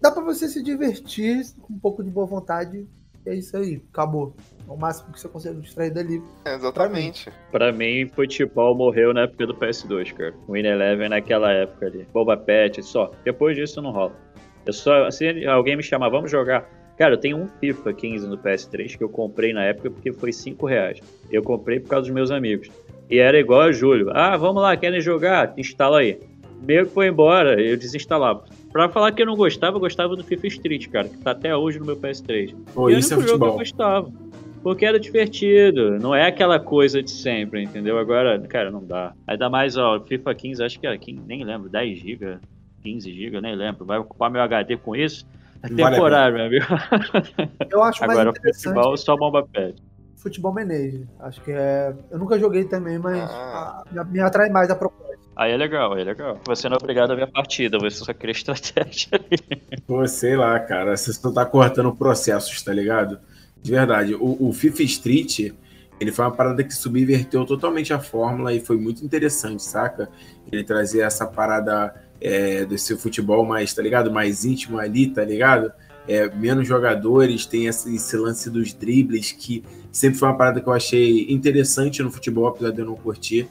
Dá pra você se divertir com um pouco de boa vontade. E é isso aí, acabou. É o máximo que você consegue extrair dali. É, exatamente. Pra mim, futebol morreu na época do PS2, cara. O Win Eleven naquela época ali. Boba Pet, só. Depois disso não rola. Eu só, se alguém me chamar, vamos jogar. Cara, eu tenho um FIFA 15 no PS3 que eu comprei na época porque foi 5 reais. Eu comprei por causa dos meus amigos. E era igual a Júlio. Ah, vamos lá, querem jogar? Instala aí. Meio que foi embora, eu desinstalava. Pra falar que eu não gostava, eu gostava do FIFA Street, cara, que tá até hoje no meu PS3. Pô, E era isso é o único jogo que eu futebol. gostava. Porque era divertido, não é aquela coisa de sempre, entendeu? Agora, cara, não dá. Ainda mais, ó, FIFA 15, acho que é, quem- nem lembro, 10 GB, 15 GB, nem lembro. Vai ocupar meu HD com isso? É vale temporário, meu amigo. *laughs* Eu acho Agora, mais interessante futebol, só bomba pet. futebol manage. Acho que é. Eu nunca joguei também, mas Ah. ah, me atrai mais a proposta. Aí é legal, aí é legal. Você não é obrigado a ver a partida, você só cria estratégia. *laughs* Pô, sei lá, cara. Você só tá cortando processos, tá ligado? De verdade. O, o FIFA Street, ele foi uma parada que subverteu totalmente a fórmula e foi muito interessante, saca? Ele trazia essa parada é, desse futebol mais, tá ligado? Mais íntimo ali, tá ligado? é, menos jogadores, tem esse, esse lance dos dribles, que sempre foi uma parada que eu achei interessante no futebol, apesar de eu não curtir.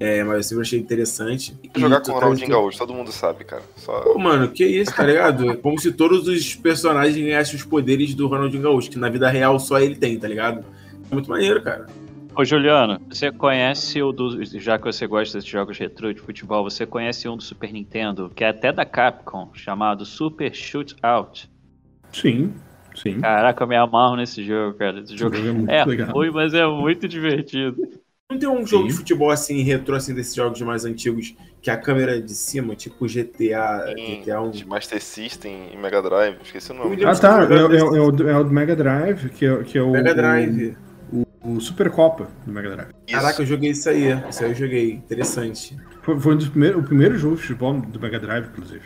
É, mas eu sempre achei interessante. Jogar com o Ronaldinho traz- Gaúcho, todo mundo sabe, cara. Só... Pô, mano, que isso, tá ligado? É Como se todos os personagens ganhassem os poderes do Ronaldinho Gaúcho, que na vida real só ele tem, tá ligado? É muito maneiro, cara. Ô Juliano, você conhece o do. Já que você gosta desses jogos retrô de futebol, você conhece um do Super Nintendo, que é até da Capcom, chamado Super Shoot Out. Sim, sim. Caraca, eu me amarro nesse jogo, cara. Esse jogo jogo é muito é legal. ruim, mas é muito divertido. Não tem um jogo Sim. de futebol assim, retrô, assim, desses jogos mais antigos, que a câmera é de cima, tipo GTA, Tem GTA 1. de Master System e Mega Drive, esqueci o nome. Ah, tá. É, é- é o, do- é o do Mega Drive, que é, que é o. Mega Drive. O, o Super Copa do Mega Drive. Isso. Caraca, eu joguei isso aí. Isso aí eu joguei. Interessante. Foi, foi um dos primeiros, o primeiro jogo de futebol do Mega Drive, inclusive.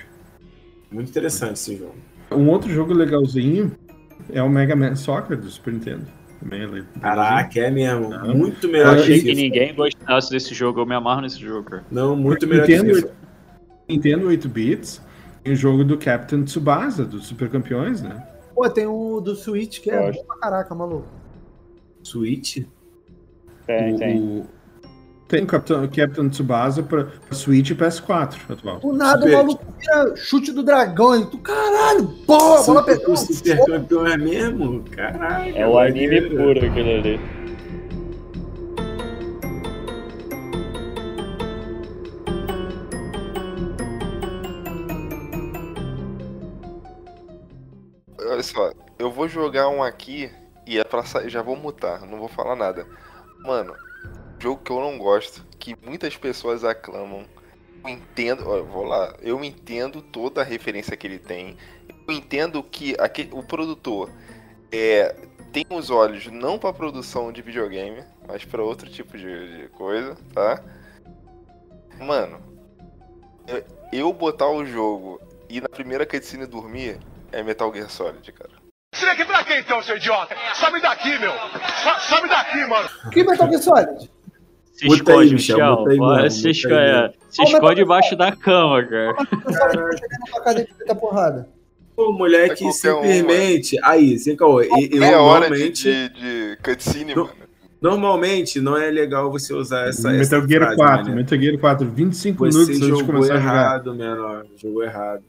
Muito interessante esse jogo. Um outro jogo legalzinho é o Mega Man Soccer do Super Nintendo. Caraca, é mesmo. Ah. Muito Eu melhor achei que que ninguém gostasse desse jogo, eu me amarro nesse jogo, cara. Não, muito melhor que Nintendo, FIFA. Nintendo 8 bits tem o jogo do Captain Tsubasa, dos Super Campeões, né? Pô, tem o do Switch que é bom pra caraca, maluco. Switch? Tem, o, tem. O- tem o Captain, Captain Tsubasa pra, pra Switch e PS4 atual. Do nada Super- o maluco vira chute do dragão e tu, caralho, boa, a bola pegou. o super campeão é mesmo? Caraca. É o anime puro aquilo ali. Olha só, eu vou jogar um aqui e é pra sair. Já vou mutar, não vou falar nada. Mano, jogo que eu não gosto, que muitas pessoas aclamam. Eu entendo, ó, vou lá, eu entendo toda a referência que ele tem. Eu entendo que aquele, o produtor é, tem os olhos não pra produção de videogame, mas pra outro tipo de, de coisa, tá? Mano, eu, eu botar o jogo e na primeira cutscene dormir é Metal Gear Solid, cara. Tira aqui pra quem então, seu idiota? Sobe daqui, meu! Sobe daqui, mano! Que Metal Gear Solid? Se aí, esconde, Michel, Michel. aí se aí se esconde debaixo da cama, cara. Chegando casa de muita porrada. Pô, É moleque, um, simplesmente. aí, sem caô. Eu, Meia hora de, normalmente, cutscene, mano. normalmente não é legal você usar essa. Metal essa Gear frase, 4, né? Metal Gear 4, 25 Você minutos antes de jogou começar a jogar. errado, menor. Jogou errado.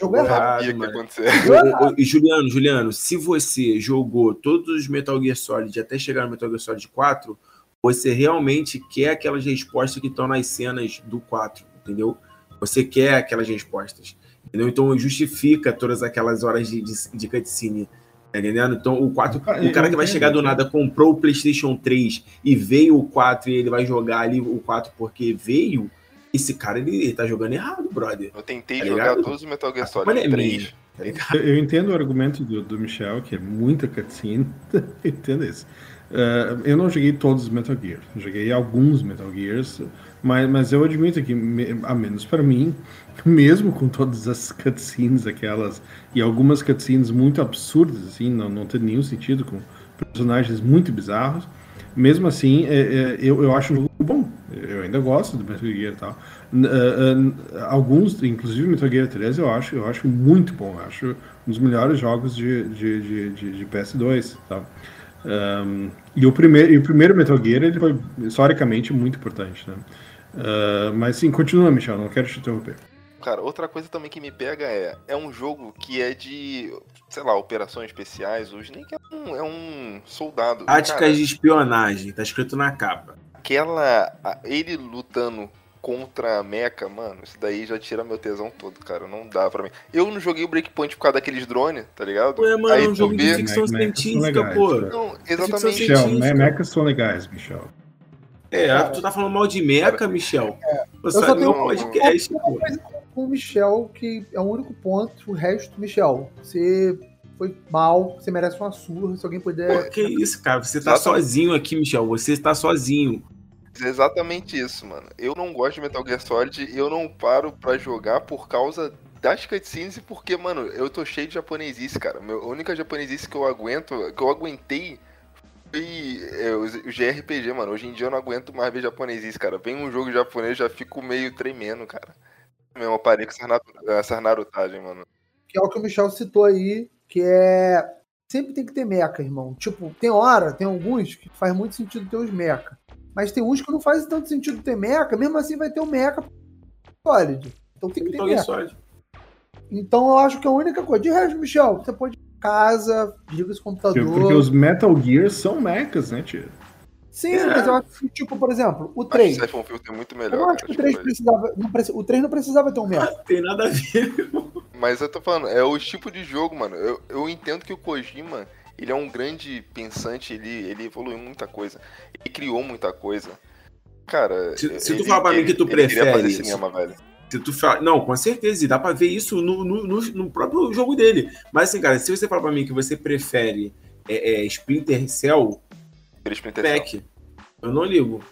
Jogou errado. sabia que ô, e Juliano, Juliano, se você jogou todos os Metal Gear Solid até chegar no Metal Gear Solid 4, você realmente quer aquelas respostas que estão nas cenas do 4, entendeu? Você quer aquelas respostas. Entendeu? Então justifica todas aquelas horas de, de, de cutscene. Tá entendendo? Então o 4, Ah, o cara que vai chegar do nada comprou o PlayStation 3 e veio o 4 e ele vai jogar ali o 4 porque veio, esse cara ele, ele tá jogando errado, brother. Eu tentei Tá jogar todos os Metal Gear Solid é 3. minha. Tá eu entendo o argumento do, do Michel, que é muita cutscene. *laughs* eu entendo isso. Eh, eu não joguei todos os Metal Gear. Joguei alguns Metal Gears, mas, mas eu admito que, me- a menos para mim, *laughs* mesmo com todas as cutscenes, aquelas, e algumas cutscenes muito absurdas, assim, não, não tem nenhum sentido, com personagens muito bizarros, mesmo assim, é, é, eu, eu acho o jogo bom. Eu ainda gosto do Metal Gear e tal. Ah, ah, alguns, inclusive Metal Gear 3, eu acho, eu acho muito bom. Eu acho um dos melhores jogos de, de, de, de, de PS2. Tá? Um, e, o primeiro, e o primeiro Metal Gear ele foi historicamente muito importante. Né? Ah, mas sim, continua, Michel, não quero te interromper. Cara, outra coisa também que me pega é. É um jogo que é de. Sei lá, operações especiais. O Snake é um, é um soldado. Táticas Cara, de espionagem, tá escrito na capa. aquela. Ele lutando contra a Mecha, mano, isso daí já tira meu tesão todo, cara. Não dá pra mim. Eu não joguei o Breakpoint por causa daqueles drones, tá ligado? Ué, mano, Aí é um jogo de ficção científica, pô. cara. Não, exatamente. Michel, Científica. mechas são legais, Michel. É, tu tá falando mal de meca, Michel? Você Eu só tenho podcast, pô. Com o Michel, que é o único ponto, o resto, Michel, você foi mal, você merece uma surra, se alguém puder. Pô, que isso, cara? Você tá Exatamente. sozinho aqui, Michel. Você tá sozinho. Exatamente isso, mano. Eu não gosto de Metal Gear Solid eu não paro pra jogar por causa das cutscenes e porque, mano, eu tô cheio de japonesice, cara. A única japonesice que eu aguento, que eu aguentei foi é, o GRPG, mano. Hoje em dia eu não aguento mais ver japonesice, cara. Vem um jogo japonês, já fico meio tremendo, cara. Eu parei com essas, narutagem, mano. Que é o que o Michel citou aí, que é sempre tem que ter mecha, irmão. Tipo, tem hora, tem alguns que faz muito sentido ter os mecha. Mas tem uns que não faz tanto sentido ter mecha, mesmo assim vai ter o mecha Solid. Então tem que ter mecha. Solid. Então eu acho que é a única coisa. De resto, Michel, você pode ir casa, liga esse computador. Porque os Metal Gear são mechas, né, tio? Sim, é. mas eu acho que, tipo, por exemplo, o 3. O Siphon Filter é muito melhor. Eu acho que o 3 precisava. Não, o 3 não precisava ter um mecha. Não *laughs* tem nada a ver, Mas eu tô falando, é o tipo de jogo, mano. Eu, eu entendo que o Kojima, ele é um grande pensante, ele, ele evoluiu muita coisa. Ele criou muita coisa. Cara. Se, se tu falar pra mim que tu prefere. Cinema, velho. Se tu fala, não, com certeza, e dá pra ver isso no, no, no, próprio jogo dele. Mas assim, cara, se você falar pra mim que você prefere é, é, Splinter Cell, Splinter Cell. eu não ligo.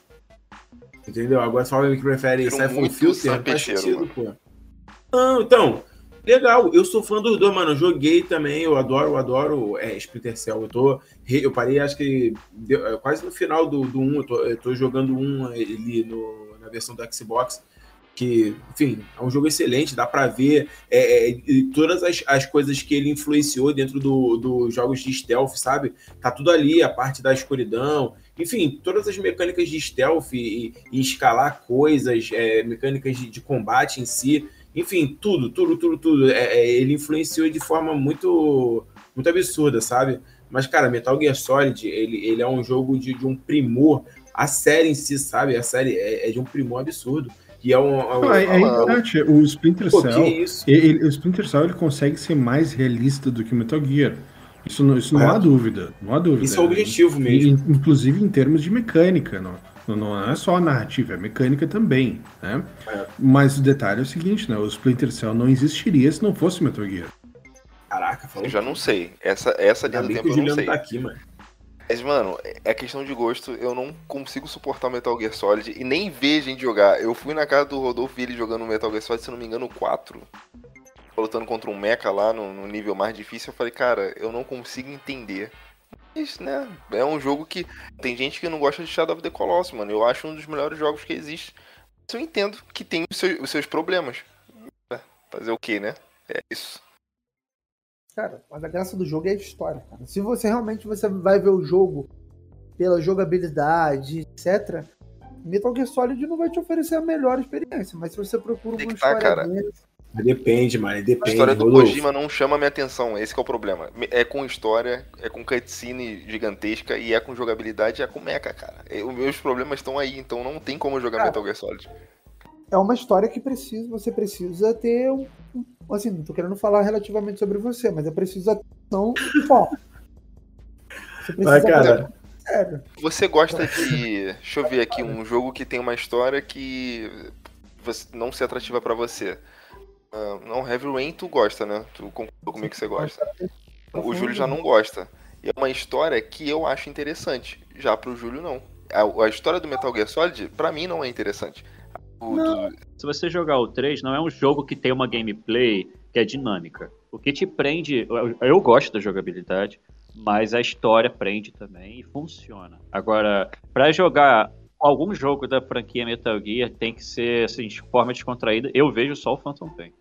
Entendeu? Agora você fala pra mim que prefere Siphon Filter, não faz sentido, pô. Não, então, legal, eu sou fã dos dois, mano. Eu joguei também, eu adoro, eu adoro é, Splinter Cell. Eu, tô, eu parei, acho que deu, é, quase no final do 1, do um, eu, tô, eu tô jogando um ali no, na versão do Xbox que, enfim, é um jogo excelente, dá para ver é, é, todas as, as coisas que ele influenciou dentro dos do jogos de stealth, sabe? Tá tudo ali, a parte da escuridão, enfim, todas as mecânicas de stealth e, e escalar coisas, é, mecânicas de, de, combate em si, enfim, tudo, tudo, tudo, tudo. É, é, ele influenciou de forma muito, muito absurda, sabe? Mas, cara, Metal Gear Solid, ele, ele é um jogo de, de um primor, a série em si, sabe? A série é, é de um primor absurdo que é um. um é, é importante. O Splinter Pô, Cell. Ele, o Splinter Cell ele consegue ser mais realista do que o Metal Gear. Isso, não, isso não há dúvida. Não há dúvida. Isso é o objetivo mesmo. Inclusive em termos de mecânica. Não, não é só a narrativa, é mecânica também. Né? É. Mas o detalhe é o seguinte, né? O Splinter Cell não existiria se não fosse Metal Gear. Caraca, falou. Eu já não sei. Essa, essa linha do tempo eu não sei. Tá aqui, mano. Mas, mano, é questão de gosto. Eu não consigo suportar o Metal Gear Solid e nem ver gente jogar. Eu fui na casa do Rodolfo e ele jogando Metal Gear Solid, se não me engano, 4. Lutando contra um mecha lá no, no nível mais difícil. Eu falei, cara, eu não consigo entender. Mas, né, é um jogo que. Tem gente que não gosta de Shadow of the Colossus, mano. Eu acho um dos melhores jogos que existe. Mas eu entendo que tem os seus, os seus problemas. Fazer o que, né? É isso. Cara, mas a graça do jogo é a história, cara. Se você realmente você vai ver o jogo pela jogabilidade, etc., Metal Gear Solid não vai te oferecer a melhor experiência, mas se você procura uma tá, história cara. Depende, mas depende. A história do Rodolfo. Kojima não chama minha atenção, esse é o problema. É com história, é com cutscene gigantesca e é com jogabilidade e é com mecha, cara. Os meus problemas estão aí, então não tem como jogar cara, Metal Gear Solid é uma história que precisa, você precisa ter um, assim, não tô querendo falar relativamente sobre você, mas é preciso atenção e foco. Você precisa cara. Sério. Você gosta de, deixa eu ver aqui, um jogo que tem uma história que não se atrativa para você. Uh, não, Heavy Rain tu gosta, né? Tu concordou comigo que você gosta. O Júlio já não gosta. E é uma história que eu acho interessante. Já pro Júlio, não. A, a história do Metal Gear Solid, pra mim, não é interessante. Não. Se você jogar o 3, não é um jogo que tem uma gameplay que é dinâmica. O que te prende. Eu, eu gosto da jogabilidade, mas a história prende também e funciona. Agora, para jogar algum jogo da franquia Metal Gear, tem que ser assim, de forma descontraída. Eu vejo só o Phantom Pain.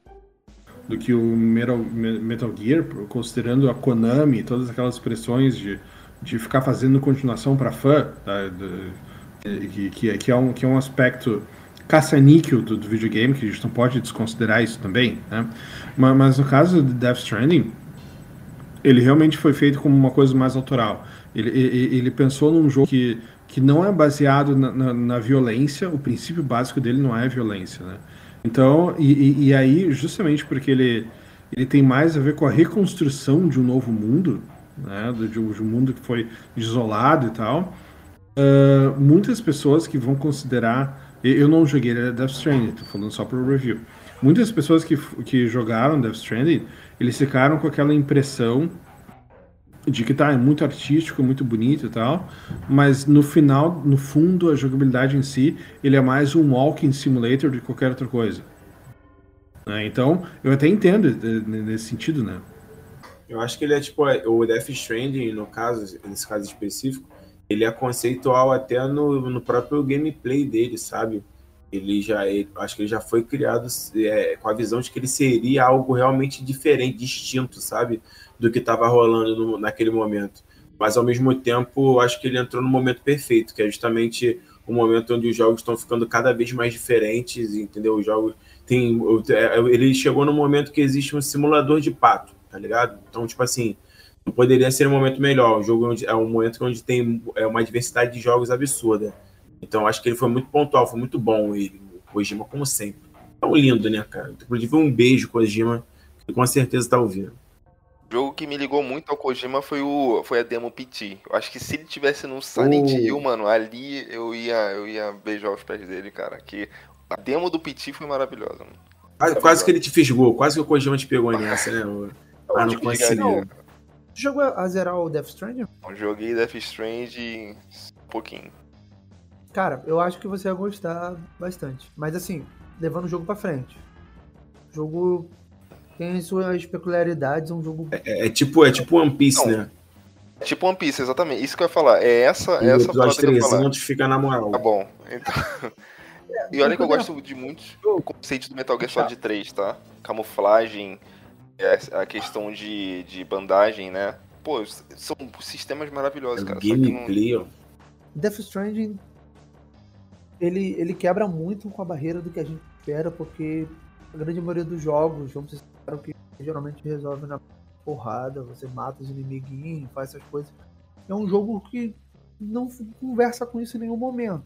Do que o Metal, Metal Gear, considerando a Konami, todas aquelas expressões de, de ficar fazendo continuação para fã, tá? de, que, que, que, é um, que é um aspecto caça-níquel do, do, videogame, que a gente não pode desconsiderar isso também, né? Mas, mas, no caso do Death Stranding, ele realmente foi feito como uma coisa mais autoral. Ele, ele, ele pensou num jogo que, que não é baseado na, na, na, violência, o princípio básico dele não é violência, né? Então, e, e, aí, justamente porque ele, ele tem mais a ver com a reconstrução de um novo mundo, né? De, de um mundo que foi isolado e tal, uh, muitas pessoas que vão considerar eu não joguei Death Stranding, tô falando só pro review. Muitas pessoas que, que jogaram Death Stranding, eles ficaram com aquela impressão de que tá é muito artístico, muito bonito e tal, mas no final, no fundo, a jogabilidade em si, ele é mais um walking simulator de qualquer outra coisa. Né? Então, eu até entendo nesse sentido, né? Eu acho que ele é tipo o Death Stranding, no caso, nesse caso específico, ele é conceitual até no, no próprio gameplay dele, sabe? ele já, ele, acho que ele já foi criado é, com a visão de que ele seria algo realmente diferente, distinto, sabe, do que estava rolando no, naquele momento. Mas ao mesmo tempo, acho que ele entrou no momento perfeito, que é justamente o momento onde os jogos estão ficando cada vez mais diferentes, entendeu? Os jogos tem, é, ele chegou no momento que existe um simulador de pato, tá ligado? Então, tipo assim, não poderia ser um momento melhor. O jogo onde, é um momento onde tem é, uma diversidade de jogos absurda. Então, acho que ele foi muito pontual, foi muito bom ele, o Kojima, como sempre. Tão lindo, né, cara? Inclusive, um beijo, Kojima, que com certeza tá ouvindo. O jogo que me ligou muito ao Kojima foi, o, foi a demo PT. Eu acho que se ele tivesse no Silent Oh. Hill, mano, ali eu ia, eu ia beijar os pés dele, cara. Que a demo do PT foi maravilhosa, mano. Quase, quase que ele te fisgou, quase que o Kojima te pegou *laughs* nessa, né? Ah, não conseguiu. Tu jogou a zerar o Death Stranding? Eu joguei Death Strange um pouquinho. Cara, eu acho que você vai gostar bastante. Mas assim, levando o jogo pra frente. O jogo tem suas peculiaridades, é um jogo. É, é tipo, é tipo One Piece, Não. né? Tipo One Piece, exatamente. Isso que eu ia falar. É essa, E é o essa episódio parada que eu ia 3 falar. anos fica na moral. Tá bom. Então... *laughs* E olha que eu gosto de muitos conceitos do Metal Gear Solid 3, tá? Camuflagem, é, a questão de, de bandagem, né? Pô, são sistemas maravilhosos, cara. Só que não... Gameplay, ó. Death Stranding ele, ele quebra muito com a barreira do que a gente espera, porque a grande maioria dos jogos, vamos ser sinceros, que geralmente resolve na porrada, você mata os inimiguinhos, faz essas coisas. É um jogo que não conversa com isso em nenhum momento.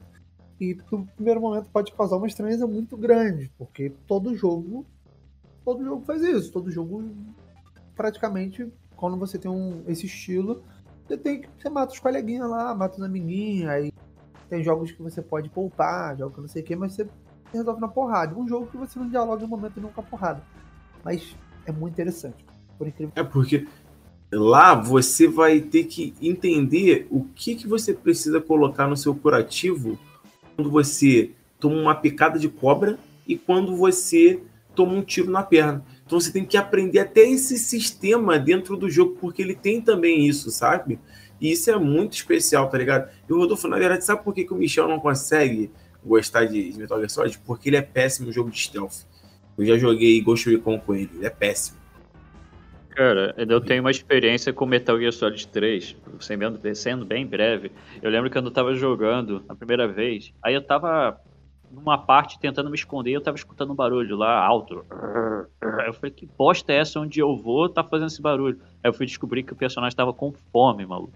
E no primeiro momento pode causar uma estranheza muito grande, porque todo jogo todo jogo faz isso, todo jogo praticamente quando você tem um, esse estilo, você tem que você mata os coleguinhas lá, mata os amiguinhos, aí tem jogos que você pode poupar, jogos que não sei o que, mas você resolve na porrada. Um jogo que você não dialoga em momento não com a porrada. Mas é muito interessante. Por incrível É porque lá você vai ter que entender o que, que você precisa colocar no seu curativo quando você toma uma picada de cobra e quando você toma um tiro na perna. Então você tem que aprender até esse sistema dentro do jogo, porque ele tem também isso, sabe? E isso é muito especial, tá ligado? E o Rodolfo, na verdade, sabe por que, que o Michel não consegue gostar de Metal Gear Solid? Porque ele é péssimo jogo de stealth. Eu já joguei Ghost Recon com ele, ele é péssimo. Cara, eu tenho uma experiência com Metal Gear Solid 3, sendo, sendo bem breve. Eu lembro que quando eu tava jogando a primeira vez, aí eu tava numa parte tentando me esconder e eu tava escutando um barulho lá alto. Eu falei, que bosta é essa onde eu vou tá fazendo esse barulho? Aí eu fui descobrir que o personagem tava com fome, maluco.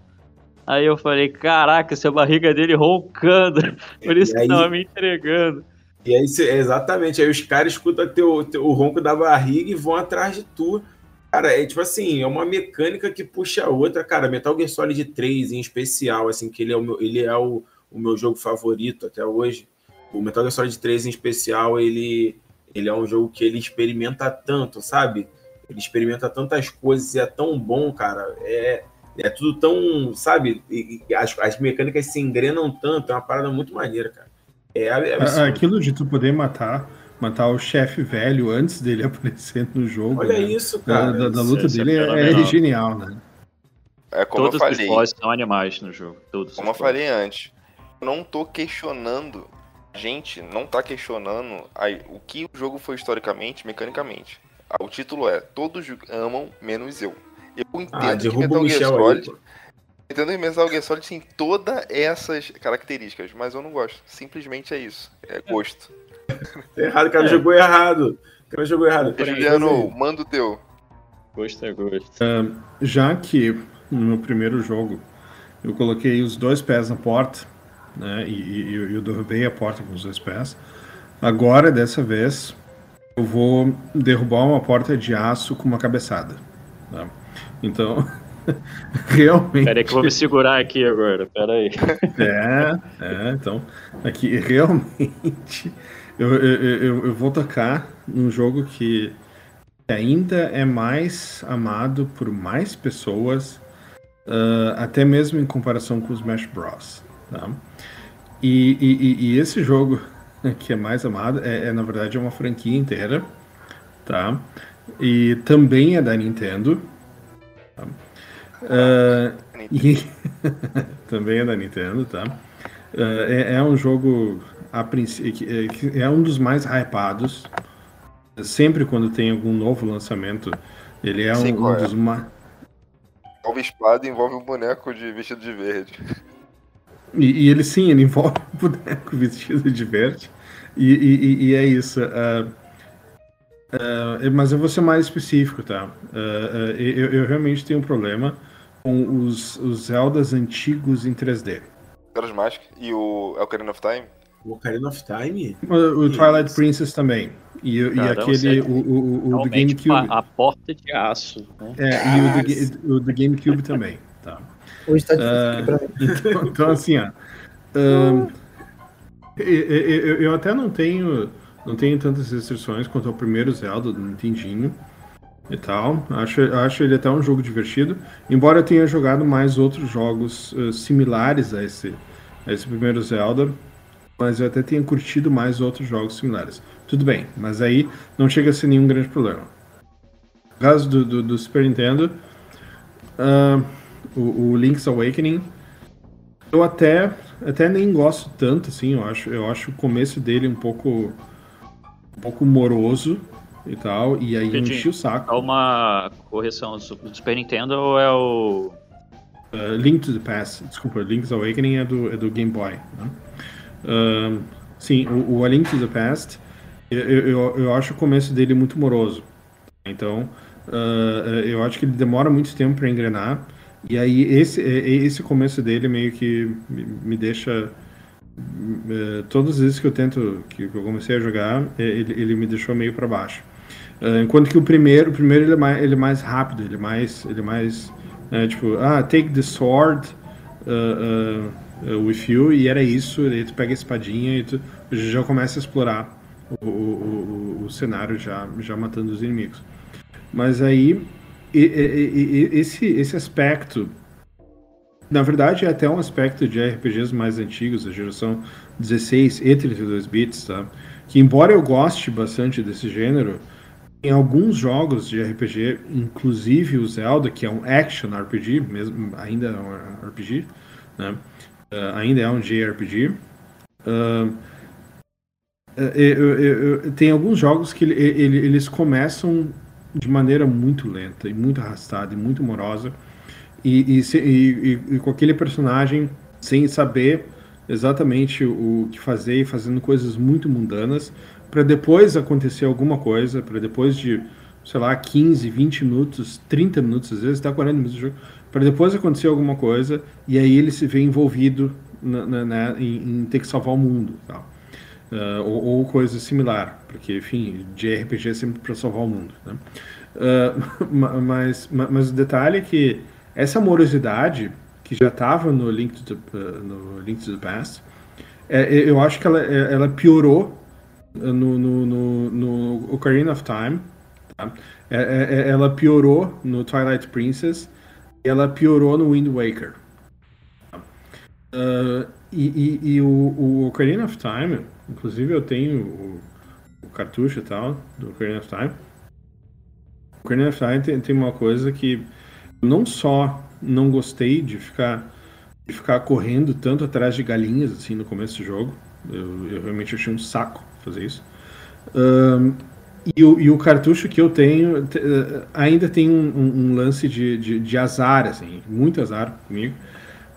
Aí eu falei, caraca, essa barriga dele roncando. *laughs* Por isso aí- que tava me entregando. E aí, exatamente, aí os caras escutam teu, teu, o ronco da barriga e vão atrás de tu. Cara, é tipo assim, é uma mecânica que puxa a outra. Cara, Metal Gear Solid 3 em especial, assim, que ele é o meu, ele é o, o meu jogo favorito até hoje. O Metal Gear Solid 3 em especial, ele, ele é um jogo que ele experimenta tanto, sabe? Ele experimenta tantas coisas e é tão bom, cara. É, é tudo tão, sabe? E- e as, as mecânicas se engrenam tanto, é uma parada muito maneira, cara. É, é absurdo. Aquilo de tu poder matar, matar o chefe velho antes dele *laughs* aparecer no jogo. Olha né? isso, Da, cara. da- da Isso- luta isso é dele é, é genial, né? É como Todos eu os falei. bosses são animais no jogo. Todos Como eu os falei antes, eu não tô questionando. A gente não tá questionando aí, o que o jogo foi historicamente, mecanicamente. Ah, O título é Todos amam, menos eu. Eu entendo Ah, que Metal Gear Michel aí. Que Metal Gear Solid tem todas essas características, mas eu não gosto. Simplesmente é isso. É gosto. Tá errado, o cara É. jogou errado. O cara jogou errado. Juliano, manda o teu. Gosto é gosto. Já que no meu primeiro jogo eu coloquei os dois pés na porta, né? E, e- e eu derrubei a porta com os dois pés. Agora, dessa vez, eu vou derrubar uma porta de aço com uma cabeçada. tá? Então, *laughs* *laughs* realmente. Pera aí que eu vou me segurar aqui agora. Pera aí. É, é, então, aqui realmente eu, eu, eu, eu vou tocar num jogo que ainda é mais amado por mais pessoas, ah, até mesmo em comparação com os Smash Bros. Tá? E, e, e- e esse jogo *laughs* que é mais amado é, é, na verdade é uma franquia inteira, tá? E também é da Nintendo. tá? Ah, e *laughs* também é da Nintendo, tá? é, é um jogo a princípio é, é um dos mais hypados. Sempre quando tem algum novo lançamento, ele é Sei um, um é. dos mais. Envolve espada e envolve um boneco de vestido de verde. E, e ele sim, ele *laughs* envolve um boneco vestido de verde. E, e- e- é isso. ah, ah, mas eu vou ser mais específico, tá? Ah, eu, eu realmente tenho um problema com os, os Zeldas antigos em 3D. Caras Mask e o Ocarina of Time. O Ocarina of Time? O, o Isso. Twilight Princess também. E, o- e Caramba, aquele, o, o, o, do GameCube. a, porta de aço. Né? É, e o do, o do GameCube também, tá? Hoje tá difícil mim. *laughs* Então, então, assim, ó. ahn, eu, eu- eu até não tenho, não tenho tantas restrições quanto ao primeiro Zelda do Nintendinho e tal. Acho, acho ele até um jogo divertido. Embora eu tenha jogado mais outros jogos eh, similares a esse, a esse primeiro Zelda, mas eu até tenha curtido mais outros jogos similares. Tudo bem, mas aí não chega a ser nenhum grande problema. No caso do, do, do Super Nintendo, ah, o, o Link's Awakening, eu até, até nem gosto tanto, assim, eu acho, eu acho o começo dele um pouco, um pouco moroso e tal, e aí Entendi. enchi o saco. Há uma correção do do Super Nintendo ou é o. Uh, Link to the Past, desculpa, Link's Awakening é do, é do Game Boy. Né? Ahn, sim, o, o A Link to the Past, eu, eu, eu acho o começo dele muito moroso. Então, ah, eu acho que ele demora muito tempo para engrenar. E aí, esse, é- esse começo dele meio que me, deixa. eh, todas as vezes que eu tento, que eu comecei a jogar, ele, ele me deixou meio para baixo. Ah, enquanto que o primeiro, o primeiro ele é mais, ele é mais rápido, ele é mais, ele é mais né, tipo, ah, take the sword uh, uh, with you, e era isso, e aí tu pega a espadinha e tu já começa a explorar o, o, o, o cenário já, já matando os inimigos. Mas aí, e- e- e- esse, esse aspecto, na verdade é até um aspecto de RPGs mais antigos, da geração 16 e 32 bits, tá? Que embora eu goste bastante desse gênero, em alguns jogos de RPG, inclusive o Zelda, que é um action RPG, mesmo ainda é um RPG, né? Eh, ainda é um JRPG. ah, eh, eu- tem alguns jogos que ele- ele- eles começam de maneira muito lenta e muito arrastada e muito morosa e, e- e- e com aquele personagem sem saber exatamente o que fazer e fazendo coisas muito mundanas para depois acontecer alguma coisa, para depois de, sei lá, 15, 20 minutos, 30 minutos, às vezes até 40 minutos de jogo, para depois acontecer alguma coisa e aí ele se vê envolvido na- na- na- em, em ter que salvar o mundo. Tal. Ah, ou, ou coisa similar, porque, enfim, de RPG é sempre para salvar o mundo. Né? *laughs* Ma- mas, ma- mas o detalhe é que essa morosidade que já estava no Link to the, ah, no Link to the Past, é, é, eu acho que ela, é- ela piorou no, no, no, no Ocarina of Time. tá? É- é- é- ela piorou no Twilight Princess ela piorou no Wind Waker. tá? Ah, e e, e o, o Ocarina of Time, inclusive eu tenho o, o cartucho e tal do Ocarina of Time. O Ocarina of Time tem, tem uma coisa que não só não gostei de ficar de ficar correndo tanto atrás de galinhas assim no começo do jogo. Eu, eu realmente achei um saco fazer isso. Ahn, e, o, e o cartucho que eu tenho te- eh, ainda tem um, um- um lance de, de, de azar, assim, muito azar comigo.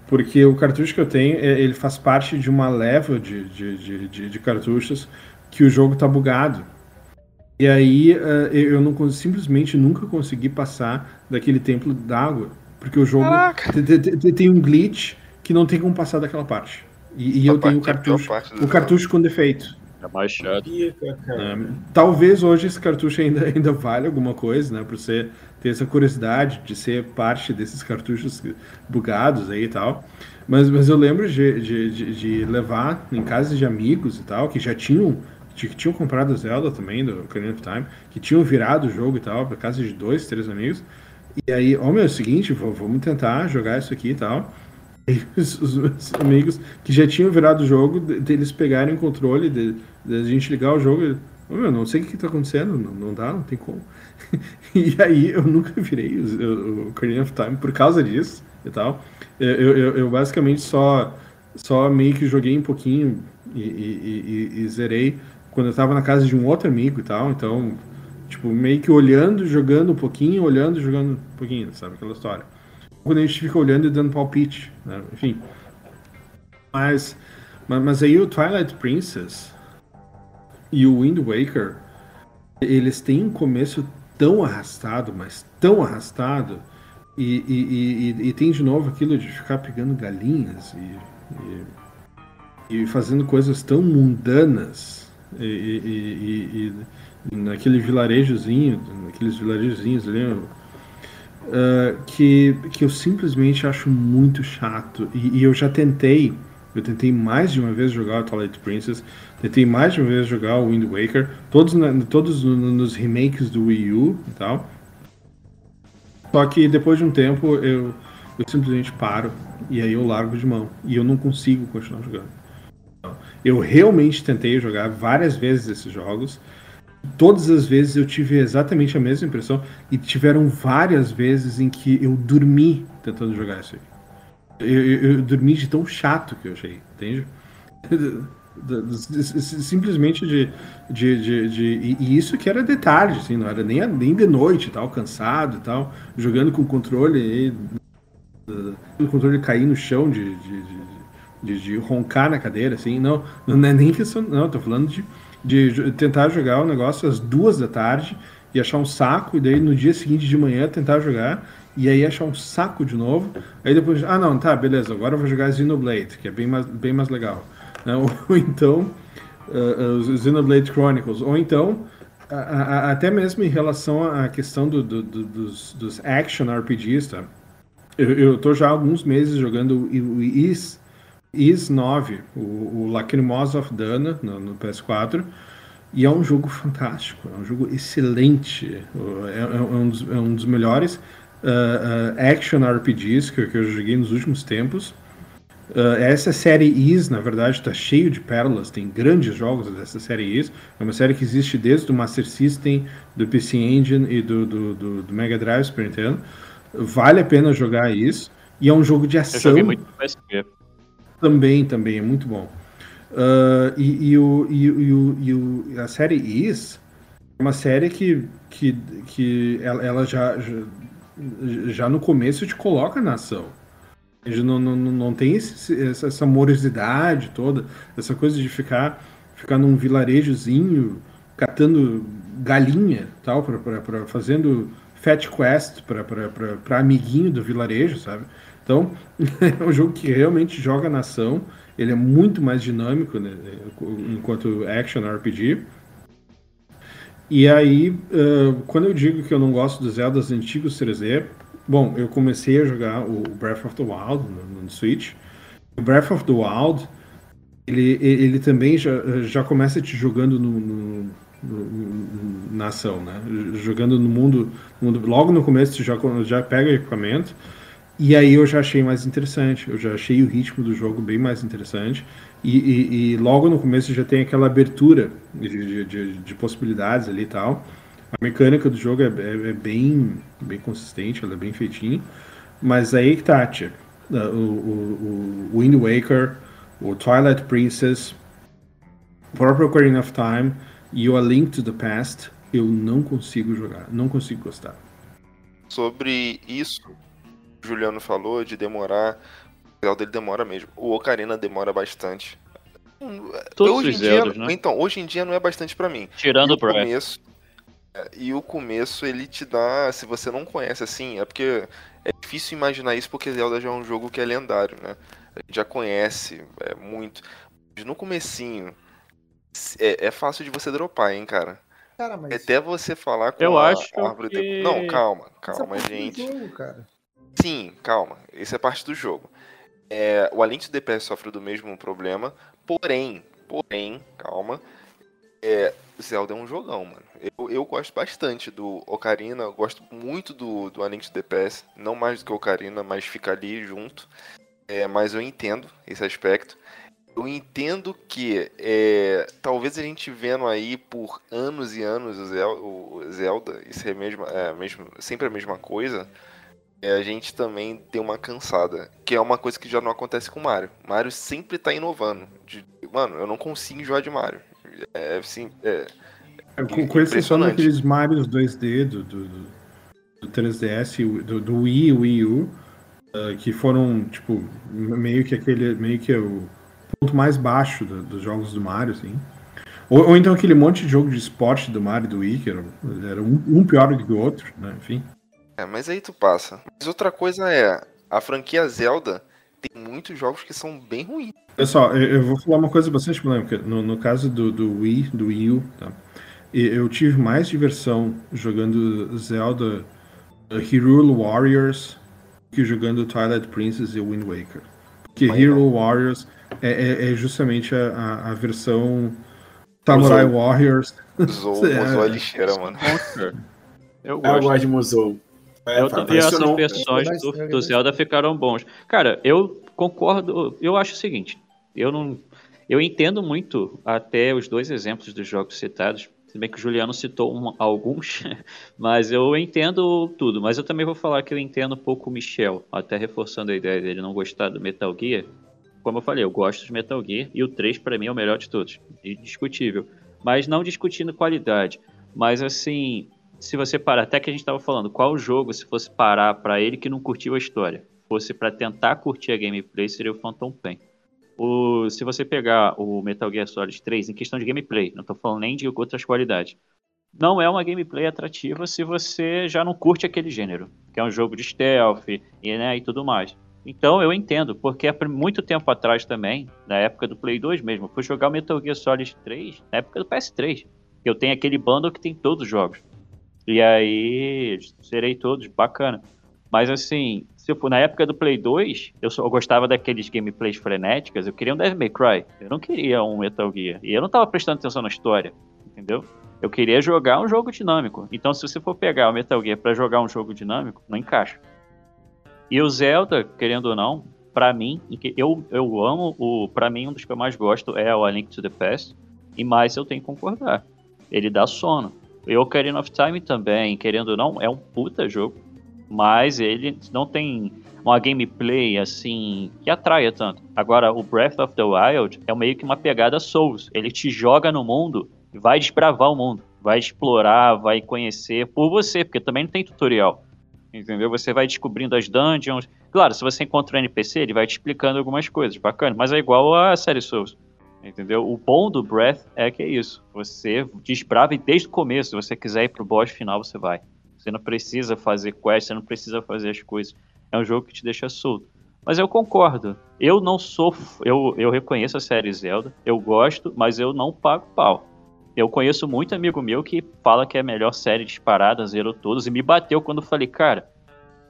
Porque o cartucho que eu tenho, é- ele faz parte de uma leva de, de, de, cartuchos que o jogo tá bugado. E aí eh, eu não simplesmente nunca consegui passar daquele templo d'água. Porque o jogo te- te- te- tem um glitch que não tem como passar daquela parte. E, e eu tenho o é cartucho, o cartucho com defeito. É mais chato. Cara. né? Talvez hoje esse cartucho ainda, *laughs* ainda valha alguma coisa, né? Pra você ter essa curiosidade de ser parte desses cartuchos bugados aí e tal. Mas, mas eu lembro de, de, de, de levar em casa de amigos e tal, que já tinham, que tinham comprado o Zelda também, do Ocarina of Time, que tinham virado o jogo e tal, pra casa de dois, três amigos. E aí, ó, meu, é o seguinte, vamos tentar jogar isso aqui e tal. *laughs* E os, os meus amigos que já tinham virado o jogo, de- deles pegarem o controle, de, de a gente ligar o jogo. e, Ô, meu, não sei o que, que tá acontecendo, não, não dá, não tem como. *laughs* e aí eu nunca virei o, o, Ocarina of Time por causa disso e tal. Eu, eu, eu- basicamente só, só meio que joguei um pouquinho e, e, e, e zerei quando eu tava na casa de um outro amigo e tal, então, tipo, meio que olhando, jogando um pouquinho, olhando, jogando um pouquinho, sabe? Aquela história. Quando a gente fica olhando e dando palpite, né? Enfim. Mas, mas, mas aí o Twilight Princess e o Wind Waker, eles têm um começo tão arrastado, mas tão arrastado, e, e, e, e tem de novo aquilo de ficar pegando galinhas e, e fazendo coisas tão mundanas e, naquele vilarejozinho, naqueles vilarejozinhos ali, uh, que, que eu simplesmente acho muito chato. E, eu já tentei, eu tentei mais de uma vez jogar o Twilight Princess, tentei mais de uma vez jogar o Wind Waker, todos, na, todos nos remakes do Wii U e tal. Só que depois de um tempo eu, eu simplesmente paro e aí eu largo de mão. E eu não consigo continuar jogando. Eu realmente tentei jogar várias vezes esses jogos. Todas as vezes eu tive exatamente a mesma impressão. E tiveram várias vezes em que eu dormi tentando jogar isso aí. Eu, eu, eu dormi de tão chato que eu achei, entende? *laughs* simplesmente de, de, de, de, e isso que era de tarde, assim, não era nem, nem de noite, tal, cansado e tal, jogando com o controle e o controle cair no chão de, de, de, de, roncar na cadeira, assim, não, não é nem questão, não, tô falando de, de tentar jogar o negócio às duas da tarde e achar um saco, e daí no dia seguinte de manhã tentar jogar, e aí achar um saco de novo, aí depois, ah não, tá, beleza, agora eu vou jogar Xenoblade, que é bem mais, bem mais legal né? *laughs* ou, então uh, os Xenoblade Chronicles, ou então a, a, até mesmo em relação à questão do, do, do, dos, dos, action RPGs, tá? Eu, eu tô já há alguns meses jogando o Is, Is 9, o, o Lacrimosa of Dana no, no, PS4, e é um jogo fantástico, é um jogo excelente, é, é, é um, dos, é um dos melhores uh, uh, action RPGs que, que eu joguei nos últimos tempos. Uh, essa série Is, na verdade, está cheio de pérolas, tem grandes jogos dessa série Is. É uma série que existe desde o Master System, do PC Engine e do, do, do, do Mega Drive Super Nintendo. Vale a pena jogar isso. E é um jogo de ação. Eu joguei muito PSP. Também, também, é muito bom. Uh, e, e, o, e, o, e o, a série Is é uma série que, que, que ela, ela já, já, já no começo te coloca na ação. Não, não, não tem esse, essa morosidade toda, essa coisa de ficar, ficar num vilarejozinho catando galinha, tal, pra, pra, pra fazendo fat quest para amiguinho do vilarejo, sabe? Então, *laughs* é um jogo que realmente joga na ação, ele é muito mais dinâmico né, enquanto action RPG. E aí, uh, quando eu digo que eu não gosto dos Zeldas antigos 3D, Bom, eu comecei a jogar o Breath of the Wild no, no Switch. O Breath of the Wild, ele, ele também já, já começa te jogando no, no, no, na ação, né? Jogando no mundo, mundo, Logo no começo você já, já pega equipamento. E aí eu já achei mais interessante. Eu já achei o ritmo do jogo bem mais interessante. E, e, e logo no começo já tem aquela abertura de, de, de possibilidades ali e tal. A mecânica do jogo é, é, é, bem, bem consistente, ela é bem feitinha. Mas aí que tá, tia. O, o, o Wind Waker, o Twilight Princess, o próprio Ocarina of Time e o A Link to the Past, eu não consigo jogar, não consigo gostar. Sobre isso, o Juliano falou de demorar, o Zelda dele demora mesmo. O Ocarina demora bastante. Todos hoje os Zeldas, dia, né? Então, hoje em dia não é bastante para mim. Tirando o começo, e o começo ele te dá, se você não conhece assim, é porque é difícil imaginar isso porque Zelda já é um jogo que é lendário, né? A gente já conhece é, muito. Mas no comecinho é, é, fácil de você dropar, hein, cara. Cara, mas... Até você falar com Eu a acho árvore que... de... Não, calma, calma, é gente. Jogo, cara. Sim, calma. Isso é parte do jogo. É, o Alien to DPS sofre do mesmo problema, porém, porém, calma. É, Zelda é um jogão, mano. Eu, eu gosto bastante do Ocarina, eu gosto muito do, do A Link Past, não mais do que o Ocarina, mas fica ali junto. É, mas eu entendo esse aspecto. Eu entendo que é, talvez a gente vendo aí por anos e anos o Zelda, o Zelda isso é, mesmo, é mesmo, sempre a mesma coisa, a gente também deu uma cansada. Que é uma coisa que já não acontece com o Mario. Mario sempre tá inovando. De- mano, eu não consigo enjoar de Mario. É assim. É, É, Com, com exceção daqueles Marios 2D do, do, do- do 3DS, e o- do, do Wii Wii U, ah, que foram, tipo, meio que aquele. meio que o ponto mais baixo do- dos jogos do Mario, assim. Ou, ou então aquele monte de jogo de esporte do Mario e do Wii, que era, era um, um pior do que o outro, né? Enfim. É, mas aí tu passa. Mas outra coisa é. A franquia Zelda tem muitos jogos que são bem ruins. Pessoal, eu, eu vou falar uma coisa bastante polêmica. No, no caso do, do Wii, do Wii U, tá? Eu tive mais diversão jogando Zelda uh, Hyrule Warriors que jogando Twilight Princess e Wind Waker. Porque Mas Hyrule Warriors é, é- é justamente a, a- a versão Samurai Musou. Warriors. Usou, *laughs* É. usou a lixeira, mano. Monster. Eu Ah, eu gosto. gosto de Musou. É, essas não. versões Vai do, do Zelda ficaram bons. Cara, eu concordo. Eu acho o seguinte. Eu não. Eu entendo muito até os dois exemplos dos jogos citados. Se bem que o Juliano citou um- alguns, *laughs* mas eu entendo tudo. Mas eu também vou falar que eu entendo um pouco o Michel, até reforçando a ideia dele não gostar do Metal Gear. Como eu falei, eu gosto de Metal Gear e o 3 pra mim é o melhor de todos. Indiscutível. Mas não discutindo qualidade. Mas assim, se você parar, até que a gente estava falando, qual jogo, se fosse parar pra ele que não curtiu a história, fosse pra tentar curtir a gameplay, seria o Phantom Pain. O, se você pegar o Metal Gear Solid 3 em questão de gameplay, não tô falando nem de outras qualidades, não é uma gameplay atrativa se você já não curte aquele gênero, que é um jogo de stealth e, né, e tudo mais. Então eu entendo, porque há muito tempo atrás também, na época do Play 2 mesmo, eu fui jogar o Metal Gear Solid 3 na época do PS3. Eu tenho aquele bundle que tem todos os jogos. E aí, serei todos, bacana. Mas assim, se for na época do Play 2, eu, só, eu gostava daqueles gameplays frenéticas, eu queria um Devil May Cry. Eu não queria um Metal Gear. E eu não tava prestando atenção na história, entendeu? Eu queria jogar um jogo dinâmico. Então, se você for pegar o Metal Gear pra jogar um jogo dinâmico, não encaixa. E o Zelda, querendo ou não, pra mim, eu, eu amo, o para mim um dos que eu mais gosto é o A Link to the Past, e mais eu tenho que concordar. Ele dá sono. E Ocarina of Time também, querendo ou não, é um puta jogo, mas ele não tem uma gameplay assim que atraia tanto. Agora, o Breath of the Wild é meio que uma pegada Souls. Ele te joga no mundo e vai desbravar o mundo, vai explorar, vai conhecer por você, porque também não tem tutorial. Entendeu? Você vai descobrindo as dungeons. Claro, se você encontra um NPC, ele vai te explicando algumas coisas, bacana, mas é igual a série Souls. Entendeu? O bom do Breath é que é isso. Você desbrava e desde o começo, se você quiser ir pro boss final, você vai. Você não precisa fazer quest, você não precisa fazer as coisas. É um jogo que te deixa solto. Mas eu concordo. Eu não sou. Eu, eu reconheço a série Zelda, eu gosto, mas eu não pago pau. Eu conheço muito amigo meu que fala que é a melhor série disparada, zerou todos, e me bateu quando eu falei, cara,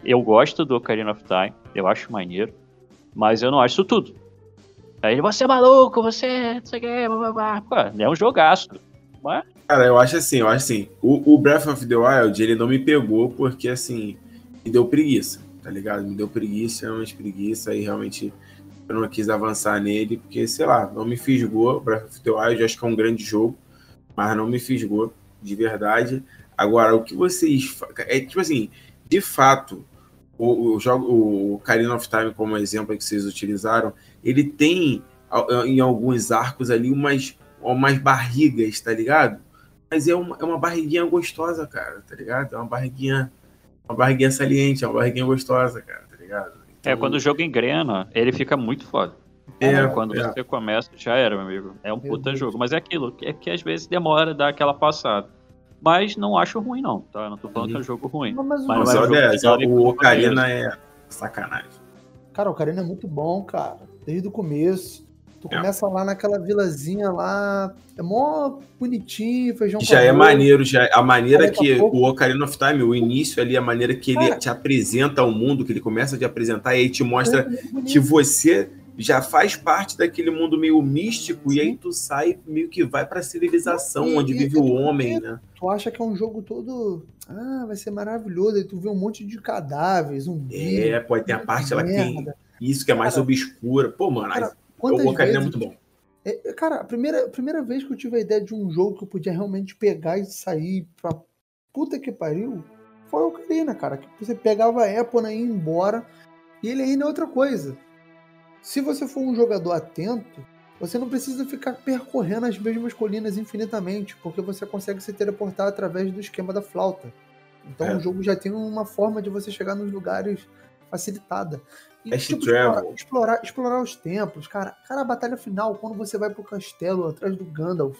eu gosto do Ocarina of Time, eu acho maneiro, mas eu não acho tudo. Aí ele, você é maluco, você não sei o que, blá, blá, blá. Pô, é um jogaço. Mas Cara, eu acho assim, eu acho assim, o, o Breath of the Wild, ele não me pegou porque, assim, me deu preguiça, tá ligado? Me deu preguiça, realmente preguiça, e realmente eu não quis avançar nele, porque, sei lá, não me fisgou. Breath of the Wild, acho que é um grande jogo, mas não me fisgou, de verdade. Agora, o que vocês... É tipo assim, de fato, o, o jogo, o Ocarina of Time, como exemplo que vocês utilizaram, ele tem, em alguns arcos ali, umas, umas barrigas, tá ligado? Mas é uma, é uma barriguinha gostosa, cara, tá ligado? É uma barriguinha, uma barriguinha saliente, é uma barriguinha gostosa, cara, tá ligado? é quando o jogo engrena, ele fica muito foda. É, quando é. você começa, já era, meu amigo. É um puta jogo. Mas é aquilo, é que às vezes demora dar aquela passada. Mas não acho ruim, não, tá? Não tô falando que é um jogo ruim. Mas, mas o- Mas Não, não é um só jogo o não Ocarina é sacanagem. Cara, o Ocarina é muito bom, cara. Desde o começo. Tu É. começa lá naquela vilazinha lá. É mó bonitinho, feijão Já é maneiro, já a maneira a que pouco- o Ocarina of Time, o início ali, a maneira que ele Cara. te apresenta ao mundo, que ele começa a te apresentar e aí te mostra É que você já faz parte daquele mundo meio místico e aí tu sai meio que vai pra civilização, E- onde e- vive o homem, né? Tu acha que é um jogo todo. Ah, vai ser maravilhoso. Aí tu vê um monte de cadáveres, zumbis. É, pode ter a parte lá que tem isso que é mais obscura. Pô, mano, Cara, o Ocarina é muito bom. É, cara, a primeira, a primeira vez que eu tive a ideia de um jogo que eu podia realmente pegar e sair pra puta que pariu foi o Ocarina, cara. Que você pegava a Epona e ia embora. E ele ainda é outra coisa. Se você for um jogador atento, você não precisa ficar percorrendo as mesmas colinas infinitamente, porque você consegue se teleportar através do esquema da flauta. Então É. o jogo já tem uma forma de você chegar nos lugares facilitada. E, Fast explorar, travel. explorar, explorar os templos, cara. Cara, a batalha final, quando você vai pro castelo atrás do Gandalf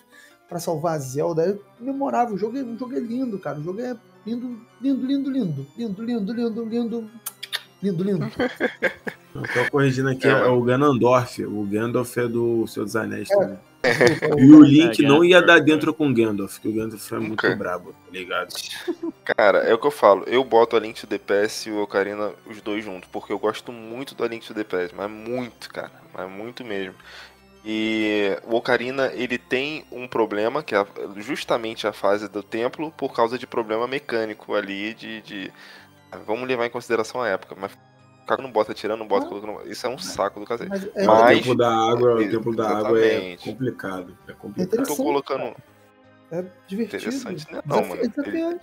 pra salvar a Zelda, é memorável. O jogo é, o jogo é lindo, cara. O jogo é lindo, lindo, lindo, lindo. Lindo, lindo, lindo, lindo. Lindo, lindo. *laughs* Tô corrigindo aqui, É, é, o Ganondorf. O Gandalf é do Senhor dos Anéis É. também. *laughs* E o Link É, não ia dar dentro com o Gandalf, que o Gandalf é muito Nunca. brabo, tá ligado? Cara, é o que eu falo. Eu boto a Link to the Past e o Ocarina, os dois juntos, porque eu gosto muito do A Link to the Past, mas muito, cara, mas muito mesmo. E o Ocarina, ele tem um problema, que é justamente a fase do templo, por causa de problema mecânico ali, de... de- Vamos levar em consideração a época, mas ficar não bota tirando, não bota Ah. colocando... Isso é um saco do cacete. Mas é, Mas- o tempo da água, o tempo da água é complicado. É Eu complicado. tô Interessante, colocando... é divertido. Interessante, né? Não, mano. Eles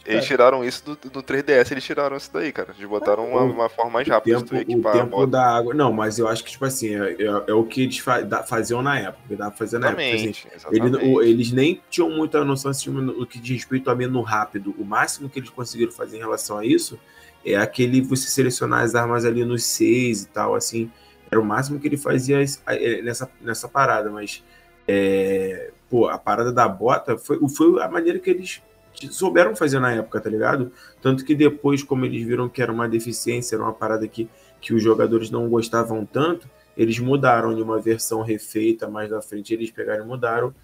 cara. tiraram isso do, do 3DS, eles tiraram isso daí, cara. Eles botaram uma, uma forma mais O rápida de tu o equipar a tempo bota. da água. Não, mas eu acho que, tipo assim, é, é- é o que eles fa- faziam na época. que dava pra fazer na época. Assim, Exatamente, Ele- exatamente. o- eles nem tinham muita noção assim, no que diz respeito a menu rápido. O máximo que eles conseguiram fazer em relação a isso é aquele você selecionar as armas ali nos seis e tal, assim. Era o máximo que ele fazia é, nessa, nessa parada, mas é, pô, a parada da bota foi, foi a maneira que eles souberam fazer na época, tá ligado? Tanto que depois, como eles viram que era uma deficiência, era uma parada que, que os jogadores não gostavam tanto, eles mudaram de uma versão refeita mais da frente, eles pegaram e mudaram,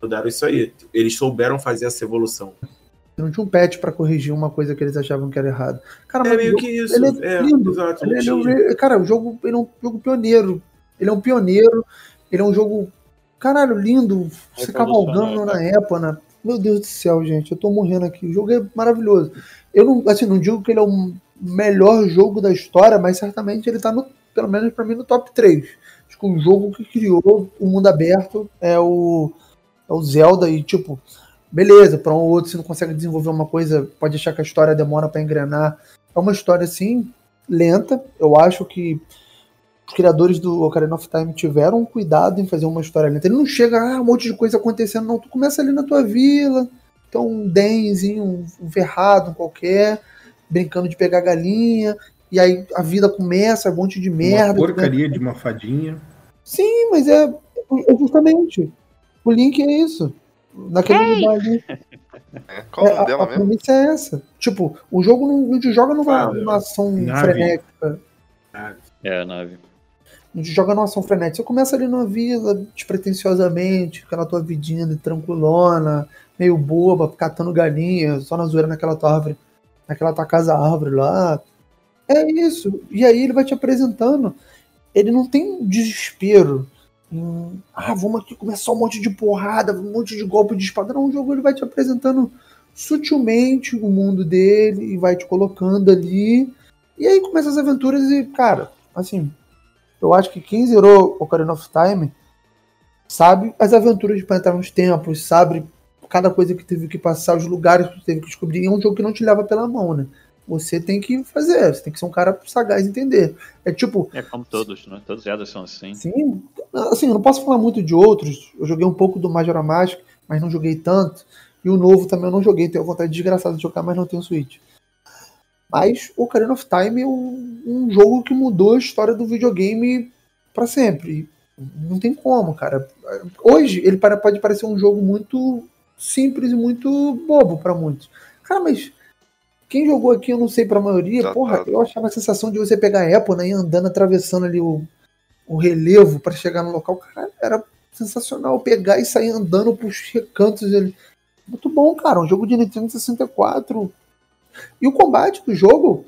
mudaram isso aí. Eles souberam fazer essa evolução. Não tinha um patch pra corrigir uma coisa que eles achavam que era errado. Cara, É mas meio o que jogo- isso. ele é É, lindo. exato. Ele, ele é um- cara, o jogo ele é um jogo pioneiro. Ele é um pioneiro. Ele é um jogo, caralho, lindo. Você cavalgando na Épona. Meu Deus do céu, gente. Eu tô morrendo aqui. O jogo é maravilhoso. Eu não, assim, não digo que ele é o melhor jogo da história, mas certamente ele tá no, pelo menos pra mim, no top 3. Acho que o jogo que criou o mundo aberto é o, é o Zelda e, tipo, beleza, para um ou outro, se não consegue desenvolver uma coisa, pode achar que a história demora para engrenar. É uma história, assim, lenta. Eu acho que os criadores do Ocarina of Time tiveram cuidado em fazer uma história lenta. Ele não chega, ah, um monte de coisa acontecendo, não. Tu começa ali na tua vila, então um denzinho, um, um verrado qualquer, brincando de pegar galinha, e aí a vida começa, um monte de merda. Uma porcaria de uma fadinha. Sim, mas é, é justamente. O Link é isso. Naquele lugar ali. É, Qual É, a, dela a mesmo? premissa é essa. Tipo, o jogo não, não te joga numa, numa ação Nave. frenética. É, a nave. Não te joga numa ação frenética. Você começa ali numa vila, despretensiosamente, aquela tua vidinha ali, tranquilona, meio boba, catando galinha, só na zoeira naquela tua árvore, naquela tua casa árvore lá. É isso. E aí ele vai te apresentando. Ele não tem um desespero. Em, ah, vamos aqui começar um monte de porrada, um monte de golpe de espada. Não, o jogo ele vai te apresentando sutilmente o mundo dele e vai te colocando ali. E aí começa as aventuras e, cara, assim, eu acho que quem zerou Ocarina of Time sabe as aventuras para entrar nos templos, sabe cada coisa que teve que passar, os lugares que teve que descobrir. E é um jogo que não te leva pela mão, né? Você tem que fazer, você tem que ser um cara sagaz e entender. É tipo, É como todos, né? Todos Zelda são assim. Sim, assim, eu não posso falar muito de outros. Eu joguei um pouco do Majora Mask, mas não joguei tanto. E o novo também eu não joguei, tenho vontade desgraçada de jogar, mas não tenho Switch. Mas o Ocarina of Time é um, um jogo que mudou a história do videogame para sempre. Não tem como, cara. Hoje ele pode parecer um jogo muito simples e muito bobo para muitos. Cara, mas quem jogou aqui, eu não sei pra maioria, Exato. porra, eu achava a sensação de você pegar a Apple né, e andando, atravessando ali o, o relevo para chegar no local, cara, era sensacional pegar e sair andando pros recantos ali. Muito bom, cara, um jogo de Nintendo 64. E o combate do jogo,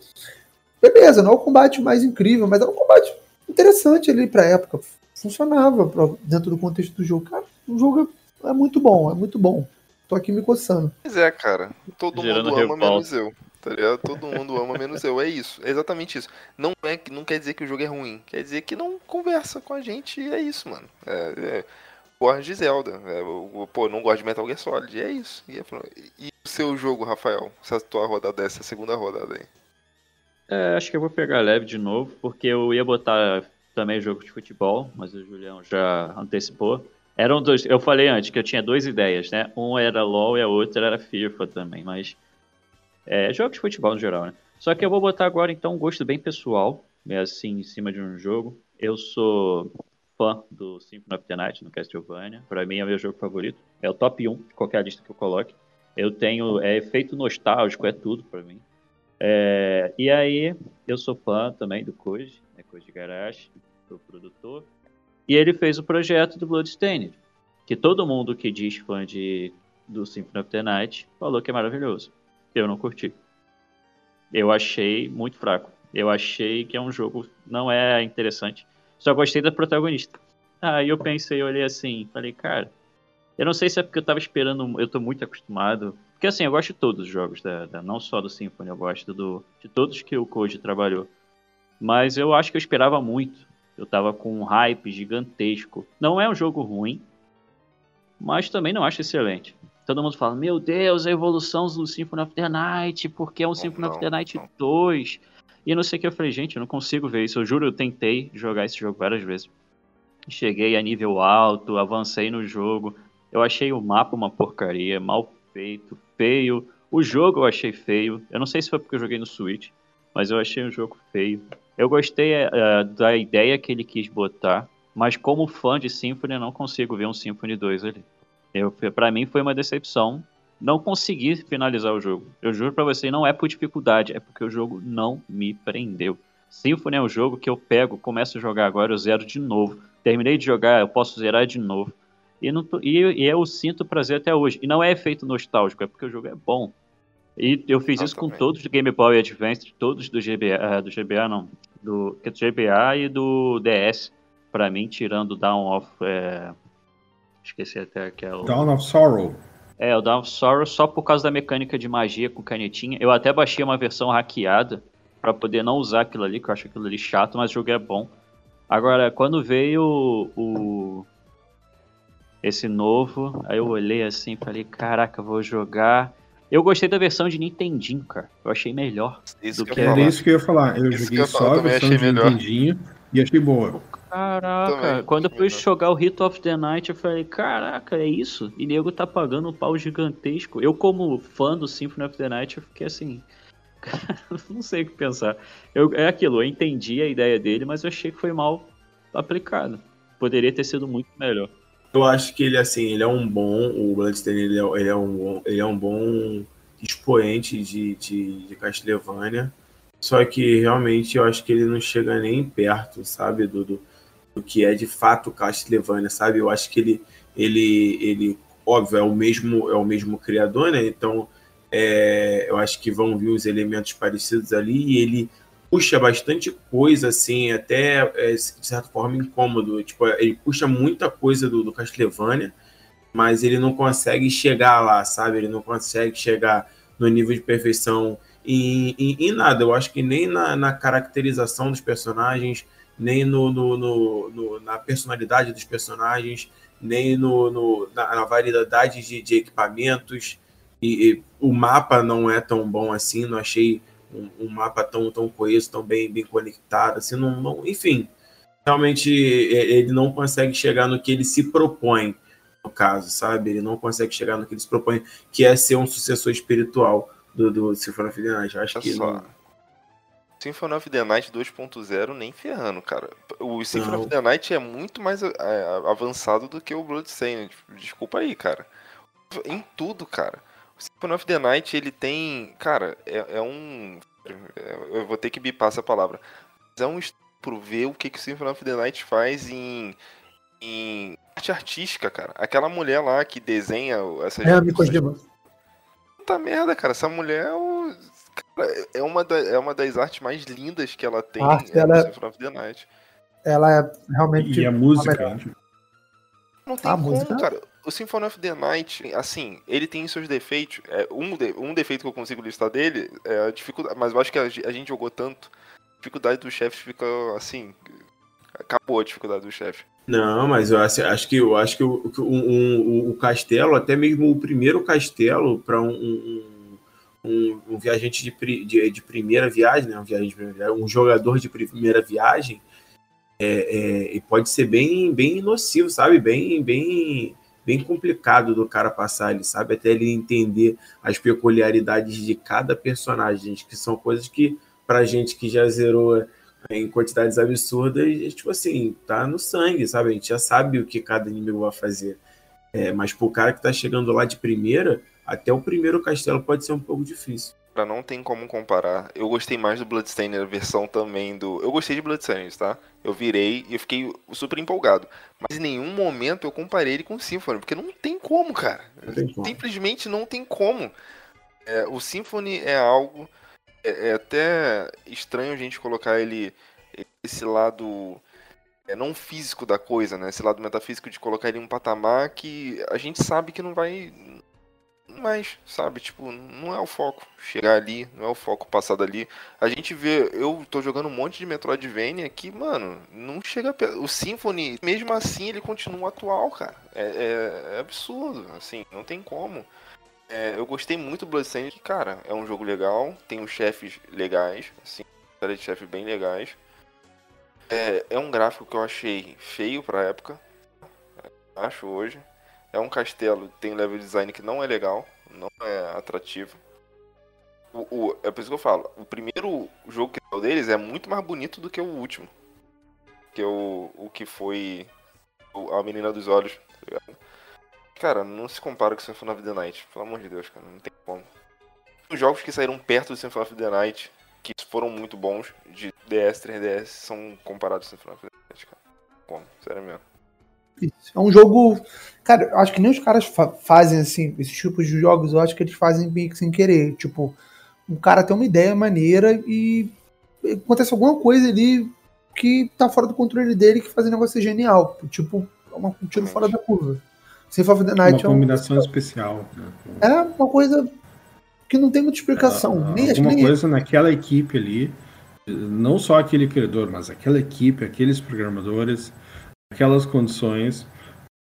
beleza, não é o combate mais incrível, mas era um combate interessante ali pra época. Funcionava pra- dentro do contexto do jogo. Cara, o jogo é, é muito bom, é muito bom. Tô aqui me coçando. Pois é, cara. Todo Gerando mundo ama menos eu. Tá ligado? Todo mundo ama menos eu. É isso. É exatamente isso. Não, é, não quer dizer que o jogo é ruim. Quer dizer que não conversa com a gente e é isso, mano. É, é, gosto de Zelda. É, pô, não gosto de Metal Gear Solid. É isso. E, é- e o seu jogo, Rafael? Essa tua rodada, essa segunda rodada aí. É, acho que eu vou pegar leve de novo, porque eu ia botar também jogo de futebol, mas o Julião já antecipou. Eram dois, eu falei antes que eu tinha duas ideias, né? Um era LoL e a outra era FIFA também, mas é, jogo de futebol no geral, né? Só que eu vou botar agora então um gosto bem pessoal, é assim, em cima de um jogo. Eu sou fã do Symphony of the Night no Castlevania. Para mim é o meu jogo favorito. É o top 1 de qualquer lista que eu coloque. Eu tenho é efeito nostálgico, é tudo para mim. É, e aí, eu sou fã também do Koji, né, Koji Garashi, do produtor. E ele fez o projeto do Bloodstained, que todo mundo que diz fã de, do Symphony of the Night falou que é maravilhoso. Eu não curti. Eu achei muito fraco. Eu achei que é um jogo não é interessante. Só gostei da protagonista. Aí eu pensei, olhei assim, falei, cara, eu não sei se é porque eu tava esperando, eu tô muito acostumado. Porque assim, eu gosto de todos os jogos, da, da não só do Symphony, eu gosto do, de todos que o Koji trabalhou. Mas eu acho que eu esperava muito. Eu tava com um hype gigantesco. Não é um jogo ruim, mas também não acho excelente. Todo mundo fala, meu Deus, a evolução do Symphony of the Night, porque é um Não, Symphony of não, the Night não. 2. E não sei o que, eu falei, gente, eu não consigo ver isso. Eu juro, eu tentei jogar esse jogo várias vezes. Cheguei a nível alto, avancei no jogo. Eu achei o mapa uma porcaria, mal feito, feio. O jogo eu achei feio. Eu não sei se foi porque eu joguei no Switch, mas eu achei o jogo feio. Eu gostei eh, da ideia que ele quis botar, mas como fã de Symphony, eu não consigo ver um Symphony 2 ali. Eu, pra mim foi uma decepção. Não consegui finalizar o jogo. Eu juro pra você, não é por dificuldade, é porque o jogo não me prendeu. Symphony é um jogo que eu pego, começo a jogar agora, eu zero de novo. Terminei de jogar, eu posso zerar de novo. E, não tô- e, e eu sinto prazer até hoje. E não é efeito nostálgico, é porque o jogo é bom. E eu fiz isso com Exatamente. todos do Game Boy Advance, todos do GBA, ah, do GBA não, do, é do GBA e do DS. Pra mim, tirando o Down of. é, esqueci até que é o. Dawn of Sorrow. É, o Dawn of Sorrow só por causa da mecânica de magia com canetinha. Eu até baixei uma versão hackeada pra poder não usar aquilo ali, que eu acho aquilo ali chato, mas o jogo é bom. Agora, quando veio o. Esse novo, aí eu olhei assim e falei, caraca, vou jogar. Eu gostei da versão de Nintendinho, cara. Eu achei melhor. Isso Do que que Era falar. isso que eu ia falar. Eu Isso joguei eu só falar, a versão de melhor. Nintendinho e achei boa. Caraca, Também, quando eu fui jogar o Hit of the Night, eu falei, caraca, é isso? E nego tá pagando um pau gigantesco. Eu, como fã do Symphony of the Night, eu fiquei assim. *laughs* cara, não sei o que pensar. Eu, é aquilo, eu entendi a ideia dele, mas eu achei que foi mal aplicado. Poderia ter sido muito melhor. Eu acho que ele, assim, ele é um bom. O Bloodstained ele é, ele é um bom, ele é um bom expoente de, de, de Castlevania. Só que realmente eu acho que ele não chega nem perto, sabe, do, do, do que é de fato Castlevania, sabe? Eu acho que ele, ele, ele óbvio, é o mesmo, é o mesmo criador, né? Então é, eu acho que vão vir os elementos parecidos ali e ele puxa bastante coisa, assim, até é, de certa forma incômodo. Tipo, ele puxa muita coisa do, do Castlevania, mas ele não consegue chegar lá, sabe? Ele não consegue chegar no nível de perfeição em, em, em nada. Eu acho que nem na, na caracterização dos personagens, nem no, no, no- no- na personalidade dos personagens, nem no, no- na, na variedade de, de equipamentos. E, e o mapa não é tão bom assim, não achei um, um mapa tão, tão coeso, tão bem, bem conectado, assim, não, não- enfim. Realmente ele não consegue chegar no que ele se propõe, no caso, sabe? Ele não consegue chegar no que ele se propõe, que é ser um sucessor espiritual do, do the Night. Acho que só. não, Symphony of the Night 2.0 nem ferrando, cara. O Symphony Não. of the Night é muito mais é, avançado do que o Bloodstained. Desculpa aí, cara. Em tudo, cara. O Symphony of the Night, ele tem... Cara, é, é um... é- Eu vou ter que bipar essa palavra. Mas é um estupro ver o que, que o Symphony of the Night faz em... Em arte artística, cara. Aquela mulher lá que desenha essas... É, me Kojima. Puta merda, cara. Essa mulher é, o- é, uma, da- é uma das artes mais lindas que ela tem A arte é, dela é- Symphony of the Night. Ela é realmente. E a música. né? Não tem A como, música- cara. O Symphony of the Night, assim, ele tem seus defeitos. É, um, de- um defeito que eu consigo listar dele é a dificuldade. Mas eu acho que a, a gente jogou tanto. A dificuldade do chefe fica assim. Acabou a dificuldade do chefe. Não, mas eu acho, acho que eu acho que o, o, um, o castelo, até mesmo o primeiro castelo para um, um, um, um, viajante de, de, de, primeira viagem, né? um, viajante um jogador de primeira viagem, é, é, pode ser bem, bem nocivo, sabe? Bem, bem, bem complicado do cara passar ali, sabe? Até ele entender as peculiaridades de cada personagem, que são coisas que, pra gente que já zerou em quantidades absurdas, tipo assim, tá no sangue, sabe? A gente já sabe o que cada inimigo vai fazer. É, mas pro cara que tá chegando lá de primeira, até o primeiro castelo pode ser um pouco difícil. Pra não tem como comparar. Eu gostei mais do Bloodstained, a versão também do. Eu gostei de Bloodstained, tá? Eu virei e eu fiquei super empolgado. Mas em nenhum momento eu comparei ele com o Symphony, porque não tem como, cara. Não tem como. Simplesmente não tem como. É, o Symphony é algo é, é até estranho a gente colocar ele esse lado é, não físico da coisa, né? Esse lado metafísico de colocar ele em um patamar que a gente sabe que não vai mais, sabe? Tipo, não é o foco chegar ali, não é o foco passar dali. A gente vê, eu tô jogando um monte de Metroidvania que, mano, não chega. O Symphony, mesmo assim, ele continua atual, cara. É, é, é absurdo, assim, não tem como. É, eu gostei muito do Bloodstained, que, cara, é um jogo legal, tem os chefes legais, assim, série de chefes bem legais. É, é um gráfico que eu achei feio pra época, acho hoje. É um castelo, tem um level design que não é legal, não é atrativo. O, o, é por isso que eu falo, o primeiro jogo que é deles é muito mais bonito do que o último. Que o, o que foi a Menina dos Olhos, tá? Cara, não se compara com o Symphony of the Night. Pelo amor de Deus, cara. Não tem como. Os jogos que saíram perto do Symphony of the Night, que foram muito bons, de DS, 3DS, são comparados ao Symphony of the Night, cara. Como? Sério mesmo. É um jogo. Cara, eu acho que nem os caras fa fazem assim, esses tipos de jogos, eu acho que eles fazem meio que sem querer. Tipo, um cara tem uma ideia maneira e acontece alguma coisa ali que tá fora do controle dele que faz o negócio ser genial. Tipo, é um tiro fora da curva. Symphony of the Night uma combinação é um... especial. Né? É uma coisa que não tem muita explicação. É, nem, alguma nem... coisa naquela equipe ali, não só aquele criador, mas aquela equipe, aqueles programadores, aquelas condições,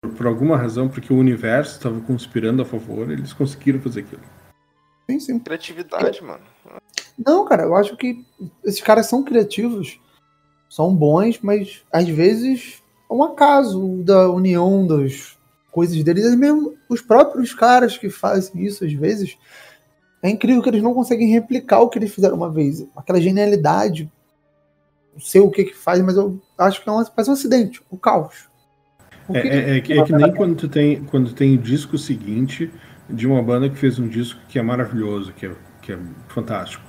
por, por alguma razão, porque o universo estava conspirando a favor, eles conseguiram fazer aquilo. Sim, sim. Criatividade, mano. Não, cara, eu acho que esses caras são criativos, são bons, mas às vezes é um acaso da união dos coisas deles, e mesmo os próprios caras que fazem isso às vezes, é incrível que eles não conseguem replicar o que eles fizeram uma vez. Aquela genialidade, não sei o que que faz, mas eu acho que é um, faz um acidente, um caos. É, é, é, que, é, que, nem quando tu tem quando tem o disco seguinte de uma banda que fez um disco que é maravilhoso, que é, que é fantástico.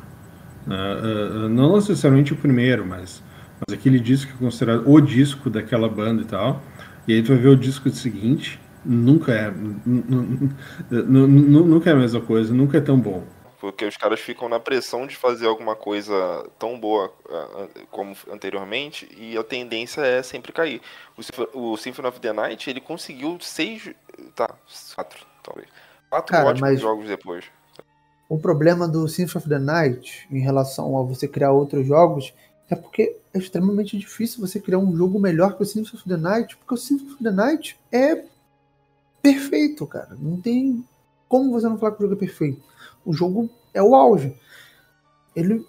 Uh, uh, não necessariamente o primeiro, mas, mas aquele disco que é considerado o disco daquela banda e tal. E aí tu vai ver o disco seguinte Nunca é. Nunca é a mesma coisa, nunca é tão bom. Porque os caras ficam na pressão de fazer alguma coisa tão boa como anteriormente e a tendência é sempre cair. O, Symphony of the Night, ele conseguiu seis. Tá, quatro, talvez. Quatro Cara, ótimos jogos depois. O problema do Symphony of the Night em relação a você criar outros jogos é porque é extremamente difícil você criar um jogo melhor que o Symphony of the Night, porque o Symphony of the Night é perfeito, cara. Não tem como você não falar que o jogo é perfeito. O jogo é o auge. Ele.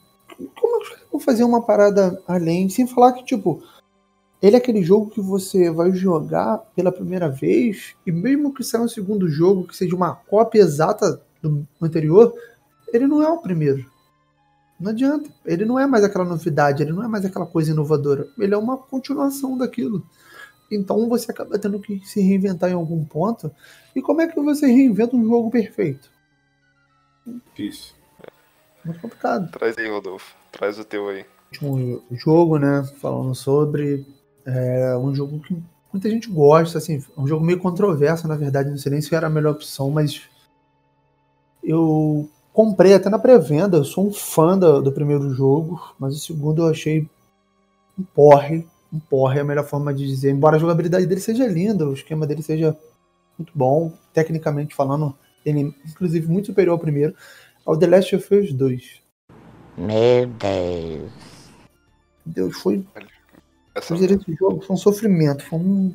Como é que caras vão fazer uma parada além, sem falar que, tipo, ele é aquele jogo que você vai jogar pela primeira vez, e mesmo que saia um segundo jogo que seja uma cópia exata do anterior, ele não é o primeiro. Não adianta. Ele não é mais aquela novidade, ele não é mais aquela coisa inovadora. Ele é uma continuação daquilo. Então você acaba tendo que se reinventar em algum ponto. E como é que você reinventa um jogo perfeito? Isso. Muito complicado. Traz aí, Rodolfo. Traz o teu aí. Um jogo, né? Falando sobre. É um jogo que muita gente gosta, assim, é um jogo meio controverso, na verdade, não sei nem se era a melhor opção, mas eu comprei até na pré-venda, eu sou um fã do, do, primeiro jogo, mas o segundo eu achei um porre, um porre é a melhor forma de dizer. Embora a jogabilidade dele seja linda, o esquema dele seja muito bom, tecnicamente falando, ele inclusive muito superior ao primeiro, ao The Last of Us 2. Meu Deus. Deus, foi Essa- Eu zerei esse jogo, foi um sofrimento. Foi um.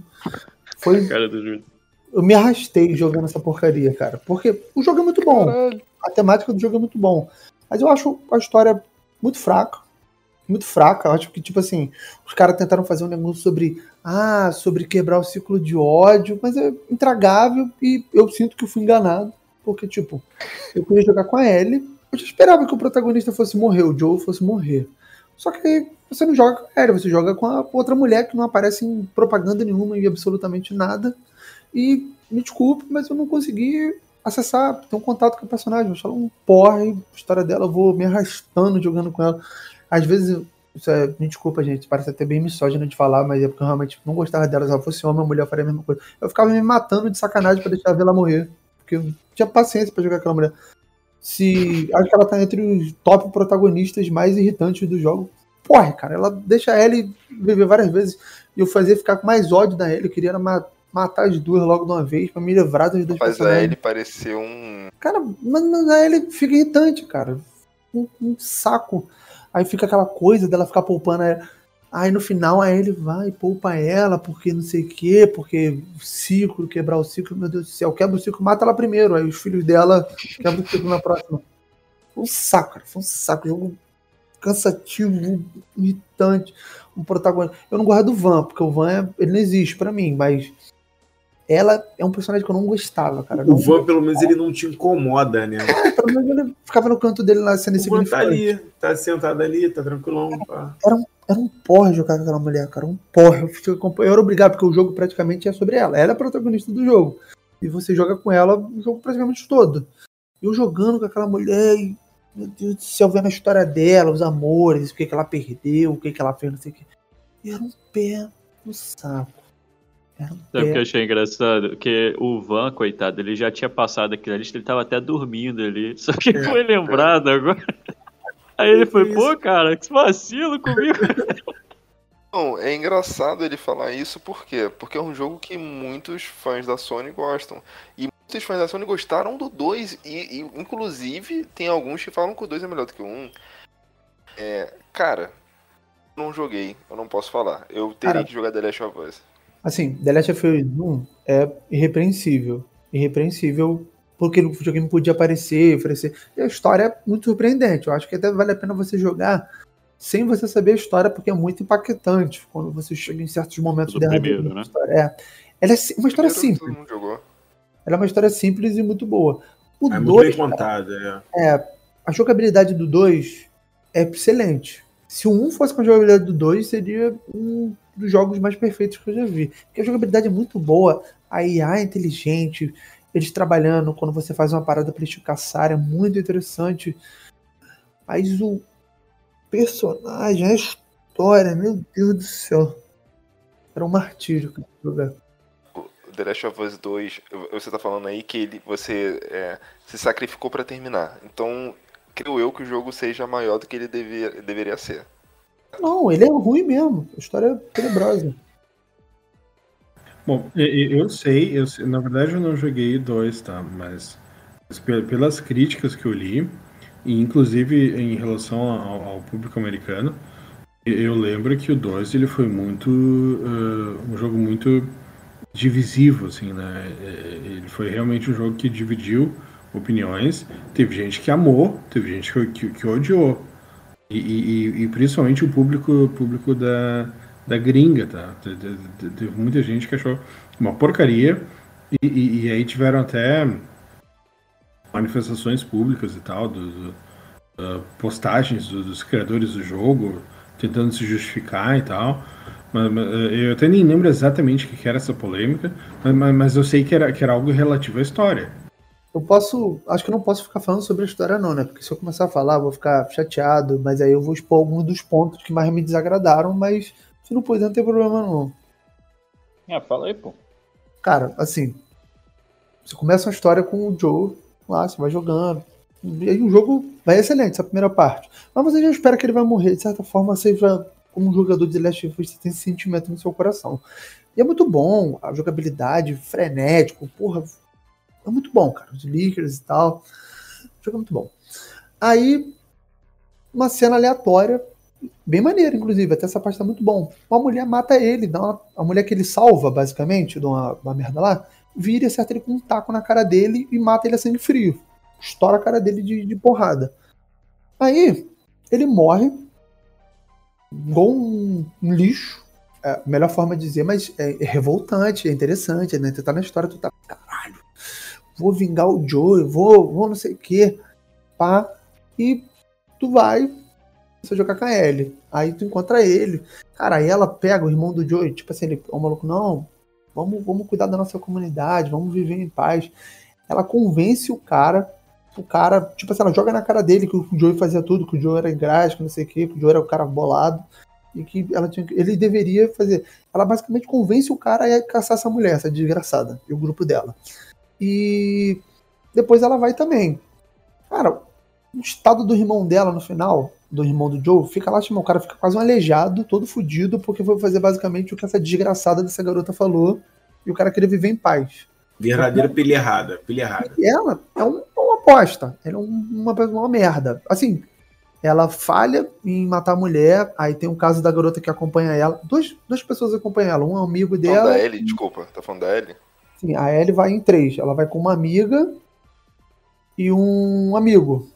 Foi. Cara do Júlio. Eu me arrastei jogando essa porcaria, cara. Porque o jogo é muito bom. Caralho. A temática do jogo é muito bom. Mas eu acho a história muito fraca. Muito fraca. Eu acho que, tipo assim, os caras tentaram fazer um negócio sobre. Ah, sobre quebrar o ciclo de ódio, mas é intragável e eu sinto que eu fui enganado. Porque, tipo, eu queria jogar com a Ellie. Eu já esperava que o protagonista fosse morrer, o Joe fosse morrer. Só que você não joga com a Ellie, você joga com a outra mulher que não aparece em propaganda nenhuma e absolutamente nada. E me desculpe, mas eu não consegui acessar, ter um contato com a personagem. Eu ela um porre, a história dela, eu vou me arrastando jogando com ela. Às vezes, isso é, me desculpa, gente, parece até bem misógino de falar, mas é porque eu realmente não gostava dela. Se ela fosse homem ou mulher, eu faria a mesma coisa. Eu ficava me matando de sacanagem pra deixar ela morrer. Porque eu não tinha paciência pra jogar aquela mulher. Se. Acho que ela tá entre os top protagonistas mais irritantes do jogo. Porra, cara, ela deixa a Ellie viver várias vezes. E eu fazia ficar com mais ódio da Ellie. Eu queria era ma- matar as duas logo de uma vez pra me livrar das duas Mas a ele pareceu um. Cara, mas, aí ele fica irritante, cara. Um, um saco. Aí fica aquela coisa dela ficar poupando. Aí, no final aí ele vai e poupa ela, porque não sei o quê, porque ciclo, quebrar o ciclo, meu Deus do céu, quebra o ciclo, mata ela primeiro. Aí os filhos dela quebram o ciclo na próxima. Foi um saco, cara. Foi um saco. Jogo cansativo, irritante. Um protagonista. Eu não gosto do Van, porque o Van é- ele não existe pra mim, mas ela é um personagem que eu não gostava, cara. O Não Van, pelo menos, ele não te incomoda, né? pelo menos ele ficava no canto dele lá sendo O Van tá ali, tá sentado ali, tá tranquilão. Pá. Era um porra jogar com aquela mulher, cara. Um porra. Eu, fiquei eu era obrigado, porque o jogo praticamente é sobre ela. Ela é a protagonista do jogo. E você joga com ela o jogo praticamente todo. Eu jogando com aquela mulher e, meu Deus do céu, vendo a história dela, os amores, o que, que ela perdeu, o que, que ela fez, não sei o que. E era um pé no saco. Um Sabe o que eu pé. achei engraçado? Que o Van, coitado, ele já tinha passado aquilo ali, ele tava até dormindo ali. *laughs* Só que foi lembrado agora. *laughs* Aí ele foi, pô, cara, que vacilo comigo. *laughs* Não, é engraçado ele falar isso, por quê? Porque é um jogo que muitos fãs da Sony gostam. E muitos fãs da Sony gostaram do 2. E, e, inclusive, tem alguns que falam que o 2 é melhor do que o 1. É, cara, não joguei, eu não posso falar. Eu teria Cara. que jogar The Last of Us. Assim, The Last of Us 1 é irrepreensível. Irrepreensível porque o videogame podia aparecer, oferecer. E a história é muito surpreendente. Eu acho que até vale a pena você jogar sem você saber a história, porque é muito impactante quando você chega em certos momentos Do derradeiros primeiro, né? É. Ela é uma história Primeiro, simples. Todo mundo jogou. Ela é uma história simples e muito boa. O É muito bem 2, contada, é. a jogabilidade do 2 é excelente. Se o 1 fosse com a jogabilidade do 2, seria um dos jogos mais perfeitos que eu já vi. Porque a jogabilidade é muito boa, a IA é inteligente, eles trabalhando quando você faz uma parada pra eles te caçar, é muito interessante. Mas o personagem, a história, meu Deus do céu. Era um martírio cara, jogar. The Last of Us 2, você tá falando aí que ele, você é, se sacrificou pra terminar. Então, creio eu que o jogo seja maior do que ele deveria ser. Não, ele é ruim mesmo. A história é tenebrosa. Bom, eu sei, eu sei- na verdade eu não joguei dois, tá? Mas, mas pe- pelas críticas que eu li, e inclusive em relação ao, ao público americano, eu lembro que o 2 ele foi muito uh, um jogo muito divisivo, assim, né? É, Ele foi realmente um jogo que dividiu opiniões. Teve gente que amou, teve gente que, que, que odiou. E, e- e principalmente o público, público da, da gringa, tá? Te- te- te- Teve muita gente que achou uma porcaria. E, e- aí tiveram até manifestações públicas e tal, do, do- ah, postagens do- dos criadores do jogo, tentando se justificar e tal. Mas, mas, eh, eu até nem lembro exatamente o que era essa polêmica, mas- mas eu sei que era, que era algo relativo à história. Eu posso. Acho que eu não posso ficar falando sobre a história, não, né? Porque se eu começar a falar, eu vou ficar chateado, mas aí eu vou expor alguns dos pontos que mais me desagradaram, mas se não puder, não tem problema, não. Ah, fala aí, pô. Cara, assim. Você começa uma história com o Joe lá, você vai jogando. E aí o jogo vai excelente, essa primeira parte. Mas você já espera que ele vai morrer. De certa forma, você já, como um jogador de The Last of Us, você tem esse sentimento no seu coração. E é muito bom, a jogabilidade, frenético, porra. É muito bom, cara. Os leakers e tal. O jogo muito bom. Aí, uma cena aleatória bem maneiro, inclusive, até essa parte tá muito bom. Uma mulher mata ele, dá uma, a mulher que ele salva, basicamente, de uma, uma merda lá, vira e acerta ele com um taco na cara dele e mata ele a sangue frio. Estoura a cara dele de, de porrada. Aí, ele morre, igual um, um lixo, é melhor forma de dizer, mas é, é revoltante, é interessante, né? Tu tá na história, tu tá, caralho, vou vingar o Joe, vou, vou não sei o quê, pá, e tu vai você jogar com a Ellie. Aí tu encontra ele. Cara, aí ela pega o irmão do Joe, tipo assim, ele, o maluco, não, vamos, vamos cuidar da nossa comunidade, vamos viver em paz. Ela convence o cara, o cara, tipo assim, ela joga na cara dele que o Joe fazia tudo, que o Joe era ingrático, não sei o que, que o Joe era o cara bolado e que ela tinha, ele deveria fazer. Ela basicamente convence o cara a caçar essa mulher, essa desgraçada, e o grupo dela. E depois ela vai também. Cara, o estado do irmão dela no final, do irmão do Joe, fica lá, o cara fica quase um aleijado, todo fudido, porque foi fazer basicamente o que essa desgraçada dessa garota falou, e o cara queria viver em paz. Verdadeira pilha errada, pilha errada. E ela é um, uma aposta, ela é uma, uma merda. Assim, ela falha em matar a mulher, aí tem um caso da garota que acompanha ela, duas, duas pessoas acompanham ela, um amigo dela... Falando da Ellie, desculpa, tá falando da Ellie? Sim, a Ellie vai em três, ela vai com uma amiga e um amigo.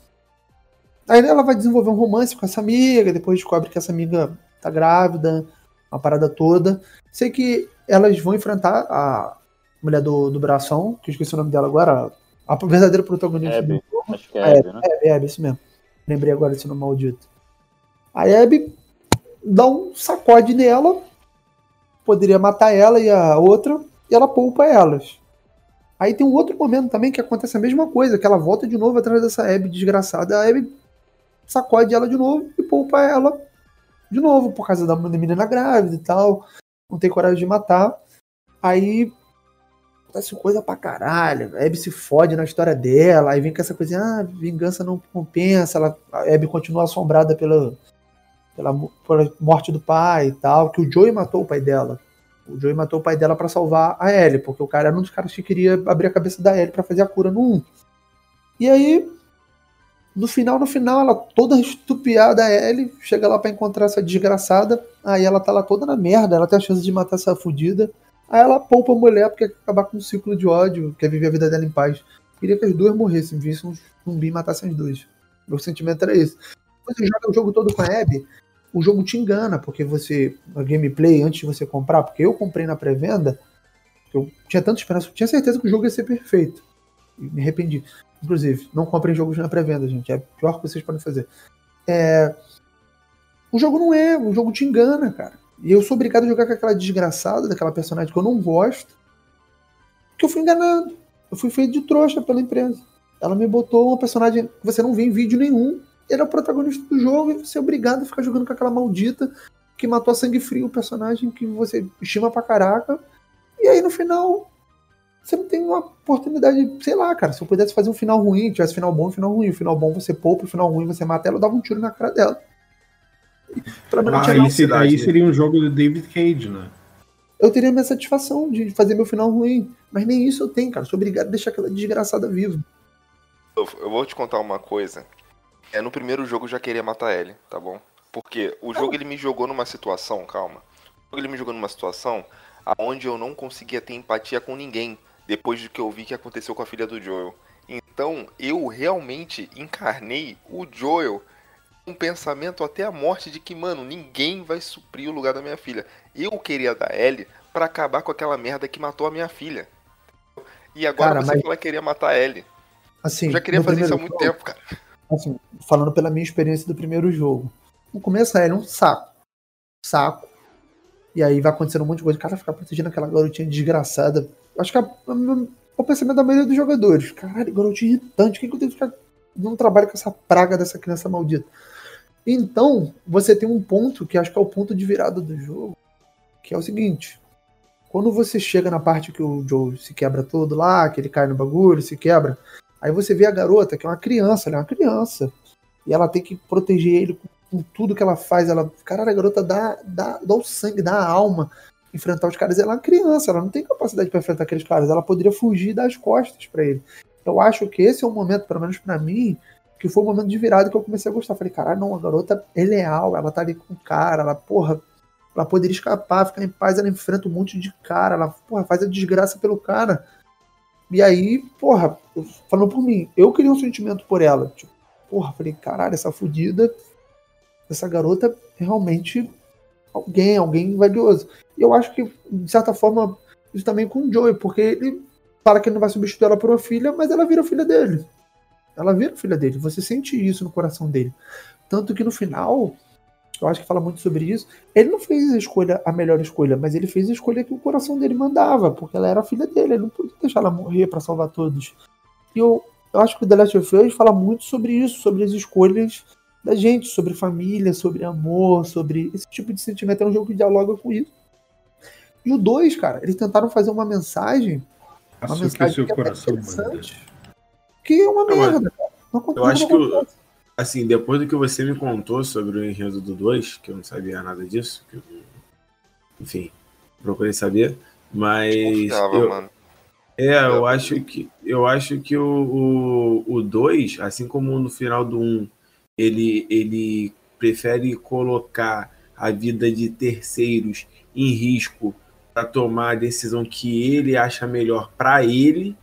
Aí ela vai desenvolver um romance com essa amiga, depois descobre que essa amiga tá grávida, uma parada toda. Sei que elas vão enfrentar a mulher do, do bração, que eu esqueci o nome dela agora, a verdadeira protagonista Abby. do jogo. Acho que é Abby, É, né? é, é, isso mesmo. Lembrei agora desse nome maldito. A Abby dá um sacode nela, poderia matar ela e a outra, e ela poupa elas. Aí tem um outro momento também que acontece a mesma coisa, que ela volta de novo atrás dessa Abby desgraçada. A Abby sacode ela de novo e poupa ela de novo, por causa da menina grávida e tal. Não tem coragem de matar. Aí acontece coisa pra caralho. A Abby se fode na história dela. Aí vem com essa coisa, ah, vingança não compensa. Ela, a Abby continua assombrada pela, pela, pela morte do pai e tal. Que o Joey matou o pai dela. O Joey matou o pai dela pra salvar a Ellie, porque o cara era um dos caras que queria abrir a cabeça da Ellie pra fazer a cura no 1. E aí, no final, no final, ela toda estupiada, a Ellie, chega lá pra encontrar essa desgraçada. Aí ela tá lá toda na merda, ela tem a chance de matar essa fudida. Aí ela poupa a mulher porque quer acabar com um ciclo de ódio, quer viver a vida dela em paz. Queria que as duas morressem, vissem um zumbi e matassem as duas. Meu sentimento era esse. Você joga o jogo todo com a Abby, o jogo te engana, porque você, a gameplay, antes de você comprar, porque eu comprei na pré-venda, eu tinha tanta esperança, eu tinha certeza que o jogo ia ser perfeito. E me arrependi. Inclusive, não comprem jogos na pré-venda, gente. É pior que vocês podem fazer. É... O jogo não é, o jogo te engana, cara. E eu sou obrigado a jogar com aquela desgraçada, daquela personagem que eu não gosto, porque eu fui enganado. Eu fui feito de trouxa pela empresa. Ela me botou uma personagem que você não vê em vídeo nenhum. Ele é o protagonista do jogo e você é obrigado a ficar jogando com aquela maldita que matou a sangue frio o personagem que você estima pra caraca. E aí no final você não tem uma oportunidade, sei lá, cara. Se eu pudesse fazer um final ruim, tivesse final bom e final ruim, o final bom você poupa, o final ruim você mata ela, eu dava um tiro na cara dela. Pra mim não Ah, tinha aí, seria, aí seria um jogo do David Cage, né? eu teria minha satisfação de fazer meu final ruim. Mas nem isso eu tenho, cara. Sou obrigado a deixar aquela desgraçada viva. Eu vou te contar uma coisa. É, no primeiro jogo eu já queria matar ele, tá bom? Porque o jogo ele me jogou numa situação, calma. O jogo ele me jogou numa situação aonde eu não conseguia ter empatia com ninguém depois de que eu vi que aconteceu com a filha do Joel. Então eu realmente encarnei o Joel um pensamento até a morte de que, mano, ninguém vai suprir o lugar da minha filha. Eu queria dar Ellie pra acabar com aquela merda que matou a minha filha. E agora Cara, você mas- fala que queria matar a Ellie. Assim, Eu já queria fazer isso há muito jogo, tempo, cara. Assim, falando pela minha experiência do primeiro jogo. No começo é um saco. Saco. E aí vai acontecendo um monte de coisa. O cara ficar protegendo aquela garotinha desgraçada. Acho que é o pensamento da maioria dos jogadores. Caralho, garotinha irritante. Por que, que eu tenho que ficar dando trabalho com essa praga dessa criança maldita? Então, você tem um ponto que acho que é o ponto de virada do jogo. Que é o seguinte. Quando você chega na parte que o Joe se quebra todo lá, que ele cai no bagulho, se quebra. Aí você vê a garota, que é uma criança, ela é uma criança. E ela tem que proteger ele com, tudo que ela faz. Ela, caralho, a garota dá, dá, dá o sangue, dá a alma enfrentar os caras. Ela é uma criança, ela não tem capacidade para enfrentar aqueles caras. Ela poderia fugir das costas para ele. Eu acho que esse é o momento, pelo menos para mim, que foi o momento de virada que eu comecei a gostar. Falei, caralho, não, a garota é leal, ela tá ali com o cara, ela, porra, ela poderia escapar, ficar em paz, ela enfrenta um monte de cara, ela, porra, faz a desgraça pelo cara. E aí, porra, falando por mim, eu queria um sentimento por ela. Tipo, porra, falei, caralho, essa fudida, essa garota realmente alguém, alguém valioso. E eu acho que, de certa forma, isso também com o Joey, porque ele fala que ele não vai substituir ela por uma filha, mas ela vira filha dele. Ela vira filha dele. Você sente isso no coração dele. Tanto que no final, eu acho que fala muito sobre isso. Ele não fez a escolha, a melhor escolha, mas ele fez a escolha que o coração dele mandava, porque ela era filha dele. Ele não podia deixar ela morrer para salvar todos. E eu, eu acho que o The Last of Us fala muito sobre isso, sobre as escolhas da gente, sobre família, sobre amor, sobre esse tipo de sentimento. É um jogo que dialoga com isso. E o 2, cara, eles tentaram fazer uma mensagem. Uma Açúcar mensagem seu que é coração, que é uma merda, cara. Não Eu acho que, o- assim, depois do que você me contou sobre o enredo do 2, que eu não sabia nada disso, que eu, enfim, procurei saber, mas Confiava, eu, mano. é, eu acho que eu acho que o 2, o, dois, assim como no final do 1, um, ele, ele prefere colocar a vida de terceiros em risco para tomar a decisão que ele acha melhor para ele.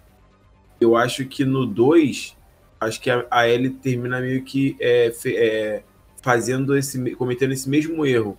Eu acho que no 2, acho que a, a Ellie termina meio que é, fe- é, fazendo esse, me- cometendo esse mesmo erro.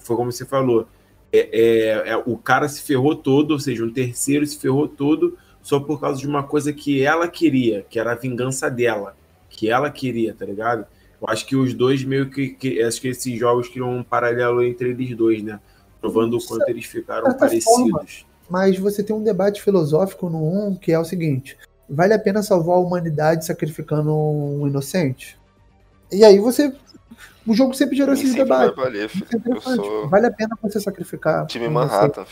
Foi como você falou. É, é- é- o cara se ferrou todo, ou seja, um terceiro se ferrou todo só por causa de uma coisa que ela queria, que era a vingança dela, que ela queria, tá ligado? Eu acho que os dois meio que, que- acho que esses jogos criam um paralelo entre eles dois, né? Provando o quanto eles ficaram parecidos. Mas você tem um debate filosófico no 1 que é o seguinte: vale a pena salvar a humanidade sacrificando um inocente? E aí você. O jogo sempre gerou esses vai debates. valer, é filho. Sou Vale a pena você sacrificar. time um? Manhattan.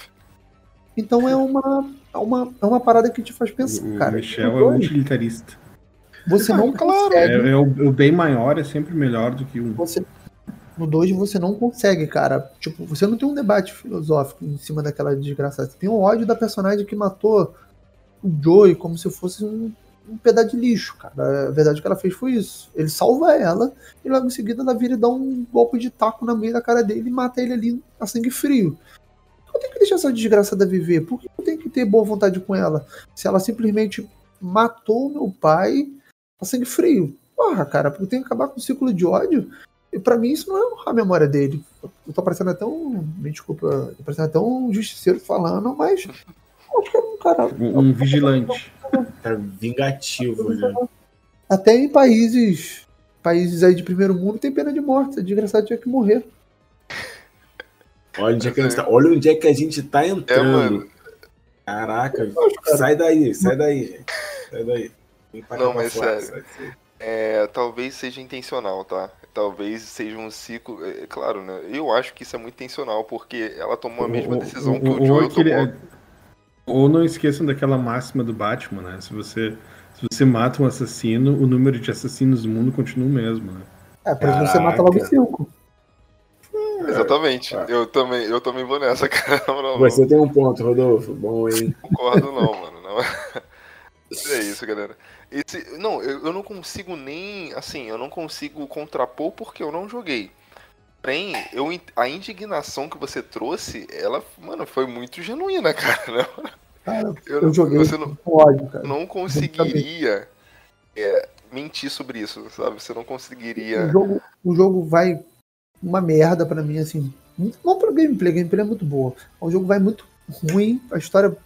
Então é uma, é uma, é uma parada que te faz pensar, O cara. Michel é um dois, utilitarista. Você não Claro. consegue. É, é o, o bem maior é sempre melhor do que um. Você, no 2 você não consegue, cara. Tipo, você não tem um debate filosófico em cima daquela desgraçada. Você tem um ódio da personagem que matou o Joey como se fosse um, um pedaço de lixo, cara. A verdade que ela fez foi isso. Ele salva ela e logo em seguida ela vira e dá um golpe de taco na meio da cara dele e mata ele ali a sangue frio. Eu tenho que deixar essa desgraçada viver. Por que eu tenho que ter boa vontade com ela? Se ela simplesmente matou meu pai a sangue frio. Porra, cara, porque tenho que acabar com o ciclo de ódio. E pra mim isso não é a memória dele. Eu tô parecendo até um. Me desculpa, tô parecendo até um justiceiro falando, mas. Acho que é cara. Um, um vigilante. Cara, vingativo, né? Até em países. Países aí de primeiro mundo tem pena de morte. O desgraçado tinha que morrer. Olha onde, é que a gente tá, olha onde é que a gente tá É, entrando. mano. Caraca, cara. sai daí, sai daí, gente. Sai daí. Não, mas fora, sério. É, talvez seja intencional, tá? Talvez seja um ciclo. É, claro, né? Eu acho que isso é muito intencional, porque ela tomou a mesma decisão ou- que o Joel tomou. Ou não esqueçam daquela máxima do Batman, né? Se você, se você mata um assassino, o número de assassinos do mundo continua o mesmo, né? É, por exemplo, você mata logo cinco. Exatamente. É. Eu também, eu também vou nessa, *laughs* cara. Não, não, Você tem um ponto, Rodolfo. Bom, hein? não concordo, não, mano. Não. *laughs* É isso, galera. Esse, não, eu, eu não consigo nem. Assim, eu não consigo contrapor porque eu não joguei. Porém, eu, a indignação que você trouxe, ela, mano, foi muito genuína, *laughs* cara. né? Cara, Eu, eu joguei Você não, ódio, cara. não conseguiria é, mentir sobre isso, sabe? Você não O conseguiria. jogo, o jogo vai uma merda pra mim, assim. Muito bom pra gameplay, a gameplay é muito boa. O jogo vai muito ruim, a história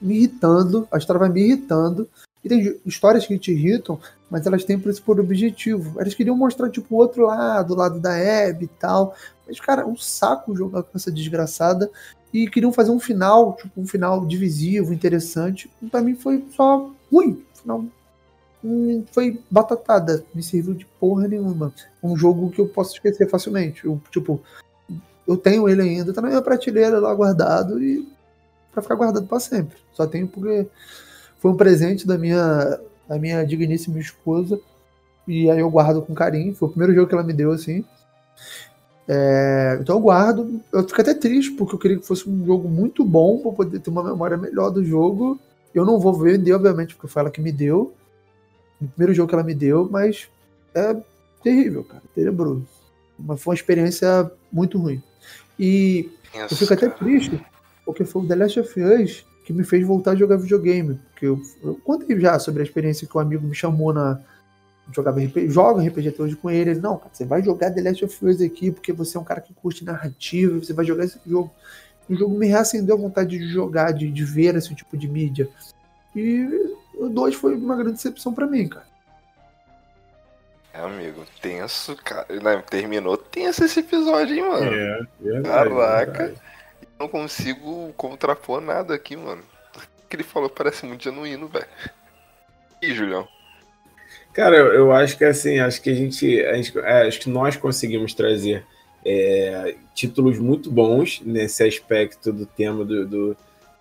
me irritando, a história vai me irritando. E tem histórias que te irritam, mas elas têm por isso por objetivo. Eles queriam mostrar, tipo, o outro lado, o lado da Abby e tal. Mas, cara, um saco jogar com essa desgraçada. E queriam fazer um final, tipo, um final divisivo, interessante. E pra mim foi só ruim. Final hum, foi batatada, me serviu de porra nenhuma. Um jogo que eu posso esquecer facilmente. Eu, tipo, eu tenho ele ainda, tá na minha prateleira lá guardado e pra ficar guardado pra sempre. Só tenho porque foi um presente da minha, da minha digníssima esposa e aí eu guardo com carinho. Foi o primeiro jogo que ela me deu assim. É, então eu guardo. Eu fico até triste porque eu queria que fosse um jogo muito bom pra poder ter uma memória melhor do jogo. Eu não vou vender, obviamente, porque foi ela que me deu. O primeiro jogo que ela me deu, mas é terrível, cara, tenebroso. Mas foi uma experiência muito ruim. E eu fico até triste, porque foi o The Last of Us que me fez voltar a jogar videogame. Porque eu, eu contei já sobre a experiência que um amigo me chamou na. Jogava RPG, joga RPG até hoje com ele. Ele, não, cara, você vai jogar The Last of Us aqui, porque você é um cara que curte narrativa, você vai jogar esse jogo. O jogo me reacendeu a vontade de jogar, de, de ver esse tipo de mídia. E o 2 foi uma grande decepção para mim, cara. É, amigo, tenso, cara. Terminou tenso esse episódio, hein, mano? É, verdade, Caraca. verdade. Não consigo contrapor nada aqui, mano. Que ele falou parece muito genuíno, velho. E Julião? Cara, eu, eu acho que assim, acho que a gente, a gente- é, acho que nós conseguimos trazer é, títulos muito bons nesse aspecto do tema do, do,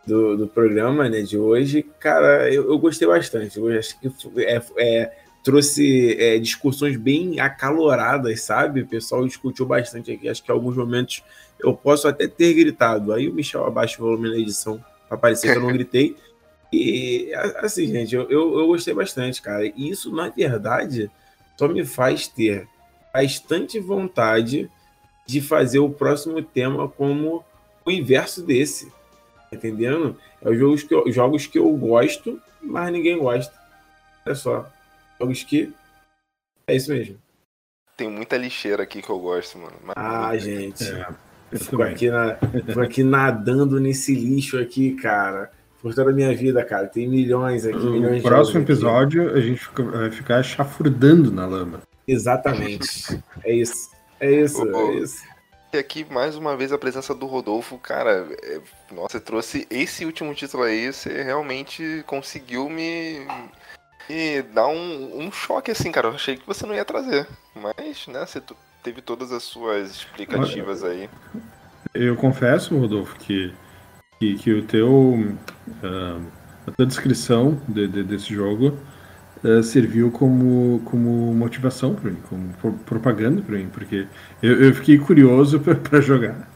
do, do programa né, de hoje. Cara, eu, eu gostei bastante. Eu acho que é, é, trouxe é, discussões bem acaloradas, sabe? O pessoal discutiu bastante aqui. Acho que em alguns momentos eu posso até ter gritado. Aí o Michel abaixa o volume na edição para parecer que eu não gritei. *laughs* E assim, gente, eu, eu, eu gostei bastante, cara. E isso, na verdade, só me faz ter bastante vontade de fazer o próximo tema como o inverso desse. Entendendo? É os jogos que eu, jogos que eu gosto, mas ninguém gosta. Olha só. Jogos que. É isso mesmo. Tem muita lixeira aqui que eu gosto, mano. Mas- Ah, gente. É, Eu fico aqui, na, fico aqui nadando nesse lixo aqui, cara. Por toda a minha vida, cara. Tem milhões aqui, milhões No de próximo jogos aqui. episódio, a gente fica- vai ficar chafurdando na lama. Exatamente. É isso. É isso, é isso. E aqui, mais uma vez, a presença do Rodolfo, cara, é- nossa, você trouxe esse último título aí, você realmente conseguiu me, me dar um, um choque, assim, cara. Eu achei que você não ia trazer. Mas, né, você teve todas as suas explicativas aí. Eu confesso, Rodolfo, que, que, que o teu, ah, a tua descrição de- de- desse jogo ah, serviu como, como motivação para mim, como pro- propaganda para mim, porque eu, eu fiquei curioso para jogar.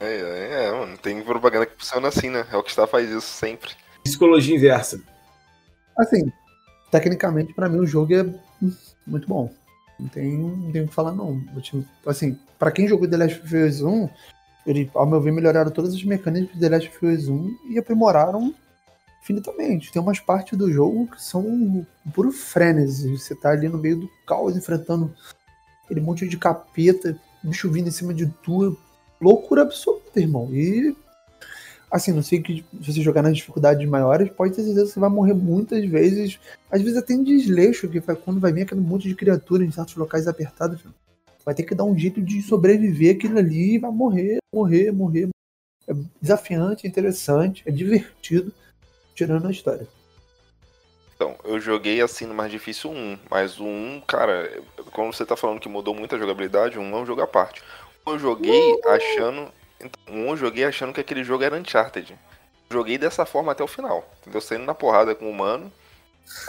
É, é, é, mano, tem propaganda que funciona assim, né? É o que está faz isso sempre. Psicologia inversa. Assim, tecnicamente, pra mim, o jogo é muito bom. Não tem, não tem o que falar, não. Te- Assim, pra quem jogou The Last of Us 1, ele, ao meu ver, melhoraram todas as mecânicas de The Last of Us 1 e aprimoraram infinitamente. Tem umas partes do jogo que são puro frenesi. Você tá ali no meio do caos, enfrentando aquele monte de capeta, bicho vindo em cima de tu. Loucura absoluta, irmão. E assim, não sei que se você jogar nas dificuldades maiores, pode ter certeza que você vai morrer muitas vezes. Às vezes até em desleixo, que vai, quando vai vir aquele monte de criatura em certos locais apertados, vai ter que dar um jeito de sobreviver aquilo ali e vai morrer, morrer, morrer. É desafiante, interessante, é divertido, tirando a história. Então, eu joguei assim no mais difícil 1, mas o 1, cara, como você tá falando que mudou muito a jogabilidade, o 1 é um jogo à parte. Um eu joguei achando. Então, um eu joguei achando que aquele jogo era Uncharted. Joguei dessa forma até o final. Entendeu? Saindo na porrada com o humano,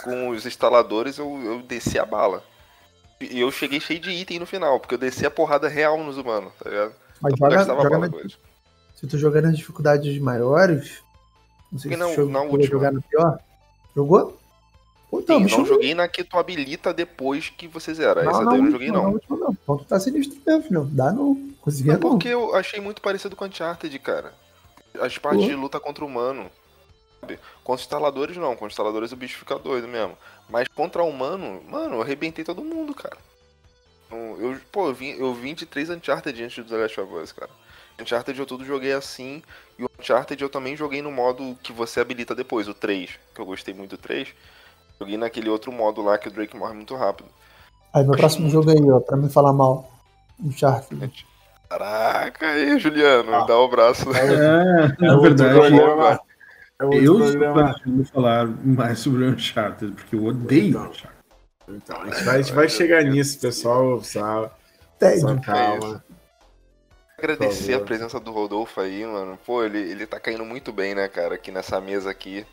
com os instaladores, eu, eu desci a bala. E eu cheguei cheio de item no final, porque eu desci a porrada real nos humanos, tá ligado? Mas Eu joga, joga bala na- eles. se tu jogar nas dificuldades maiores, não sei E se não- tu jogou- na jogou última. jogar no pior. Jogou? Então, Sim, não joguei na que tu habilita depois que você zera. Essa na daí eu não joguei não. na última não. Então tu tá sinistro mesmo, filho. Dá não. Conseguia É não. porque eu achei muito parecido com Uncharted, cara. As partes Pô. de luta contra o humano. Sabe? Com os instaladores não, com os instaladores o bicho fica doido mesmo. Mas contra o humano, mano, eu arrebentei todo mundo, cara. Eu, eu- pô, eu vim, eu vim de três Uncharted antes do The Last of Us, cara. Uncharted eu tudo joguei assim, e o Uncharted eu também joguei no modo que você habilita depois, o 3, que eu gostei muito do 3. Joguei naquele outro modo lá que o Drake morre muito rápido. Aí, meu Achei próximo jogo aí, ó, pra me falar mal. Uncharted. Caraca aí, Juliano, Ah. dá o braço. É, na *laughs* outro verdade, programa. É outro eu estou tentando falar mais sobre o Uncharted, porque eu odeio Então. Uncharted. Então, a gente vai, a gente vai chegar nisso, pessoal. Tédio. só calma. Agradecer a presença do Rodolfo aí, mano. Pô, ele, ele tá caindo muito bem, né, cara, aqui nessa mesa aqui.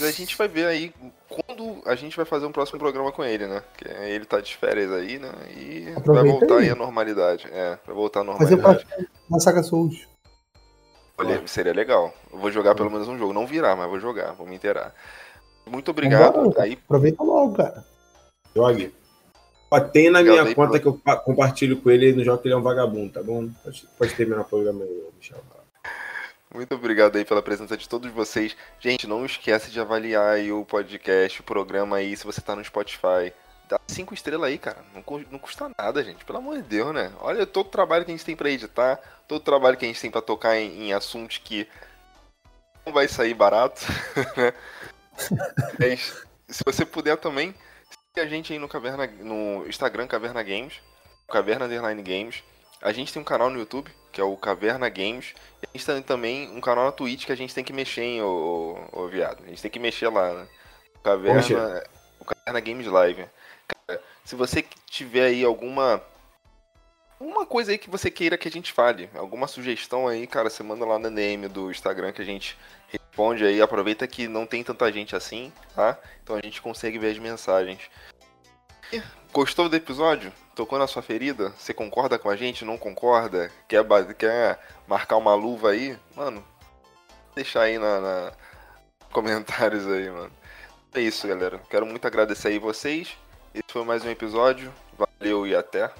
Mas a gente vai ver aí quando a gente vai fazer um próximo programa com ele, né? Que ele tá de férias aí, né? E vai Aproveita voltar aí. aí à normalidade. É, vai voltar à Fazer normalidade. parte da saga Souls. Olha, seria legal. Eu vou jogar pelo menos um jogo. Não virar, mas vou jogar, vou me inteirar. Muito obrigado. Vambora. Aí, Aproveita logo, cara. Jogue. Ó, tem na Obrigado minha conta pela- que eu pa- compartilho com ele e no jogo que ele é um vagabundo, tá bom? Pode, pode terminar o programa aí, Michel. Muito obrigado aí pela presença de todos vocês. Gente, não esquece de avaliar aí o podcast, o programa aí, se você tá no Spotify. Dá cinco estrelas aí, cara. Não, não custa nada, gente. Pelo amor de Deus, né? Olha todo o trabalho que a gente tem pra editar, todo o trabalho que a gente tem pra tocar em, em assuntos que não vai sair barato, *laughs* né? Se você puder também, siga a gente aí no, Caverna, no Instagram Caverna Games, Caverna Underline Games. A gente tem um canal no YouTube, que é o Caverna Games. E a gente tem também um canal na Twitch que a gente tem que mexer, hein, ô, ô, ô viado. A gente tem que mexer lá, né? O Caverna, o Caverna Games Live. Cara, se você tiver aí alguma. Uma coisa aí que você queira que a gente fale, alguma sugestão aí, cara, você manda lá na DM do Instagram que a gente responde aí. Aproveita que não tem tanta gente assim, tá? Então a gente consegue ver as mensagens. E, Gostou do episódio? Tocou na sua ferida? Você concorda com a gente? Não concorda? Quer, quer marcar uma luva aí? Mano, deixar aí na, na- *laughs* comentários aí, mano. É isso, galera. Quero muito agradecer aí vocês. Esse foi mais um episódio. Valeu e até.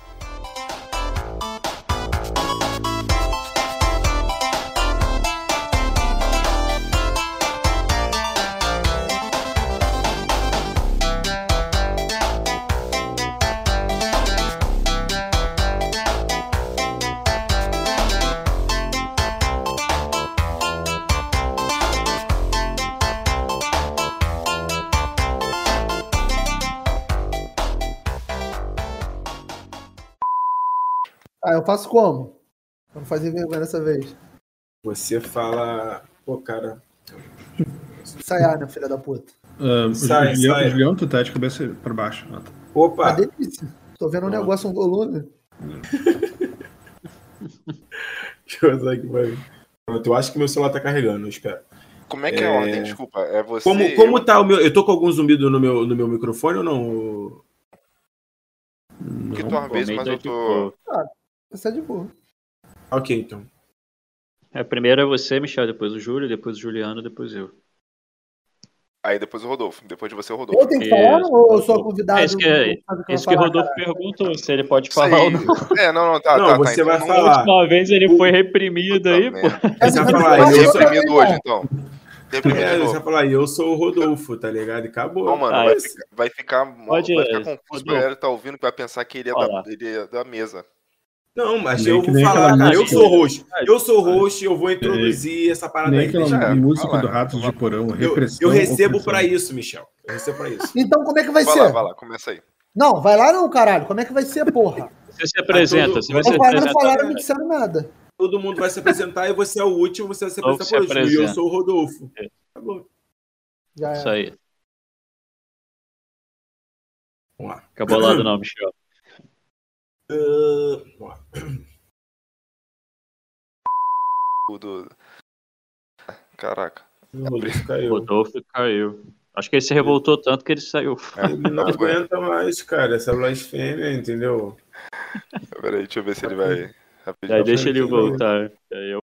Eu faço como? Pra não fazer vergonha dessa vez. Você fala. Pô, cara. Ensaiar, né, filha da puta? Ah, Sai, Julião, sai. Julião, tu tá de cabeça pra baixo. Ah, tá. Uma Opa! delícia. Tô vendo um negócio, um volume. *laughs* Deixa eu usar aqui pra mim. Pronto, eu acho que meu celular tá carregando, eu espero. Como é que é, a É. ordem? Desculpa, é você. Como, como tá o meu. Eu tô com algum zumbido no meu, no meu microfone ou não? Que Não. tua vez, mas eu tô. boa. Isso é de boa. Ok, então. É, primeiro é você, Michel, depois o Júlio, depois o Juliano, depois eu. Aí depois o Rodolfo. Depois de você, o Rodolfo. Eu tenho que falar Isso. ou eu sou convidado? É isso que, é, isso que o Rodolfo cara? perguntou, se ele pode falar aí. ou não. É, não, não, tá, Não, tá, você tá. vai então, falar. última vez ele foi reprimido aí, Puta pô. merda. É, Você vai falar, eu sou- reprimido hoje, então. Reprimido É, você vai falar, eu sou o Rodolfo, tá ligado? E acabou. Não, mano, Ah, vai, eu- ficar, vai ficar, Pode- vai ficar confuso pra galera que tá ouvindo, que vai pensar que ele é, da, ele é da mesa. Não, mas Nem eu vou falar, cara. Eu sou host. Eu sou host, eu vou introduzir essa parada Nem aí. aquela deixa- já- música vai lá, do Ratos vai de Porão, Eu, repressão. eu recebo opressão. pra isso, Michel. Eu recebo pra isso. Então como é que vai, Vai ser? lá, vai lá, começa aí. Não, vai lá não, caralho. Como é que vai ser, porra? *laughs* Você se apresenta, todo- você vai se caras não apresentar. falaram, não disseram nada. Todo mundo vai se apresentar e você é o último, você vai se apresentar por último. E eu apresenta. sou o Rodolfo. É. Acabou. Já Isso é. aí. Vamos lá. Fica bolado *clears throat* não, Michel. Ah, lá. O *coughs* do... Caraca. O Rodolfo caiu. Rodolfo caiu. Acho que ele se revoltou tanto que ele saiu. Ele não aguenta mais, cara, essa blasfêmia, entendeu? Peraí, deixa eu ver se ele vai. Aí deixa ele voltar. Aí eu